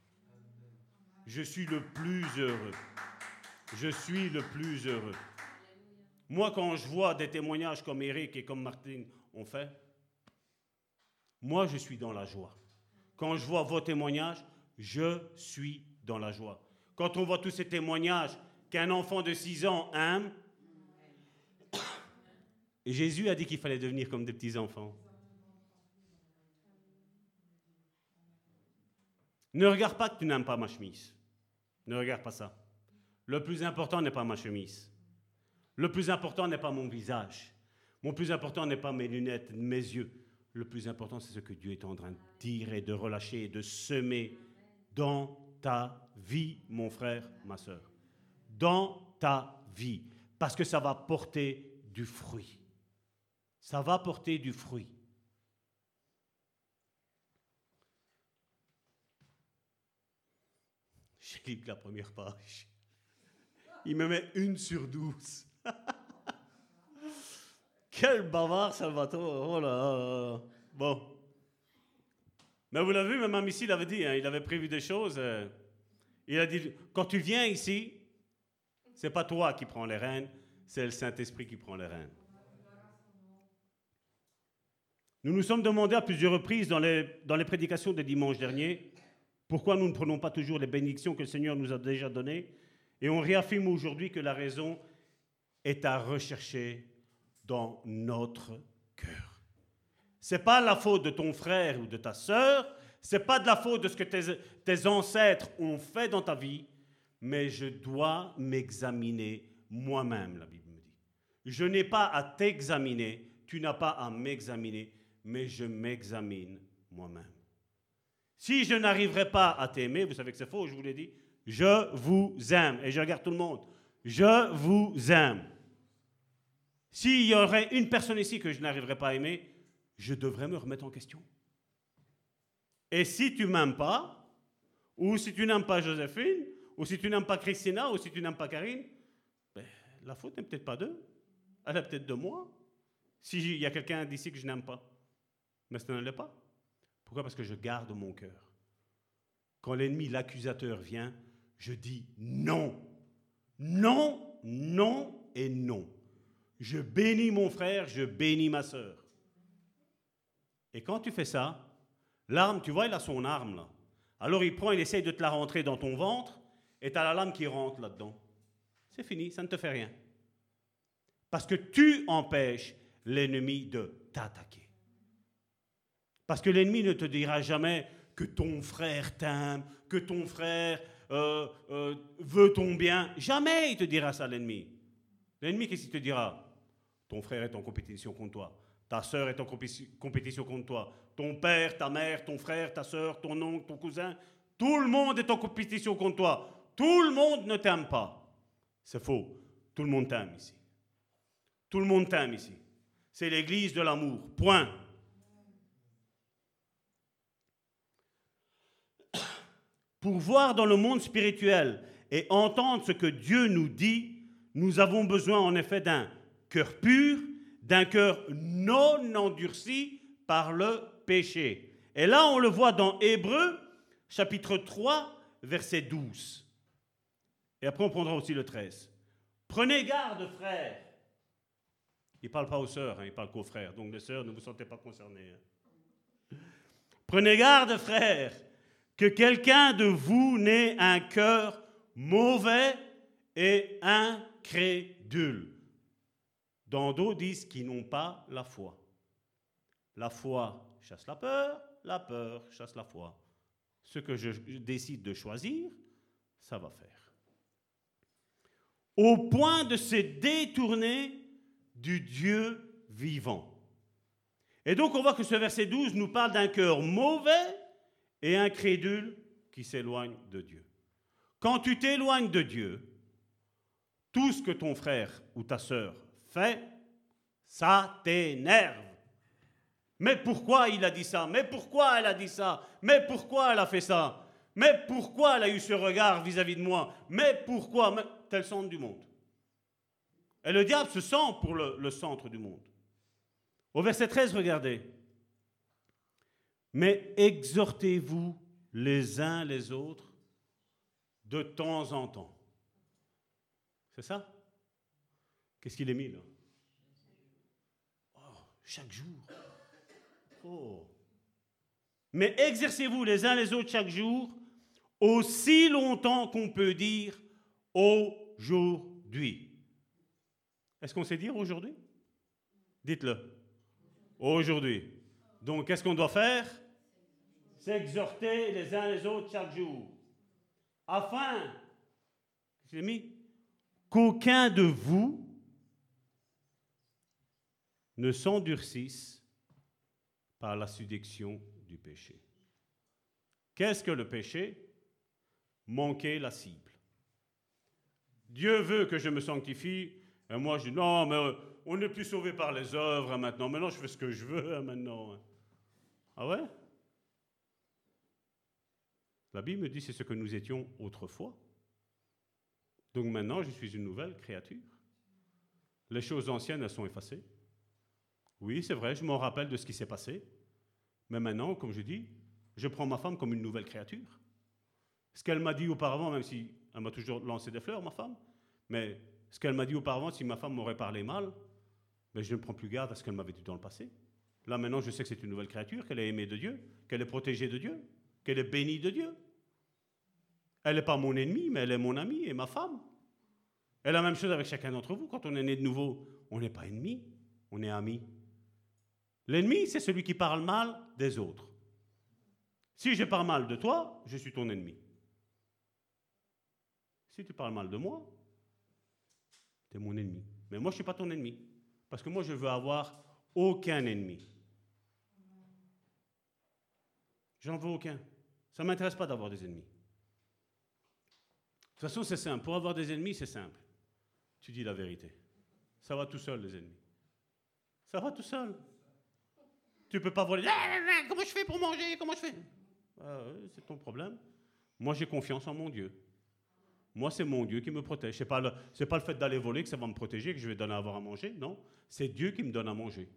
Je suis le plus heureux. Je suis le plus heureux. Moi, quand je vois des témoignages comme Eric et comme Martine ont fait, moi, je suis dans la joie. Quand je vois vos témoignages, je suis dans la joie. Quand on voit tous ces témoignages qu'un enfant de 6 ans aime, Jésus a dit qu'il fallait devenir comme des petits-enfants. Ne regarde pas que tu n'aimes pas ma chemise. Ne regarde pas ça. Le plus important n'est pas ma chemise. Le plus important n'est pas mon visage. Mon plus important n'est pas mes lunettes, mes yeux. Le plus important, c'est ce que Dieu est en train de dire et de relâcher et de semer dans ta vie, mon frère, ma soeur. Dans ta vie. Parce que ça va porter du fruit. Ça va porter du fruit. J'ai lu la première page. Il me met une sur douze. Quel bavard, Salvatore. Oh là. Bon. Mais vous l'avez vu, même ici, il avait dit, hein, il avait prévu des choses. euh, il a dit, quand tu viens ici, c'est pas toi qui prends les rênes, c'est le Saint-Esprit qui prend les rênes. Nous nous sommes demandé à plusieurs reprises dans les, dans les prédications de dimanche dernier pourquoi nous ne prenons pas toujours les bénédictions que le Seigneur nous a déjà données. Et on réaffirme aujourd'hui que la raison est à rechercher dans notre cœur. Ce n'est pas la faute de ton frère ou de ta sœur, ce n'est pas de la faute de ce que tes, tes ancêtres ont fait dans ta vie, mais je dois m'examiner moi-même, la Bible me dit. Je n'ai pas à t'examiner, tu n'as pas à m'examiner, mais je m'examine moi-même. Si je n'arriverai pas à t'aimer, vous savez que c'est faux, je vous l'ai dit, je vous aime. Et je regarde tout le monde. Je vous aime. S'il y aurait une personne ici que je n'arriverais pas à aimer, je devrais me remettre en question. Et si tu m'aimes pas, ou si tu n'aimes pas Joséphine, ou si tu n'aimes pas Christina, ou si tu n'aimes pas Karine, ben, la faute n'est peut-être pas d'eux. Elle est peut-être de moi. S'il y a quelqu'un d'ici que je n'aime pas. Mais ce ne l'est pas. Pourquoi? Parce que je garde mon cœur. Quand l'ennemi, l'accusateur vient, je dis non. Non, non et non. Je bénis mon frère, je bénis ma sœur. Et quand tu fais ça, l'arme, tu vois, il a son arme là. Alors il prend, il essaye de te la rentrer dans ton ventre, et tu as la lame qui rentre là-dedans. C'est fini, ça ne te fait rien. Parce que tu empêches l'ennemi de t'attaquer. Parce que l'ennemi ne te dira jamais que ton frère t'aime, que ton frère euh, euh, veut ton bien. Jamais il te dira ça, l'ennemi. L'ennemi, qu'est-ce qu'il te dira? Ton frère est en compétition contre toi. Ta sœur est en compéti- compétition contre toi. Ton père, ta mère, ton frère, ta sœur, ton oncle, ton cousin, tout le monde est en compétition contre toi. Tout le monde ne t'aime pas. C'est faux. Tout le monde t'aime ici. Tout le monde t'aime ici. C'est l'église de l'amour. Point. Pour voir dans le monde spirituel et entendre ce que Dieu nous dit, nous avons besoin en effet d'un cœur pur, d'un cœur non endurci par le péché. Et là, on le voit dans Hébreu, chapitre 3, verset 12. Et après, on prendra aussi le 13. Prenez garde, frères. Il ne parle pas aux sœurs, hein, il parle qu'aux frères. Donc les sœurs, ne vous sentez pas concernés. hein. Prenez garde, frères, que quelqu'un de vous n'ait un cœur mauvais et incrédule. Dans d'autres disent qu'ils n'ont pas la foi. La foi chasse la peur, la peur chasse la foi. Ce que je décide de choisir, ça va faire. Au point de se détourner du Dieu vivant. Et donc on voit que ce verset 12 nous parle d'un cœur mauvais et incrédule qui s'éloigne de Dieu. Quand tu t'éloignes de Dieu, tout ce que ton frère ou ta sœur ça t'énerve. Mais pourquoi il a dit ça? Mais pourquoi elle a dit ça? Mais pourquoi elle a fait ça? Mais pourquoi elle a eu ce regard vis-à-vis de moi? Mais pourquoi? Mais T'es le centre du monde. Et le diable se sent pour le, le centre du monde. Au verset 13, regardez. Mais exhortez-vous les uns les autres de temps en temps. C'est ça? Qu'est-ce qu'il est mis là? Oh, chaque jour. Oh. Mais exercez-vous les uns les autres chaque jour, aussi longtemps qu'on peut dire aujourd'hui. Est-ce qu'on sait dire aujourd'hui? Dites-le. Aujourd'hui. Donc, qu'est-ce qu'on doit faire? S'exhorter les uns les autres chaque jour. Afin, mis, qu'aucun de vous ne s'endurcisse par la séduction du péché. Qu'est-ce que le péché? Manquer la cible. Dieu veut que je me sanctifie, et moi je dis non, mais on n'est plus sauvé par les œuvres hein, maintenant. Maintenant, je fais ce que je veux hein, maintenant. hein. Ah ouais? La Bible me dit c'est ce que nous étions autrefois. Donc maintenant, je suis une nouvelle créature. Les choses anciennes, elles sont effacées. Oui, c'est vrai, je m'en rappelle de ce qui s'est passé. Mais maintenant, comme je dis, je prends ma femme comme une nouvelle créature. Ce qu'elle m'a dit auparavant, même si elle m'a toujours lancé des fleurs, ma femme, mais ce qu'elle m'a dit auparavant, si ma femme m'aurait parlé mal, mais je ne prends plus garde à ce qu'elle m'avait dit dans le passé. Là, maintenant, je sais que c'est une nouvelle créature, qu'elle est aimée de Dieu, qu'elle est protégée de Dieu, qu'elle est bénie de Dieu. Elle n'est pas mon ennemi, mais elle est mon amie et ma femme. Et la même chose avec chacun d'entre vous. Quand on est né de nouveau, on n'est pas ennemi, on est ami. L'ennemi, c'est celui qui parle mal des autres. Si je parle mal de toi, je suis ton ennemi. Si tu parles mal de moi, tu es mon ennemi. Mais moi, je ne suis pas ton ennemi. Parce que moi, je veux avoir aucun ennemi. J'en veux aucun. Ça ne m'intéresse pas d'avoir des ennemis. De toute façon, c'est simple. Pour avoir des ennemis, c'est simple. Tu dis la vérité. Ça va tout seul, les ennemis. Ça va tout seul. Tu peux pas voler. Ah, Comment je fais pour manger? Comment je fais? Ah, C'est ton problème. Moi, j'ai confiance en mon Dieu. Moi, c'est mon Dieu qui me protège. Ce n'est pas, le, c'est pas le fait d'aller voler que ça va me protéger, que je vais donner à avoir à manger. Non, c'est Dieu qui me donne à manger.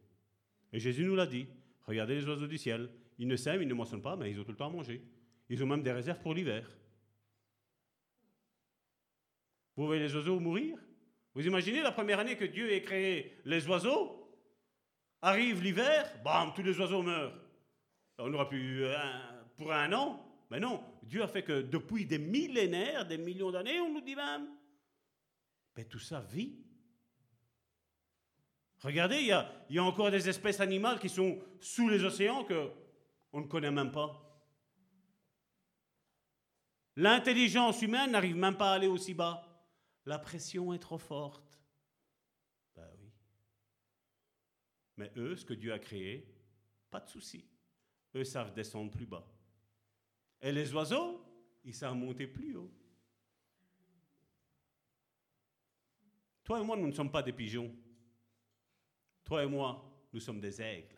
Et Jésus nous l'a dit. Regardez les oiseaux du ciel. Ils ne sèment, ils ne moissonnent pas, mais ils ont tout le temps à manger. Ils ont même des réserves pour l'hiver. Vous voyez les oiseaux mourir? Vous imaginez la première année que Dieu ait créé les oiseaux? Arrive l'hiver, bam, tous les oiseaux meurent. On aura pu un, pour un an. Mais non, Dieu a fait que depuis des millénaires, des millions d'années, on nous dit même, mais tout ça vit. Regardez, il y, a, il y a encore des espèces animales qui sont sous les océans que on ne connaît même pas. L'intelligence humaine n'arrive même pas à aller aussi bas. La pression est trop forte. Ben oui. Mais eux, ce que Dieu a créé, pas de souci. Eux savent descendre plus bas. Et les oiseaux, ils savent monter plus haut. Toi et moi, nous ne sommes pas des pigeons. Toi et moi, nous sommes des aigles.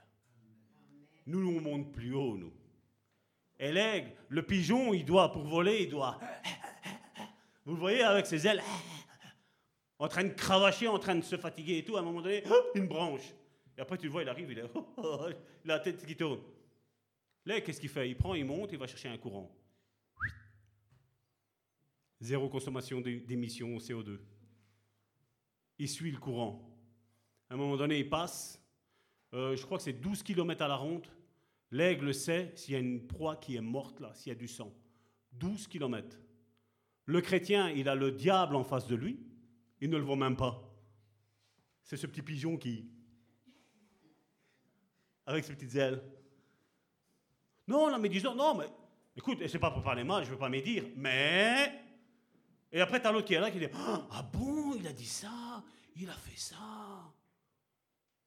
Nous, nous monte plus haut, nous. Et l'aigle, le pigeon, il doit, pour voler, il doit. Vous le voyez avec ses ailes, en train de cravacher, en train de se fatiguer et tout. À un moment donné, une branche. Et après, tu le vois, il arrive, il, est, il a la tête qui tourne. L'aigle, qu'est-ce qu'il fait? Il prend, il monte, il va chercher un courant. Zéro consommation d'émissions au CO2. Il suit le courant. À un moment donné, il passe. Euh, je crois que c'est 12 km à la ronde. L'aigle sait s'il y a une proie qui est morte là, s'il y a du sang. 12 km. Le chrétien, il a le diable en face de lui. Il ne le voit même pas. C'est ce petit pigeon qui. Avec ses petites ailes. Non, la médisant, non, mais. Écoute, c'est pas pour parler mal, je veux pas médire, mais. Et après, t'as l'autre qui est là qui dit Ah bon, il a dit ça, il a fait ça.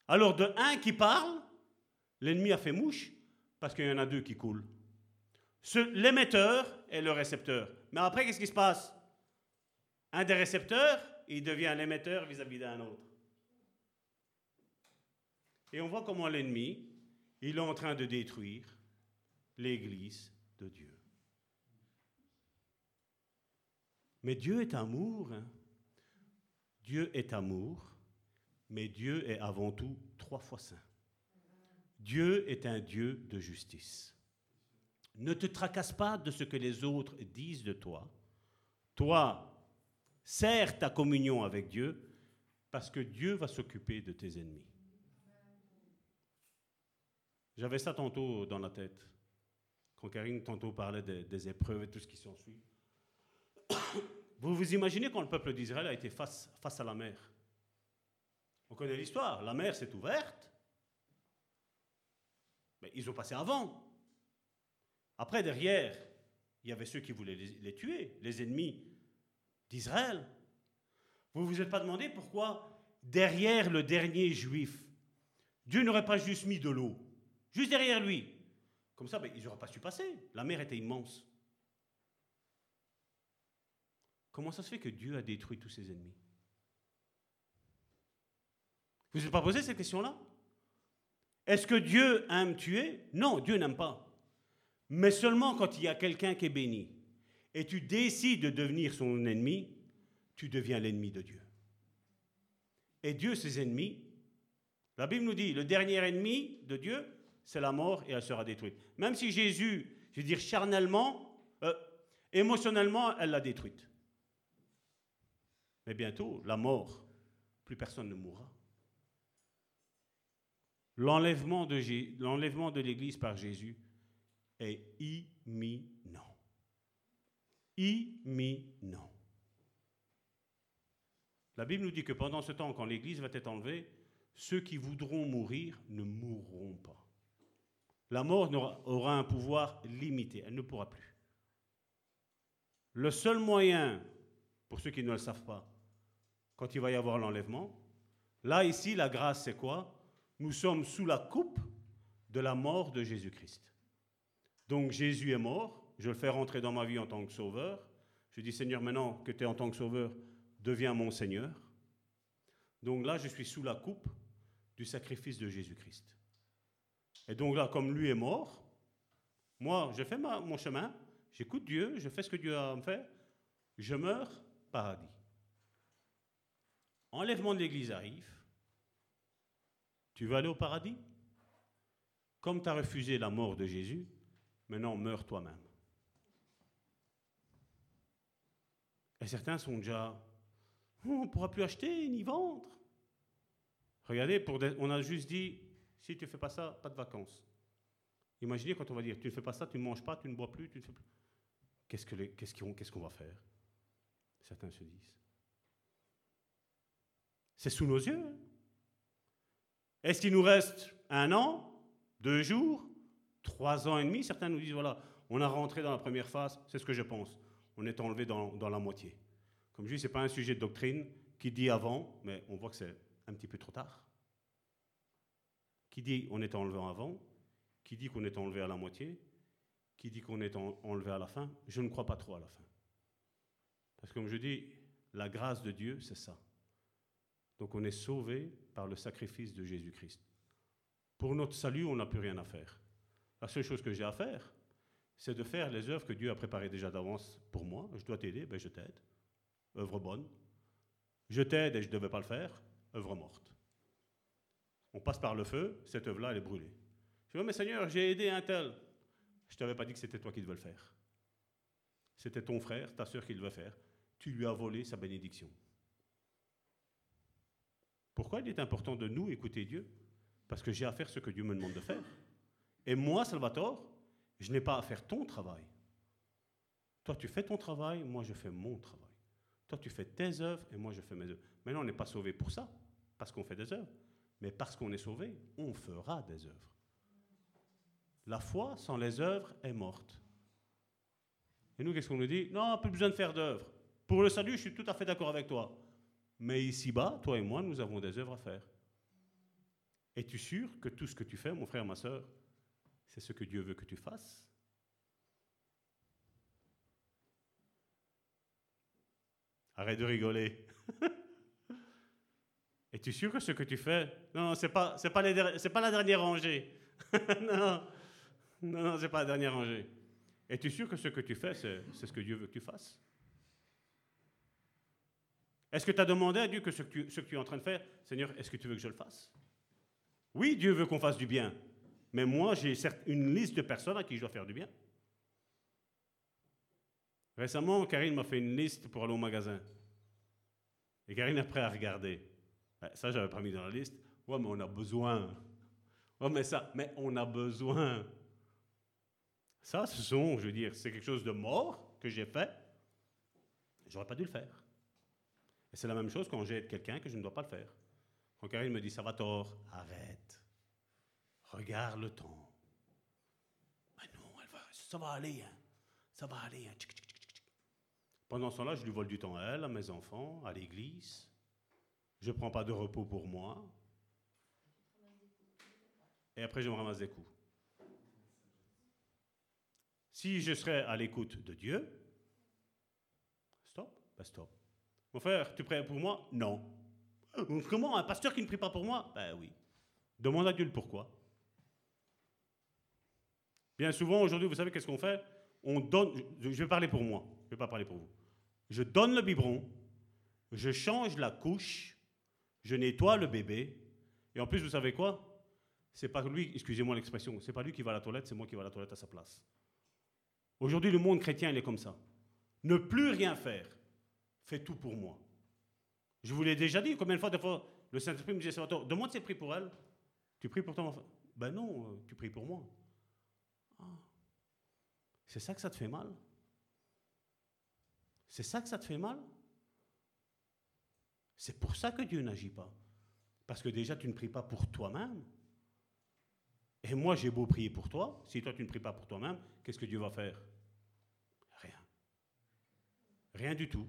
Alors, de un qui parle, l'ennemi a fait mouche, parce qu'il y en a deux qui coulent. L'émetteur et le récepteur. Mais après, qu'est-ce qui se passe? Un des récepteurs, il devient l'émetteur vis-à-vis d'un autre. Et on voit comment l'ennemi, il est en train de détruire l'Église de Dieu. Mais Dieu est amour. Hein. Dieu est amour, mais Dieu est avant tout trois fois saint. Dieu est un Dieu de justice. Ne te tracasse pas de ce que les autres disent de toi. Toi, serre ta communion avec Dieu parce que Dieu va s'occuper de tes ennemis. J'avais ça tantôt dans la tête, quand Karine tantôt parlait des, épreuves et tout ce qui s'ensuit. Vous vous imaginez quand le peuple d'Israël a été face, face à la mer? On connaît l'histoire, la mer s'est ouverte, mais ils ont passé avant. Après, derrière, il y avait ceux qui voulaient les, tuer, les ennemis d'Israël. Vous ne vous êtes pas demandé pourquoi, derrière le dernier juif, Dieu n'aurait pas juste mis de l'eau, juste derrière lui. Comme ça, ben, ils n'auraient pas su passer. La mer était immense. Comment ça se fait que Dieu a détruit tous ses ennemis? Vous ne vous êtes pas posé cette question-là? Est-ce que Dieu aime tuer? Non, Dieu n'aime pas. Mais seulement quand il y a quelqu'un qui est béni et tu décides de devenir son ennemi, tu deviens l'ennemi de Dieu. Et Dieu, ses ennemis, la Bible nous dit, le dernier ennemi de Dieu, c'est la mort et elle sera détruite. Même si Jésus, je veux dire charnellement, euh, émotionnellement, elle l'a détruite. Mais bientôt, la mort, plus personne ne mourra. L'enlèvement de, l'Église par Jésus est imminent. Imminent. La Bible nous dit que pendant ce temps, quand l'Église va être enlevée, ceux qui voudront mourir ne mourront pas. La mort aura un pouvoir limité, elle ne pourra plus. Le seul moyen, pour ceux qui ne le savent pas, quand il va y avoir l'enlèvement. Là, ici, la grâce, c'est quoi? Nous sommes sous la coupe de la mort de Jésus-Christ. Donc Jésus est mort, je le fais rentrer dans ma vie en tant que sauveur. Je dis, Seigneur, maintenant que tu es en tant que sauveur, deviens mon Seigneur. Donc là, je suis sous la coupe du sacrifice de Jésus-Christ. Et donc là, comme lui est mort, moi, je fais mon chemin, j'écoute Dieu, je fais ce que Dieu a me fait, je meurs, paradis. Enlèvement de l'Église arrive. Tu veux aller au paradis? Comme tu as refusé la mort de Jésus, maintenant meurs toi-même. Et certains sont déjà, on ne pourra plus acheter ni vendre. Regardez, on a juste dit, si tu ne fais pas ça, pas de vacances. Imaginez quand on va dire, tu ne fais pas ça, tu ne manges pas, tu ne bois plus, tu ne fais plus. Qu'est-ce qu'on va faire? Certains se disent. C'est sous nos yeux. Hein. Est-ce qu'il nous reste un an, deux jours, trois ans et demi? Certains nous disent, voilà, on a rentré dans la première phase, c'est ce que je pense. On est enlevé dans, la moitié. Comme je dis, ce n'est pas un sujet de doctrine qui dit avant, mais on voit que c'est un petit peu trop tard. Qui dit on est enlevé avant Qui dit qu'on est enlevé à la moitié Qui dit qu'on est en- enlevé à la fin Je ne crois pas trop à la fin. Parce que comme je dis, la grâce de Dieu, c'est ça. Donc on est sauvé par le sacrifice de Jésus-Christ. Pour notre salut, on n'a plus rien à faire. La seule chose que j'ai à faire, c'est de faire les œuvres que Dieu a préparées déjà d'avance pour moi. Je dois t'aider, ben je t'aide. Œuvre bonne. Je t'aide et je ne devais pas le faire. Œuvre morte. On passe par le feu, cette œuvre-là, elle est brûlée. Je dis, mais Seigneur, j'ai aidé un tel. Je ne t'avais pas dit que c'était toi qui devais le faire. C'était ton frère, ta soeur qui devait faire. Tu lui as volé sa bénédiction. Pourquoi il est important de nous écouter Dieu? Parce que j'ai à faire ce que Dieu me demande de faire. Et moi, Salvatore, je n'ai pas à faire ton travail. Toi, tu fais ton travail, moi, je fais mon travail. Toi, tu fais tes œuvres et moi, je fais mes œuvres. Maintenant, on n'est pas sauvé pour ça, parce qu'on fait des œuvres. Mais parce qu'on est sauvé, on fera des œuvres. La foi sans les œuvres est morte. Et nous, qu'est-ce qu'on nous dit? Non, plus besoin de faire d'œuvres. Pour le salut, je suis tout à fait d'accord avec toi. Mais ici-bas, toi et moi, nous avons des œuvres à faire. Es-tu sûr que tout ce que tu fais, mon frère, ma soeur, c'est ce que Dieu veut que tu fasses? Arrête de rigoler. Es-tu sûr que ce que tu fais? Non, pas, c'est pas, pas la dernière rangée. non, non, non, pas la dernière rangée. Es-tu sûr que ce que tu fais, c'est, ce que Dieu veut que tu fasses? Est-ce que tu as demandé à Dieu que ce que, tu, es en train de faire, Seigneur, est-ce que tu veux que je le fasse? Oui, Dieu veut qu'on fasse du bien. Mais moi, j'ai une liste de personnes à qui je dois faire du bien. Récemment, Karine m'a fait une liste pour aller au magasin. Et Karine est prête à regarder. Ben, Ça, j'avais pas mis dans la liste. Ouais, mais on a besoin. Ouais, mais ça, mais on a besoin. Ça, ce sont, je veux dire, c'est quelque chose de mort que j'ai fait. J'aurais pas dû le faire. Et c'est la même chose quand j'aide quelqu'un que je ne dois pas le faire. Quand Karine me dit, ça va tort, arrête. Regarde le temps. Mais non, elle va, ça va aller, hein. Ça va aller, hein. Pendant ce temps-là, je lui vole du temps à elle, à mes enfants, à l'église. Je ne prends pas de repos pour moi. Et après, je me ramasse des coups. Si je serais à l'écoute de Dieu, stop, ben stop. Mon frère, tu pries pour moi? Non. Comment Un pasteur qui ne prie pas pour moi? Ben oui. Demande à Dieu le pourquoi. Bien souvent, aujourd'hui, vous savez qu'est-ce qu'on fait? On donne. Je je vais parler pour moi, je ne vais pas parler pour vous. Je donne le biberon, je change la couche, je nettoie le bébé, et en plus, vous savez quoi? C'est pas lui, excusez-moi l'expression, c'est pas lui qui va à la toilette, c'est moi qui vais à la toilette à sa place. Aujourd'hui, le monde chrétien, il est comme ça. Ne plus rien faire. Fais tout pour moi. Je vous l'ai déjà dit, combien de fois, des fois, le Saint-Esprit me disait, demande si prie pour elle. Tu pries pour ton enfant? Ben non, euh, tu pries pour moi. Ah. C'est ça que ça te fait mal? C'est ça que ça te fait mal? C'est pour ça que Dieu n'agit pas. Parce que déjà, tu ne pries pas pour toi-même. Et moi, j'ai beau prier pour toi, si toi, tu ne pries pas pour toi-même, qu'est-ce que Dieu va faire? Rien. Rien du tout.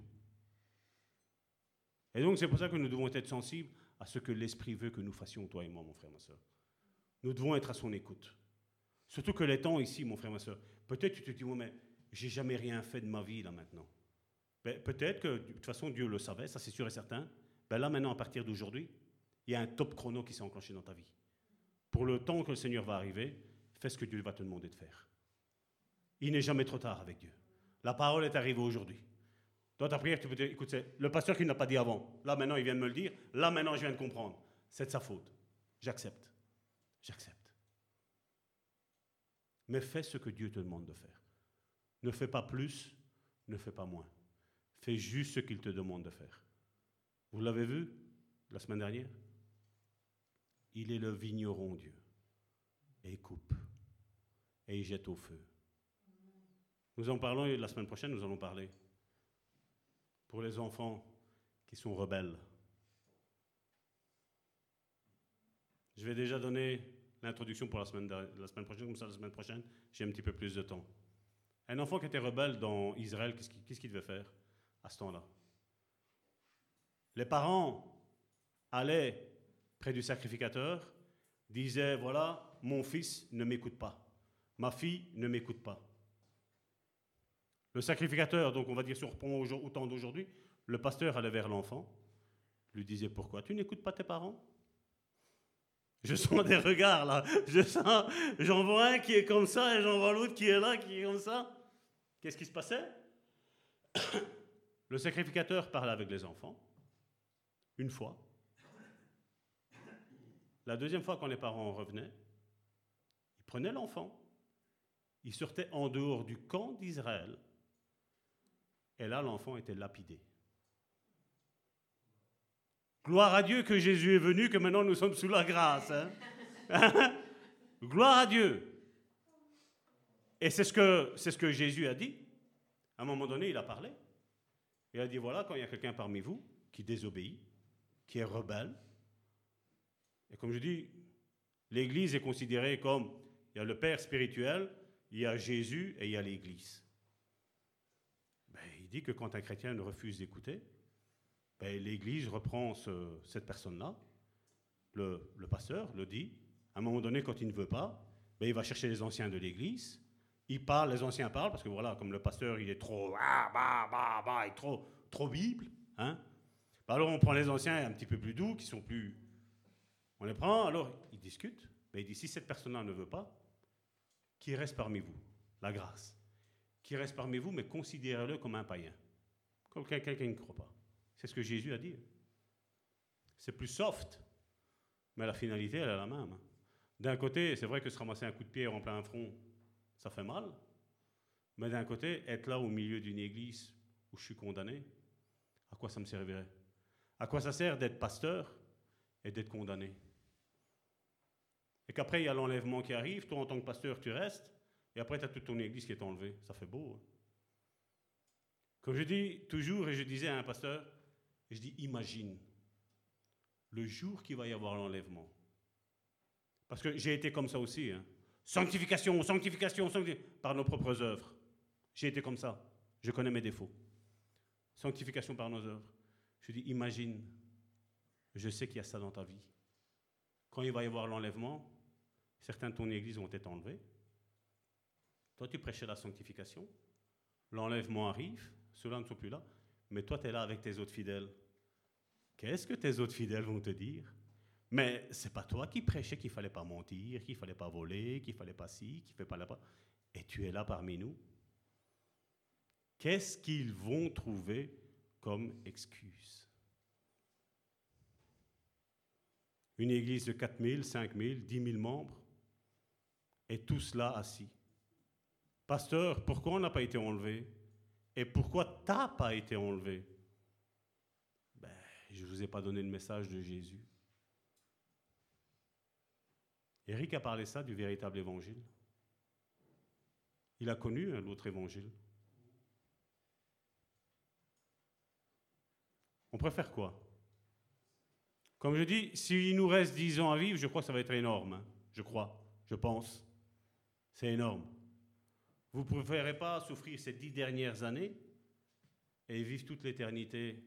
Et donc, c'est pour ça que nous devons être sensibles à ce que l'Esprit veut que nous fassions, toi et moi, mon frère, ma soeur. Nous devons être à son écoute. Surtout que les temps ici, mon frère, ma soeur, peut-être tu te dis, ouais, mais j'ai jamais rien fait de ma vie là maintenant. Ben, peut-être que de toute façon Dieu le savait, ça c'est sûr et certain. Ben, là maintenant, à partir d'aujourd'hui, il y a un top chrono qui s'est enclenché dans ta vie. Pour le temps que le Seigneur va arriver, fais ce que Dieu va te demander de faire. Il n'est jamais trop tard avec Dieu. La parole est arrivée aujourd'hui. Dans ta prière, tu peux dire, écoute, le pasteur qui ne l'a pas dit avant. Là maintenant, il vient de me le dire. Là maintenant, je viens de comprendre. C'est de sa faute. J'accepte. J'accepte. Mais fais ce que Dieu te demande de faire. Ne fais pas plus, ne fais pas moins. Fais juste ce qu'il te demande de faire. Vous l'avez vu la semaine dernière? Il est le vigneron, Dieu. Et il coupe. Et il jette au feu. Nous en parlons la semaine prochaine, nous allons parler. Pour les enfants qui sont rebelles. Je vais déjà donner l'introduction pour la semaine, la semaine prochaine, comme ça la semaine prochaine, j'ai un petit peu plus de temps. Un enfant qui était rebelle dans Israël, qu'est-ce qu'il devait faire à ce temps-là? Les parents allaient près du sacrificateur, disait, voilà, mon fils ne m'écoute pas, ma fille ne m'écoute pas. Le sacrificateur, donc on va dire si on temps d'aujourd'hui, le pasteur allait vers l'enfant, lui disait, pourquoi tu n'écoutes pas tes parents? Je sens des regards là. Je sens, j'en vois un qui est comme ça et j'en vois l'autre qui est là, qui est comme ça. Qu'est-ce qui se passait? Le sacrificateur parlait avec les enfants, une fois. La deuxième fois, quand les parents revenaient, ils prenaient l'enfant, ils sortaient en dehors du camp d'Israël, et là, l'enfant était lapidé. Gloire à Dieu que Jésus est venu, que maintenant nous sommes sous la grâce. Hein. Gloire à Dieu. Et c'est ce, que, c'est ce que Jésus a dit. À un moment donné, il a parlé. Il a dit, voilà, quand il y a quelqu'un parmi vous qui désobéit, qui est rebelle, et comme je dis, l'Église est considérée comme, il y a le Père spirituel, il y a Jésus et il y a l'Église. Ben, il dit que quand un chrétien refuse d'écouter, ben, l'Église reprend cette personne-là, le, pasteur le dit, à un moment donné, quand il ne veut pas, ben, il va chercher les anciens de l'Église, il parle, les anciens parlent, parce que voilà, comme le pasteur, il est trop, ah, bah, bah, bah, il est trop, trop Bible, hein. Ben, alors on prend les anciens un petit peu plus doux, qui sont plus, on les prend, alors ils discutent, mais il dit, si cette personne-là ne veut pas, qui reste parmi vous, la grâce, qui reste parmi vous, mais considérez-le comme un païen, comme quelqu'un qui ne croit pas. C'est ce que Jésus a dit. C'est plus soft, mais la finalité, elle est la même. D'un côté, c'est vrai que se ramasser un coup de pied en plein front, ça fait mal. Mais d'un côté, être là au milieu d'une église où je suis condamné, à quoi ça me servirait? À quoi ça sert d'être pasteur et d'être condamné? Et qu'après, il y a l'enlèvement qui arrive, toi en tant que pasteur, tu restes, et après, tu as toute ton église qui est enlevée. Ça fait beau. Hein. Comme je dis toujours, et je disais à un pasteur, je dis, imagine le jour qu'il va y avoir l'enlèvement. Parce que j'ai été comme ça aussi. Hein. Sanctification, sanctification, sanctification, par nos propres œuvres. J'ai été comme ça. Je connais mes défauts. Sanctification par nos œuvres. Je dis, imagine, je sais qu'il y a ça dans ta vie. Quand il va y avoir l'enlèvement, certains de ton église vont être enlevés. Toi, tu prêchais la sanctification. L'enlèvement arrive, ceux-là ne sont plus là. Mais toi, tu es là avec tes autres fidèles. Qu'est-ce que tes autres fidèles vont te dire? Mais c'est pas toi qui prêchais qu'il fallait pas mentir, qu'il fallait pas voler, qu'il fallait pas ci, qu'il fallait pas là-bas. Et tu es là parmi nous. Qu'est-ce qu'ils vont trouver comme excuse Une église de 4 000, 5 000, 10 000 membres, et tous là assis. Pasteur, pourquoi on n'a pas été enlevé? Et pourquoi tu n'as pas été enlevé? Ben, Je ne vous ai pas donné le message de Jésus. Eric a parlé ça du véritable évangile. Il a connu l'autre évangile. On préfère quoi? Comme je dis, s'il nous reste dix ans à vivre, je crois que ça va être énorme. Hein. Je crois, je pense. C'est énorme. Vous ne préférez pas souffrir ces dix dernières années et vivre toute l'éternité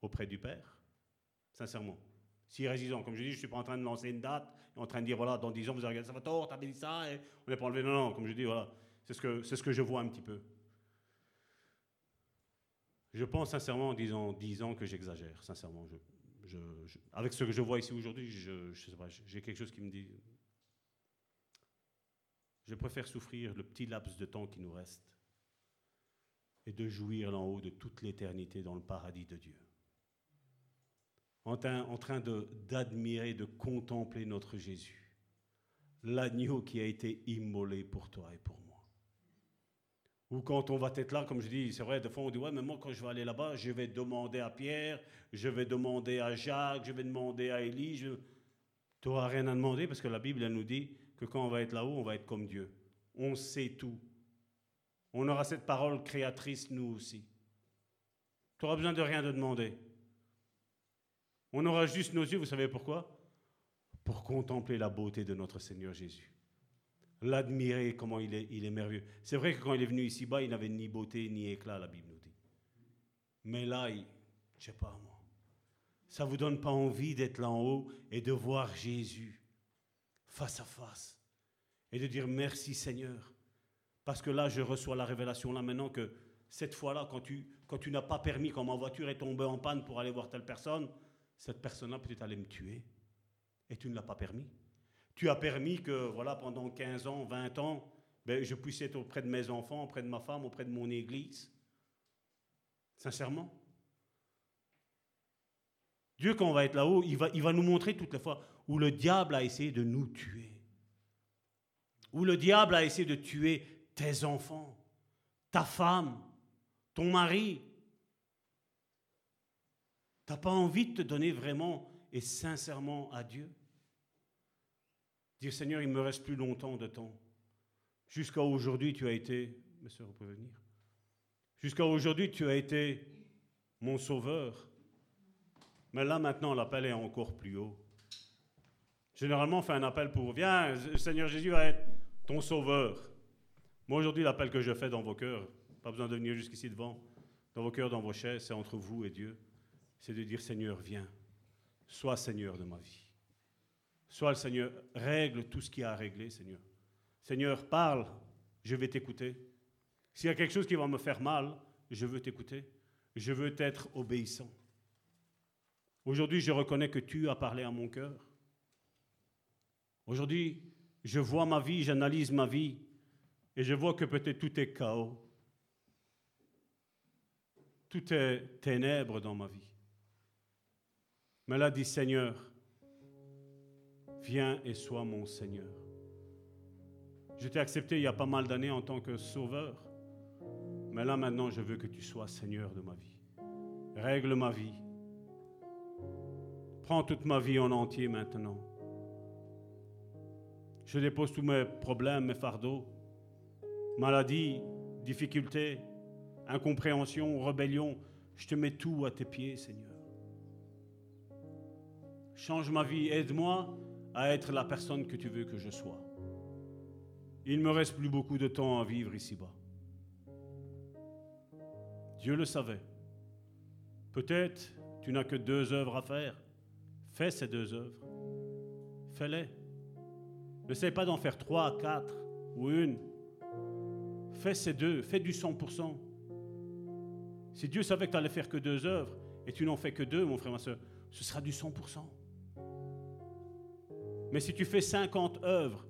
auprès du Père? Sincèrement. Si résistant, comme je dis, je ne suis pas en train de lancer une date, en train de dire, voilà, dans dix ans, vous avez regardé ça va tort, t'as dit ça, et on n'est pas enlevé. Non, non, comme je dis, voilà, c'est ce, que, c'est ce que je vois un petit peu. Je pense sincèrement en disant dix ans que j'exagère, sincèrement. Avec ce que je vois ici aujourd'hui, j'ai quelque chose qui me dit, je préfère souffrir le petit laps de temps qui nous reste et de jouir là en haut de toute l'éternité dans le paradis de Dieu. En train, en train d'admirer, de, contempler notre Jésus, l'agneau qui a été immolé pour toi et pour moi. Ou quand on va être là, comme je dis, c'est vrai, des fois on dit, ouais, mais moi quand je vais aller là-bas, je vais demander à Pierre, je vais demander à Jacques, je vais demander à Élie. Tu n'auras rien à demander parce que la Bible, elle nous dit, que quand on va être là-haut, on va être comme Dieu. On sait tout. On aura cette parole créatrice, nous aussi. Tu n'auras besoin de rien de demander. On aura juste nos yeux, vous savez pourquoi? Pour contempler la beauté de notre Seigneur Jésus. L'admirer, comment il est, il est merveilleux. C'est vrai que quand il est venu ici-bas, il n'avait ni beauté ni éclat, la Bible nous dit. Mais là, il, je sais pas moi, ça vous donne pas envie d'être là en haut et de voir Jésus face à face et de dire merci Seigneur. Parce que là, je reçois la révélation là maintenant que cette fois-là, quand tu, quand tu n'as pas permis, quand ma voiture est tombée en panne pour aller voir telle personne, cette personne-là peut-être allait me tuer. Et tu ne l'as pas permis. Tu as permis que, voilà, pendant 15 ans, 20 ans, ben, je puisse être auprès de mes enfants, auprès de ma femme, auprès de mon église. Sincèrement. Dieu, quand on va être là-haut, il va, il va nous montrer toutes les fois où le diable a essayé de nous tuer. Où le diable a essayé de tuer tes enfants, ta femme, ton mari. Tu n'as pas envie de te donner vraiment et sincèrement à Dieu? Dire Seigneur, il me reste plus longtemps de temps. Jusqu'à aujourd'hui, tu as été, mes vous pouvez venir. Jusqu'à aujourd'hui, tu as été mon sauveur. Mais là, maintenant, l'appel est encore plus haut. Généralement, on fait un appel pour Viens, Seigneur Jésus va être ton sauveur. Moi, aujourd'hui, l'appel que je fais dans vos cœurs, pas besoin de venir jusqu'ici devant, dans vos cœurs, dans vos chaises, c'est entre vous et Dieu. C'est de dire Seigneur, viens, sois Seigneur de ma vie. Sois le Seigneur, règle tout ce qu'il y a à régler, Seigneur. Seigneur, parle, je vais t'écouter. S'il y a quelque chose qui va me faire mal, je veux t'écouter. Je veux être obéissant. Aujourd'hui, je reconnais que tu as parlé à mon cœur. Aujourd'hui, je vois ma vie, j'analyse ma vie, et je vois que peut-être tout est chaos. Tout est ténèbres dans ma vie. Mais là, dit Seigneur, viens et sois mon Seigneur. Je t'ai accepté il y a pas mal d'années en tant que sauveur. Mais là maintenant, je veux que tu sois Seigneur de ma vie. Règle ma vie. Prends toute ma vie en entier maintenant. Je dépose tous mes problèmes, mes fardeaux, maladies, difficultés, incompréhension, rébellion. Je te mets tout à tes pieds, Seigneur. Change ma vie, aide-moi à être la personne que tu veux que je sois. Il ne me reste plus beaucoup de temps à vivre ici-bas. Dieu le savait. Peut-être tu n'as que deux œuvres à faire. Fais ces deux œuvres. Fais-les. N'essaie pas d'en faire trois, quatre ou une. Fais ces deux. Fais du 100%. Si Dieu savait que tu n'allais faire que deux œuvres et tu n'en fais que deux, mon frère, ma soeur, ce sera du 100%. Mais si tu fais 50 œuvres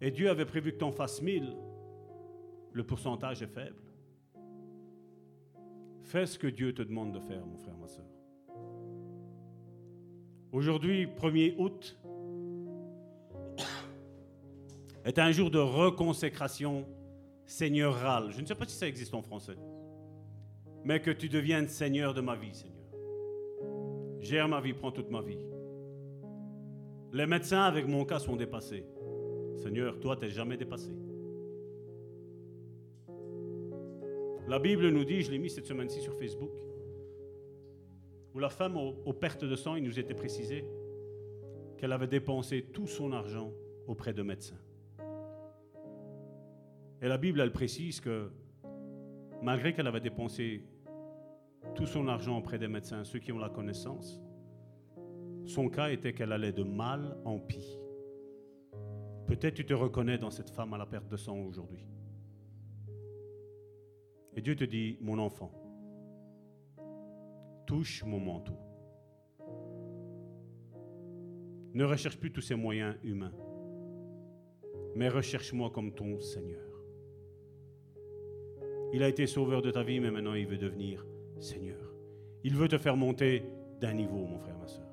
et Dieu avait prévu que tu en fasses 1000, le pourcentage est faible. Fais ce que Dieu te demande de faire, mon frère, ma soeur. Aujourd'hui, 1er août, est un jour de reconsécration seigneurale. Je ne sais pas si ça existe en français. Mais que tu deviennes Seigneur de ma vie, Seigneur. Gère ma vie, prends toute ma vie. Les médecins avec mon cas sont dépassés. Seigneur, toi, tu n'es jamais dépassé. La Bible nous dit, je l'ai mis cette semaine-ci sur Facebook, où la femme aux, pertes de sang, il nous était précisé qu'elle avait dépensé tout son argent auprès de médecins. Et la Bible, elle précise que malgré qu'elle avait dépensé tout son argent auprès des médecins, ceux qui ont la connaissance, son cas était qu'elle allait de mal en pis. Peut-être tu te reconnais dans cette femme à la perte de sang aujourd'hui. Et Dieu te dit, mon enfant, touche mon manteau. Ne recherche plus tous ces moyens humains, mais recherche-moi comme ton Seigneur. Il a été sauveur de ta vie, mais maintenant il veut devenir Seigneur. Il veut te faire monter d'un niveau, mon frère, ma soeur.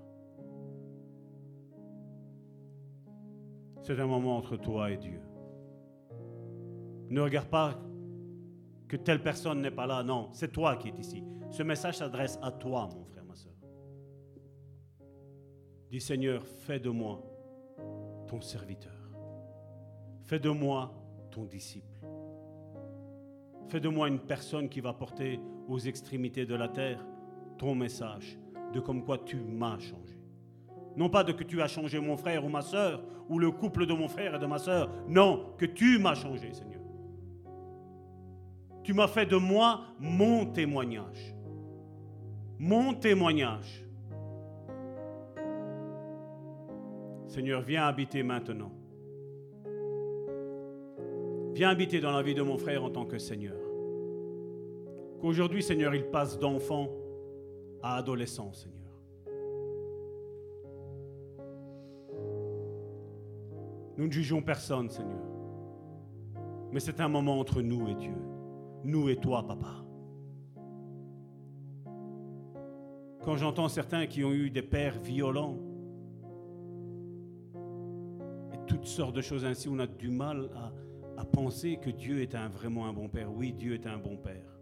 C'est un moment entre toi et Dieu. Ne regarde pas que telle personne n'est pas là. Non, c'est toi qui es ici. Ce message s'adresse à toi, mon frère, ma soeur. Dis Seigneur, fais de moi ton serviteur. Fais de moi ton disciple. Fais de moi une personne qui va porter aux extrémités de la terre ton message de comme quoi tu m'as changé. Non pas de que tu as changé mon frère ou ma soeur, ou le couple de mon frère et de ma soeur. Non, que tu m'as changé, Seigneur. Tu m'as fait de moi mon témoignage. Mon témoignage. Seigneur, viens habiter maintenant. Viens habiter dans la vie de mon frère en tant que Seigneur. Qu'aujourd'hui, Seigneur, il passe d'enfant à adolescent, Seigneur. Nous ne jugeons personne, Seigneur. Mais c'est un moment entre nous et Dieu. Nous et toi, papa. Quand j'entends certains qui ont eu des pères violents, et toutes sortes de choses ainsi, on a du mal à, penser que Dieu est vraiment un bon père. Oui, Dieu est un bon père.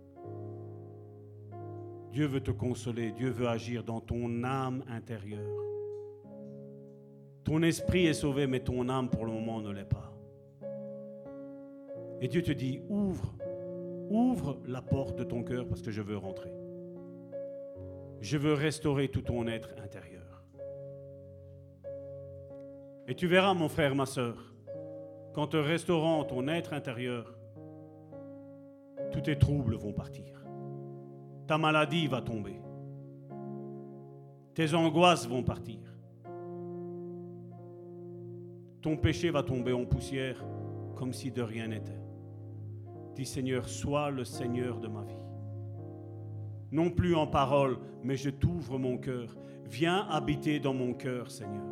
Dieu veut te consoler, Dieu veut agir dans ton âme intérieure. Ton esprit est sauvé, mais ton âme pour le moment ne l'est pas. Et Dieu te dit, ouvre, ouvre la porte de ton cœur parce que je veux rentrer. Je veux restaurer tout ton être intérieur. Et tu verras, mon frère, ma soeur, qu'en te restaurant ton être intérieur, tous tes troubles vont partir. Ta maladie va tomber. Tes angoisses vont partir. Ton péché va tomber en poussière comme si de rien n'était. Dis Seigneur, sois le Seigneur de ma vie. Non plus en parole, mais je t'ouvre mon cœur. Viens habiter dans mon cœur, Seigneur.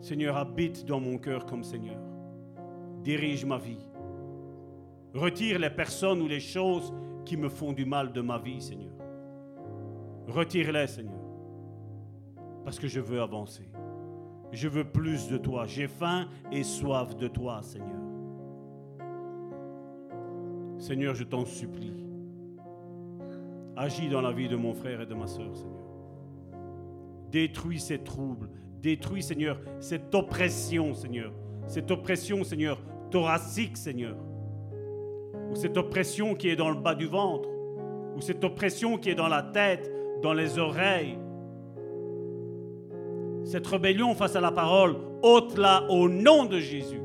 Seigneur, habite dans mon cœur comme Seigneur. Dirige ma vie. Retire les personnes ou les choses qui me font du mal de ma vie, Seigneur. Retire-les, Seigneur. Parce que je veux avancer. Je veux plus de toi. J'ai faim et soif de toi, Seigneur. Seigneur, je t'en supplie. Agis dans la vie de mon frère et de ma soeur, Seigneur. Détruis ces troubles. Détruis, Seigneur, cette oppression, Seigneur. Cette oppression, Seigneur, thoracique, Seigneur. Ou cette oppression qui est dans le bas du ventre. Ou cette oppression qui est dans la tête, dans les oreilles. Cette rébellion face à la parole, ôte-la au nom de Jésus.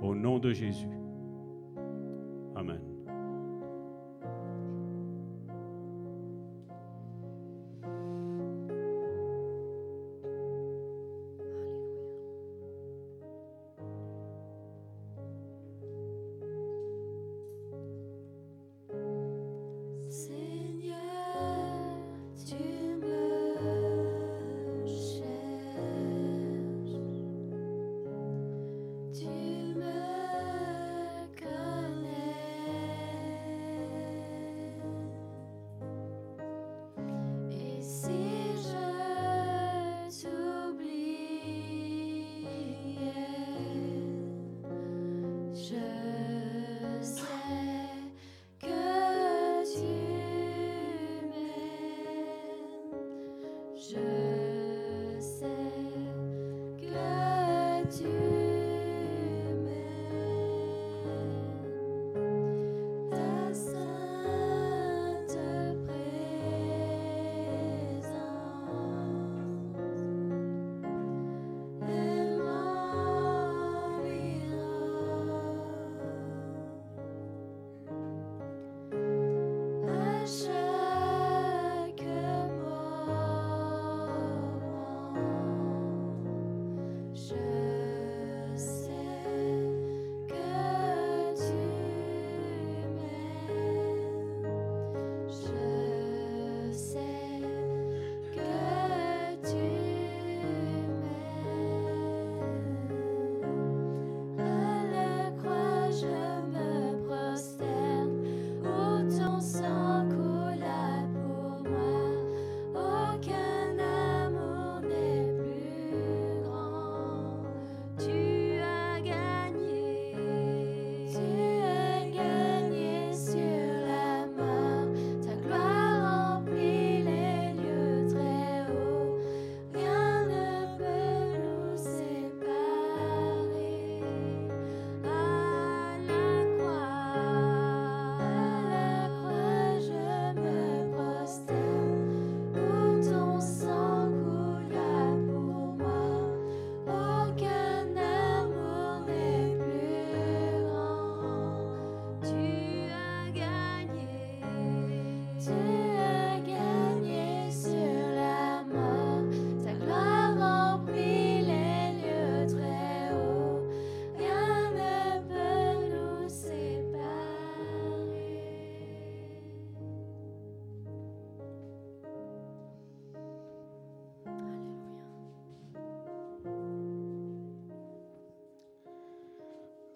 Au nom de Jésus. Amen.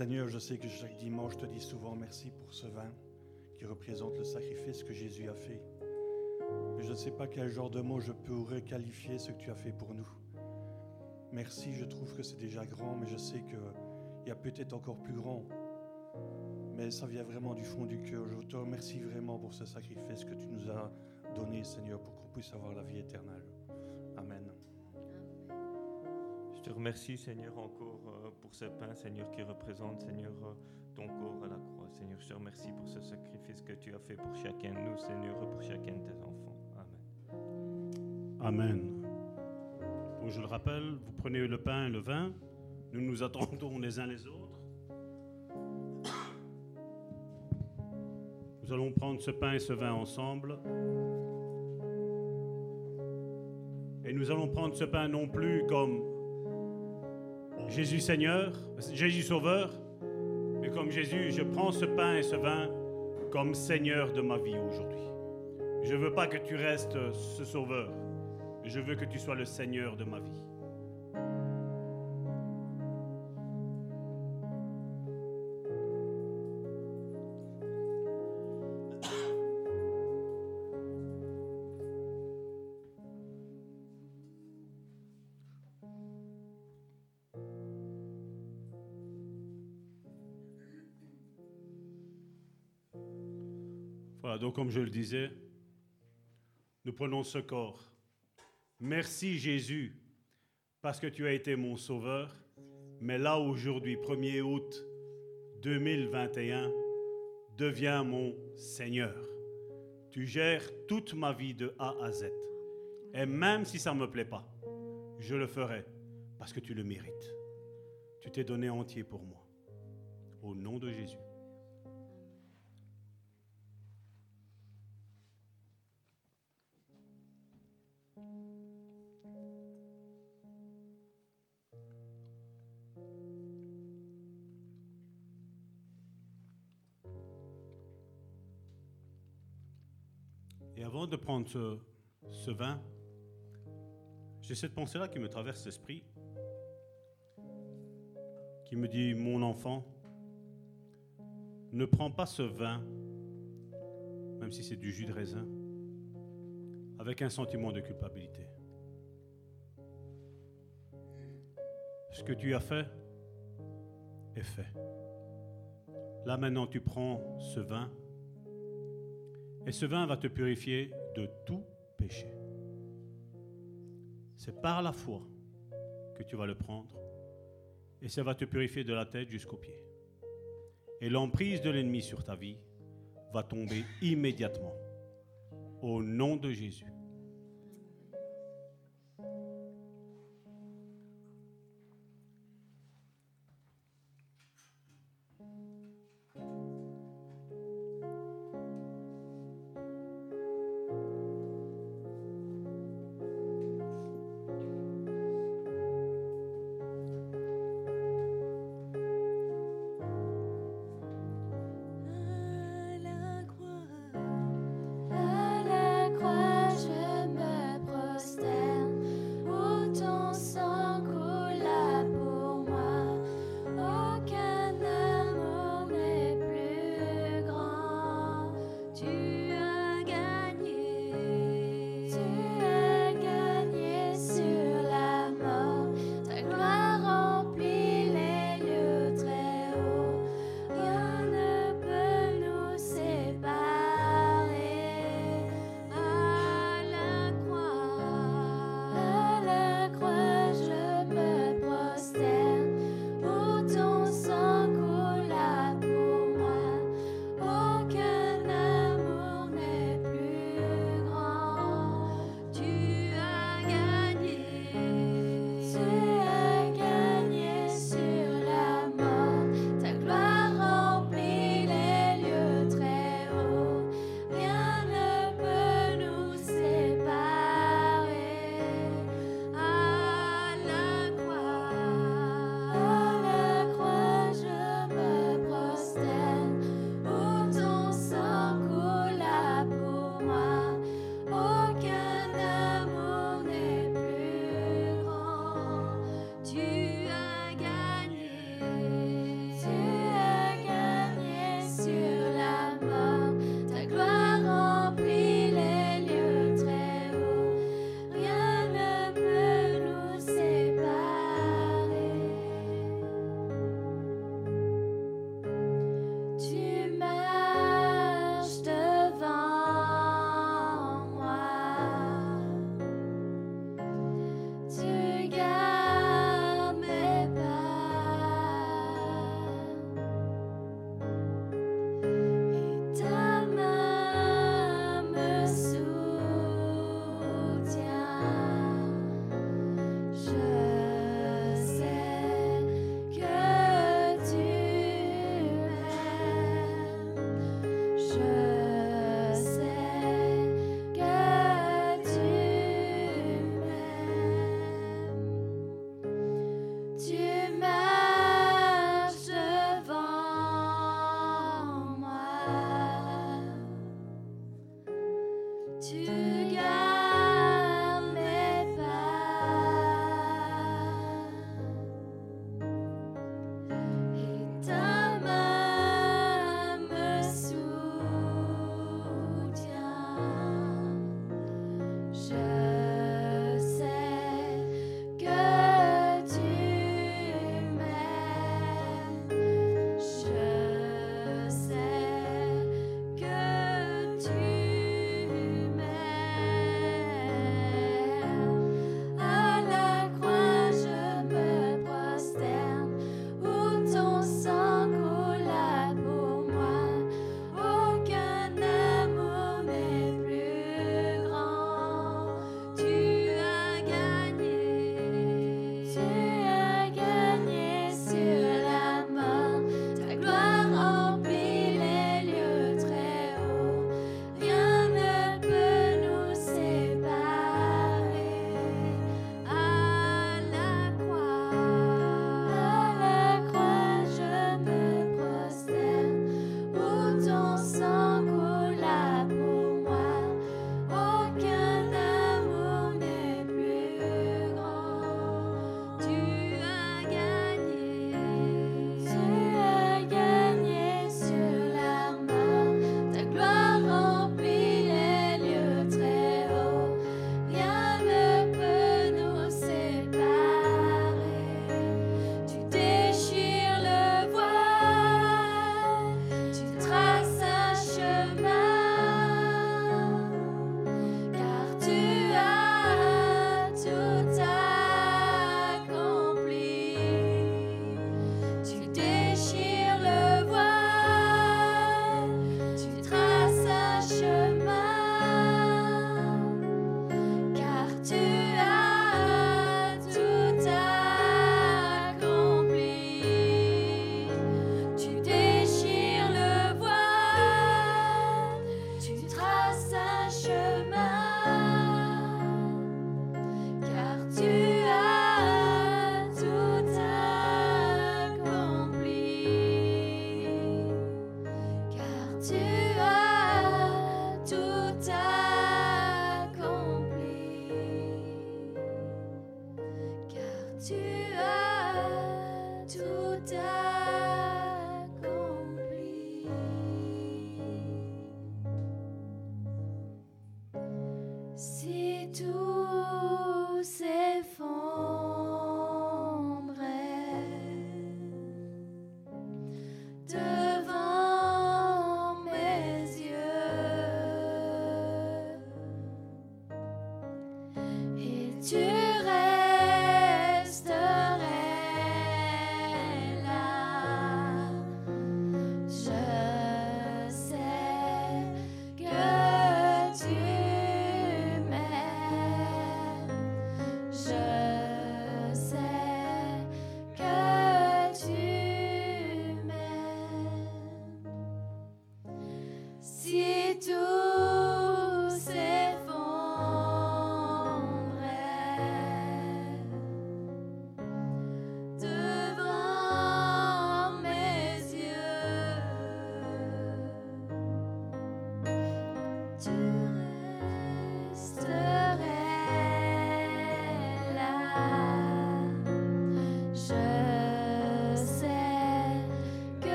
Seigneur, je sais que chaque dimanche, je te dis souvent merci pour ce vin qui représente le sacrifice que Jésus a fait. Mais je ne sais pas quel genre de mot je pourrais qualifier ce que tu as fait pour nous. Merci, je trouve que c'est déjà grand, mais je sais qu'il y a peut-être encore plus grand. Mais ça vient vraiment du fond du cœur. Je te remercie vraiment pour ce sacrifice que tu nous as donné, Seigneur, pour qu'on puisse avoir la vie éternelle. Je te remercie, Seigneur, encore euh, pour ce pain, Seigneur, qui représente, Seigneur, euh, ton corps à la croix. Seigneur, je te remercie pour ce sacrifice que tu as fait pour chacun de nous, Seigneur, et pour chacun de tes enfants. Amen. Amen. Donc, je le rappelle, vous prenez le pain et le vin, nous nous attendons les uns les autres. Nous allons prendre ce pain et ce vin ensemble. Et nous allons prendre ce pain non plus comme Jésus Seigneur, Jésus Sauveur, mais comme Jésus, je prends ce pain et ce vin comme Seigneur de ma vie aujourd'hui. Je ne veux pas que tu restes ce Sauveur, je veux que tu sois le Seigneur de ma vie. Donc comme je le disais, nous prenons ce corps. Merci Jésus, parce que tu as été mon sauveur. Mais là, aujourd'hui, 1er août 2021, deviens mon Seigneur. Tu gères toute ma vie de A à Z. Et même si ça ne me plaît pas, je le ferai parce que tu le mérites. Tu t'es donné entier pour moi. Au nom de Jésus. De prendre ce, vin, j'ai cette pensée-là qui me traverse l'esprit, qui me dit, mon enfant, ne prends pas ce vin, même si c'est du jus de raisin, avec un sentiment de culpabilité. Ce que tu as fait est fait. Là maintenant, tu prends ce vin et ce vin va te purifier de tout péché. C'est par la foi que tu vas le prendre et ça va te purifier de la tête jusqu'aux pieds. Et l'emprise de l'ennemi sur ta vie va tomber immédiatement. Au nom de Jésus.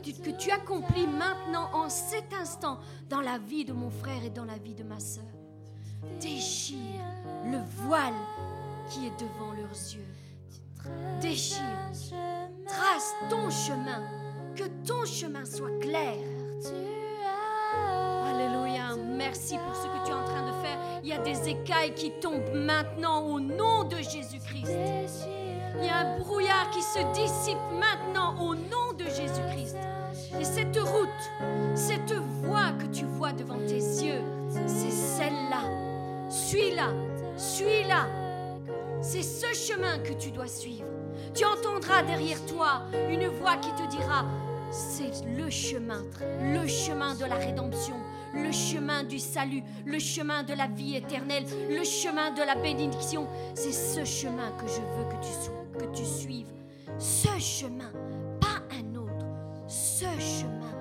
Que tu accomplis maintenant, en cet instant, dans la vie de mon frère et dans la vie de ma sœur. Déchire le voile qui est devant leurs yeux. Déchire, trace ton chemin, que ton chemin soit clair. Alléluia, merci pour ce que tu es en train de faire. Il y a des écailles qui tombent maintenant au nom de Jésus-Christ. Il y a un brouillard qui se dissipe maintenant au nom de Jésus-Christ. Et cette route, cette voie que tu vois devant tes yeux, c'est celle-là. Suis-la, suis-la. C'est ce chemin que tu dois suivre. Tu entendras derrière toi une voix qui te dira, c'est le chemin, le chemin de la rédemption, le chemin du salut, le chemin de la vie éternelle, le chemin de la bénédiction. C'est ce chemin que je veux que tu, suives. Ce chemin, pas un autre. Ce chemin,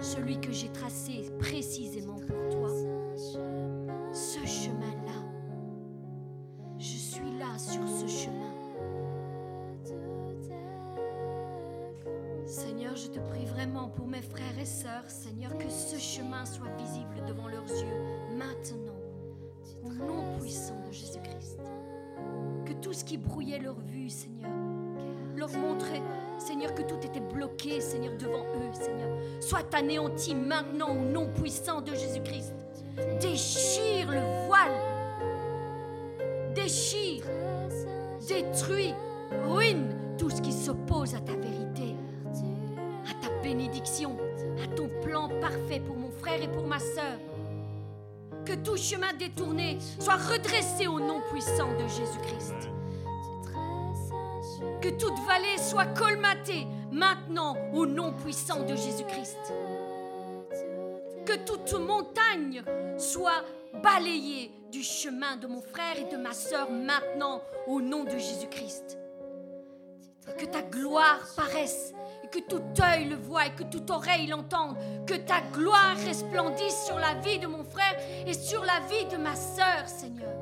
celui que j'ai tracé précisément pour toi. Ce chemin-là. Je suis là sur ce chemin. Je te prie vraiment pour mes frères et sœurs, Seigneur, que ce chemin soit visible devant leurs yeux maintenant, au nom puissant de Jésus-Christ. Que tout ce qui brouillait leur vue, Seigneur, leur montrait, Seigneur, que tout était bloqué, Seigneur, devant eux, Seigneur, soit anéanti maintenant au nom puissant de Jésus-Christ. Déchire le voile, déchire, détruis, ruine tout ce qui s'oppose à ta vérité, ta bénédiction, à ton plan parfait pour mon frère et pour ma sœur. Que tout chemin détourné soit redressé au nom puissant de Jésus-Christ. Que toute vallée soit colmatée maintenant au nom puissant de Jésus-Christ. Que toute montagne soit balayée du chemin de mon frère et de ma sœur maintenant au nom de Jésus-Christ. Que ta gloire paraisse que tout œil le voie et que toute oreille l'entende. Que ta gloire resplendisse sur la vie de mon frère et sur la vie de ma sœur, Seigneur.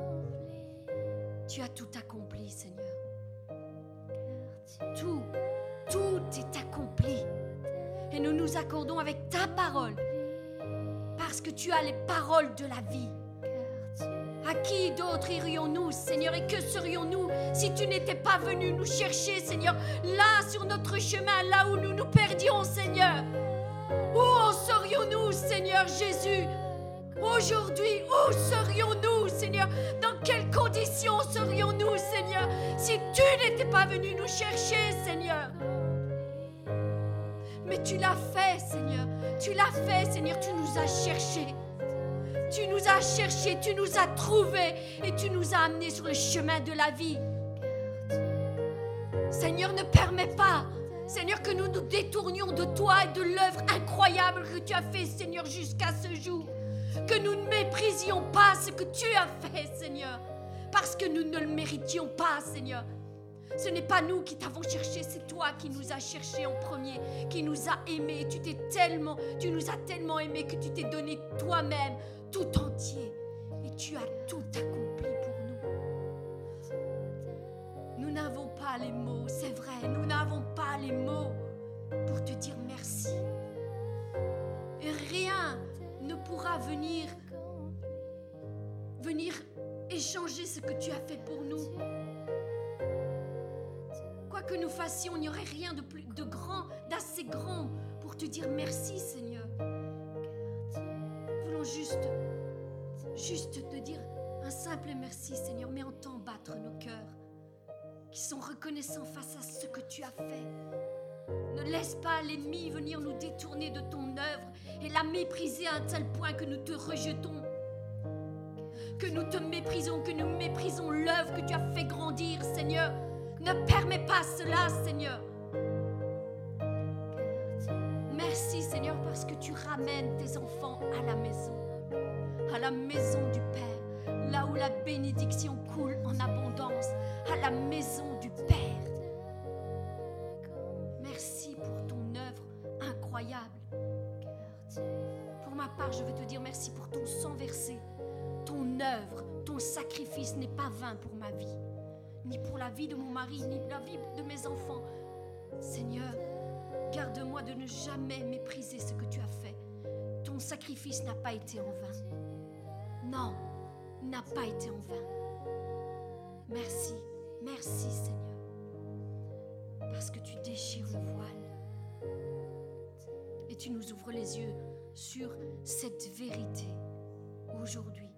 Tu as tout accompli, Seigneur. Tout, tout est accompli. Et nous nous accordons avec ta parole parce que tu as les paroles de la vie. À qui d'autre irions-nous, Seigneur Et que serions-nous si tu n'étais pas venu nous chercher, Seigneur, là sur notre chemin, là où nous nous perdions, Seigneur? Où en serions-nous, Seigneur Jésus? Aujourd'hui, où serions-nous, Seigneur? Dans quelles conditions serions-nous, Seigneur Si tu n'étais pas venu nous chercher, Seigneur? Mais tu l'as fait, Seigneur. Tu l'as fait, Seigneur. Tu nous as cherchés. Tu nous as cherchés, tu nous as trouvés et tu nous as amenés sur le chemin de la vie. Seigneur, ne permets pas, Seigneur, que nous nous détournions de toi et de l'œuvre incroyable que tu as fait, Seigneur, jusqu'à ce jour. Que nous ne méprisions pas ce que tu as fait, Seigneur, parce que nous ne le méritions pas, Seigneur. Ce n'est pas nous qui t'avons cherché, c'est toi qui nous as cherchés en premier, qui nous a aimés. Tu t'es tellement, tu nous as tellement aimés que tu t'es donné toi-même tout entier et tu as tout accompli pour nous. Nous n'avons pas les mots, c'est vrai, nous n'avons pas les mots pour te dire merci. Et rien ne pourra venir venir échanger ce que tu as fait pour nous. Quoi que nous fassions, il n'y aurait rien de plus de grand, d'assez grand pour te dire merci, Seigneur. Juste te dire un simple merci, Seigneur, mais entends battre nos cœurs, qui sont reconnaissants face à ce que tu as fait. Ne laisse pas l'ennemi venir nous détourner de ton œuvre et la mépriser à un tel point que nous te rejetons. Que nous te méprisons, que nous méprisons l'œuvre que tu as fait grandir, Seigneur. Ne permets pas cela, Seigneur. Bénédiction coule en abondance, à la maison du Père. Merci pour ton œuvre incroyable. Pour ma part, je veux te dire merci pour ton sang versé. Ton œuvre, ton sacrifice n'est pas vain pour ma vie, ni pour la vie de mon mari, ni pour la vie de mes enfants. Seigneur, garde-moi de ne jamais mépriser ce que tu as fait. Ton sacrifice n'a pas été en vain. Non, n'a pas été en vain. Merci, merci Seigneur, parce que tu déchires le voile et tu nous ouvres les yeux sur cette vérité aujourd'hui.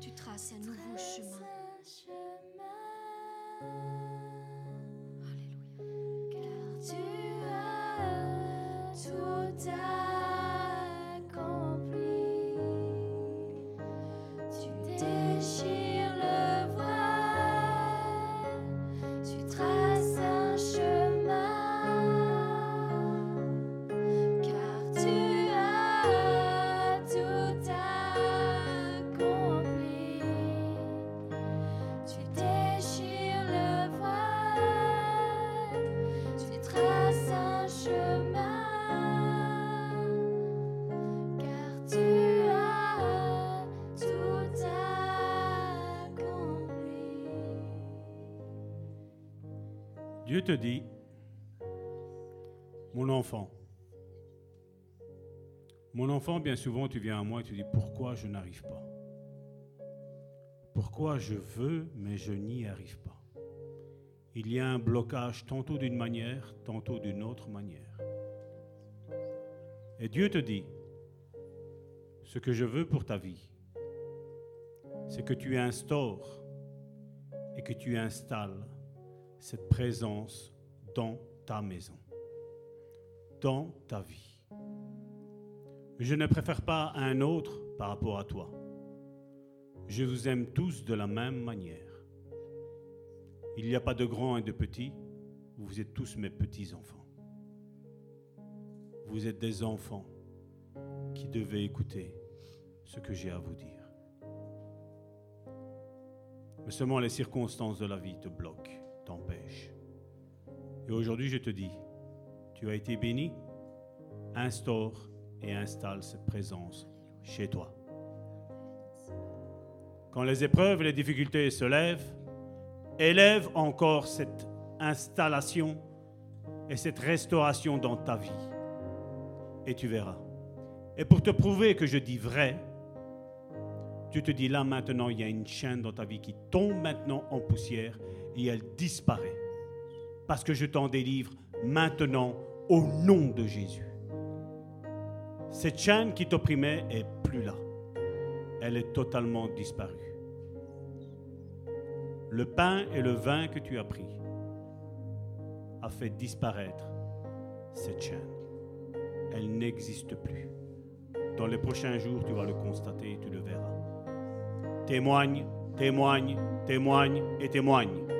Tu traces un nouveau chemin. Alléluia. Tu as tout accompli. Dieu te dit, mon enfant, mon enfant, bien souvent tu viens à moi et tu dis, pourquoi je n'arrive pas? Pourquoi je veux, mais je n'y arrive pas? Il y a un blocage tantôt d'une manière, tantôt d'une autre manière. Et Dieu te dit, ce que je veux pour ta vie, c'est que tu instaures et que tu installes cette présence dans ta maison, dans ta vie. Je ne préfère pas un autre par rapport à toi. Je vous aime tous de la même manière. Il n'y a pas de grands et de petits, vous êtes tous mes petits-enfants. Vous êtes des enfants qui devaient écouter ce que j'ai à vous dire. Mais seulement les circonstances de la vie te bloquent, Et aujourd'hui, je te dis, tu as été béni, instaure et installe cette présence chez toi. Quand les épreuves et les difficultés se lèvent, élève encore cette installation et cette restauration dans ta vie. Et tu verras. Et pour te prouver que je dis vrai, tu te dis là maintenant, il y a une chaîne dans ta vie qui tombe maintenant en poussière et elle disparaît. Parce que je t'en délivre maintenant au nom de Jésus. Cette chaîne qui t'opprimait est plus là. Elle est totalement disparue. Le pain et le vin que tu as pris a fait disparaître cette chaîne. Elle n'existe plus. Dans les prochains jours, tu vas le constater et tu le verras. Témoigne, témoigne, témoigne et témoigne.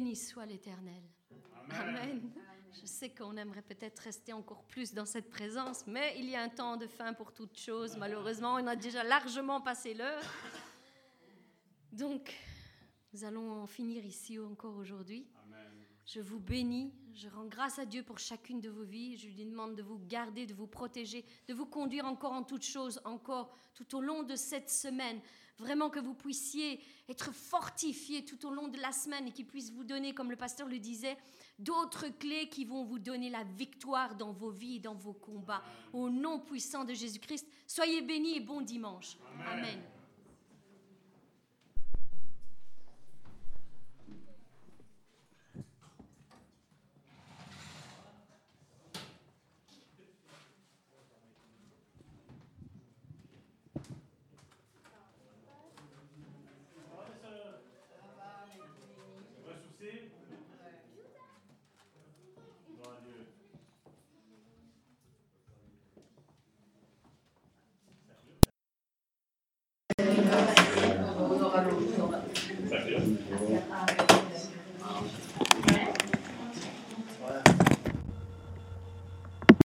Béni soit l'Éternel. Amen. Je sais qu'on aimerait peut-être rester encore plus dans cette présence, mais il y a un temps de fin pour toute chose. Malheureusement, on a déjà largement passé l'heure. Donc, nous allons en finir ici encore aujourd'hui. Je vous bénis, je rends grâce à Dieu pour chacune de vos vies. Je lui demande de vous garder, de vous protéger, de vous conduire encore en toutes choses, encore tout au long de cette semaine. Vraiment que vous puissiez être fortifiés tout au long de la semaine et qu'il puisse vous donner, comme le pasteur le disait, d'autres clés qui vont vous donner la victoire dans vos vies, dans vos combats. Au nom puissant de Jésus-Christ, soyez bénis et bon dimanche. Amen.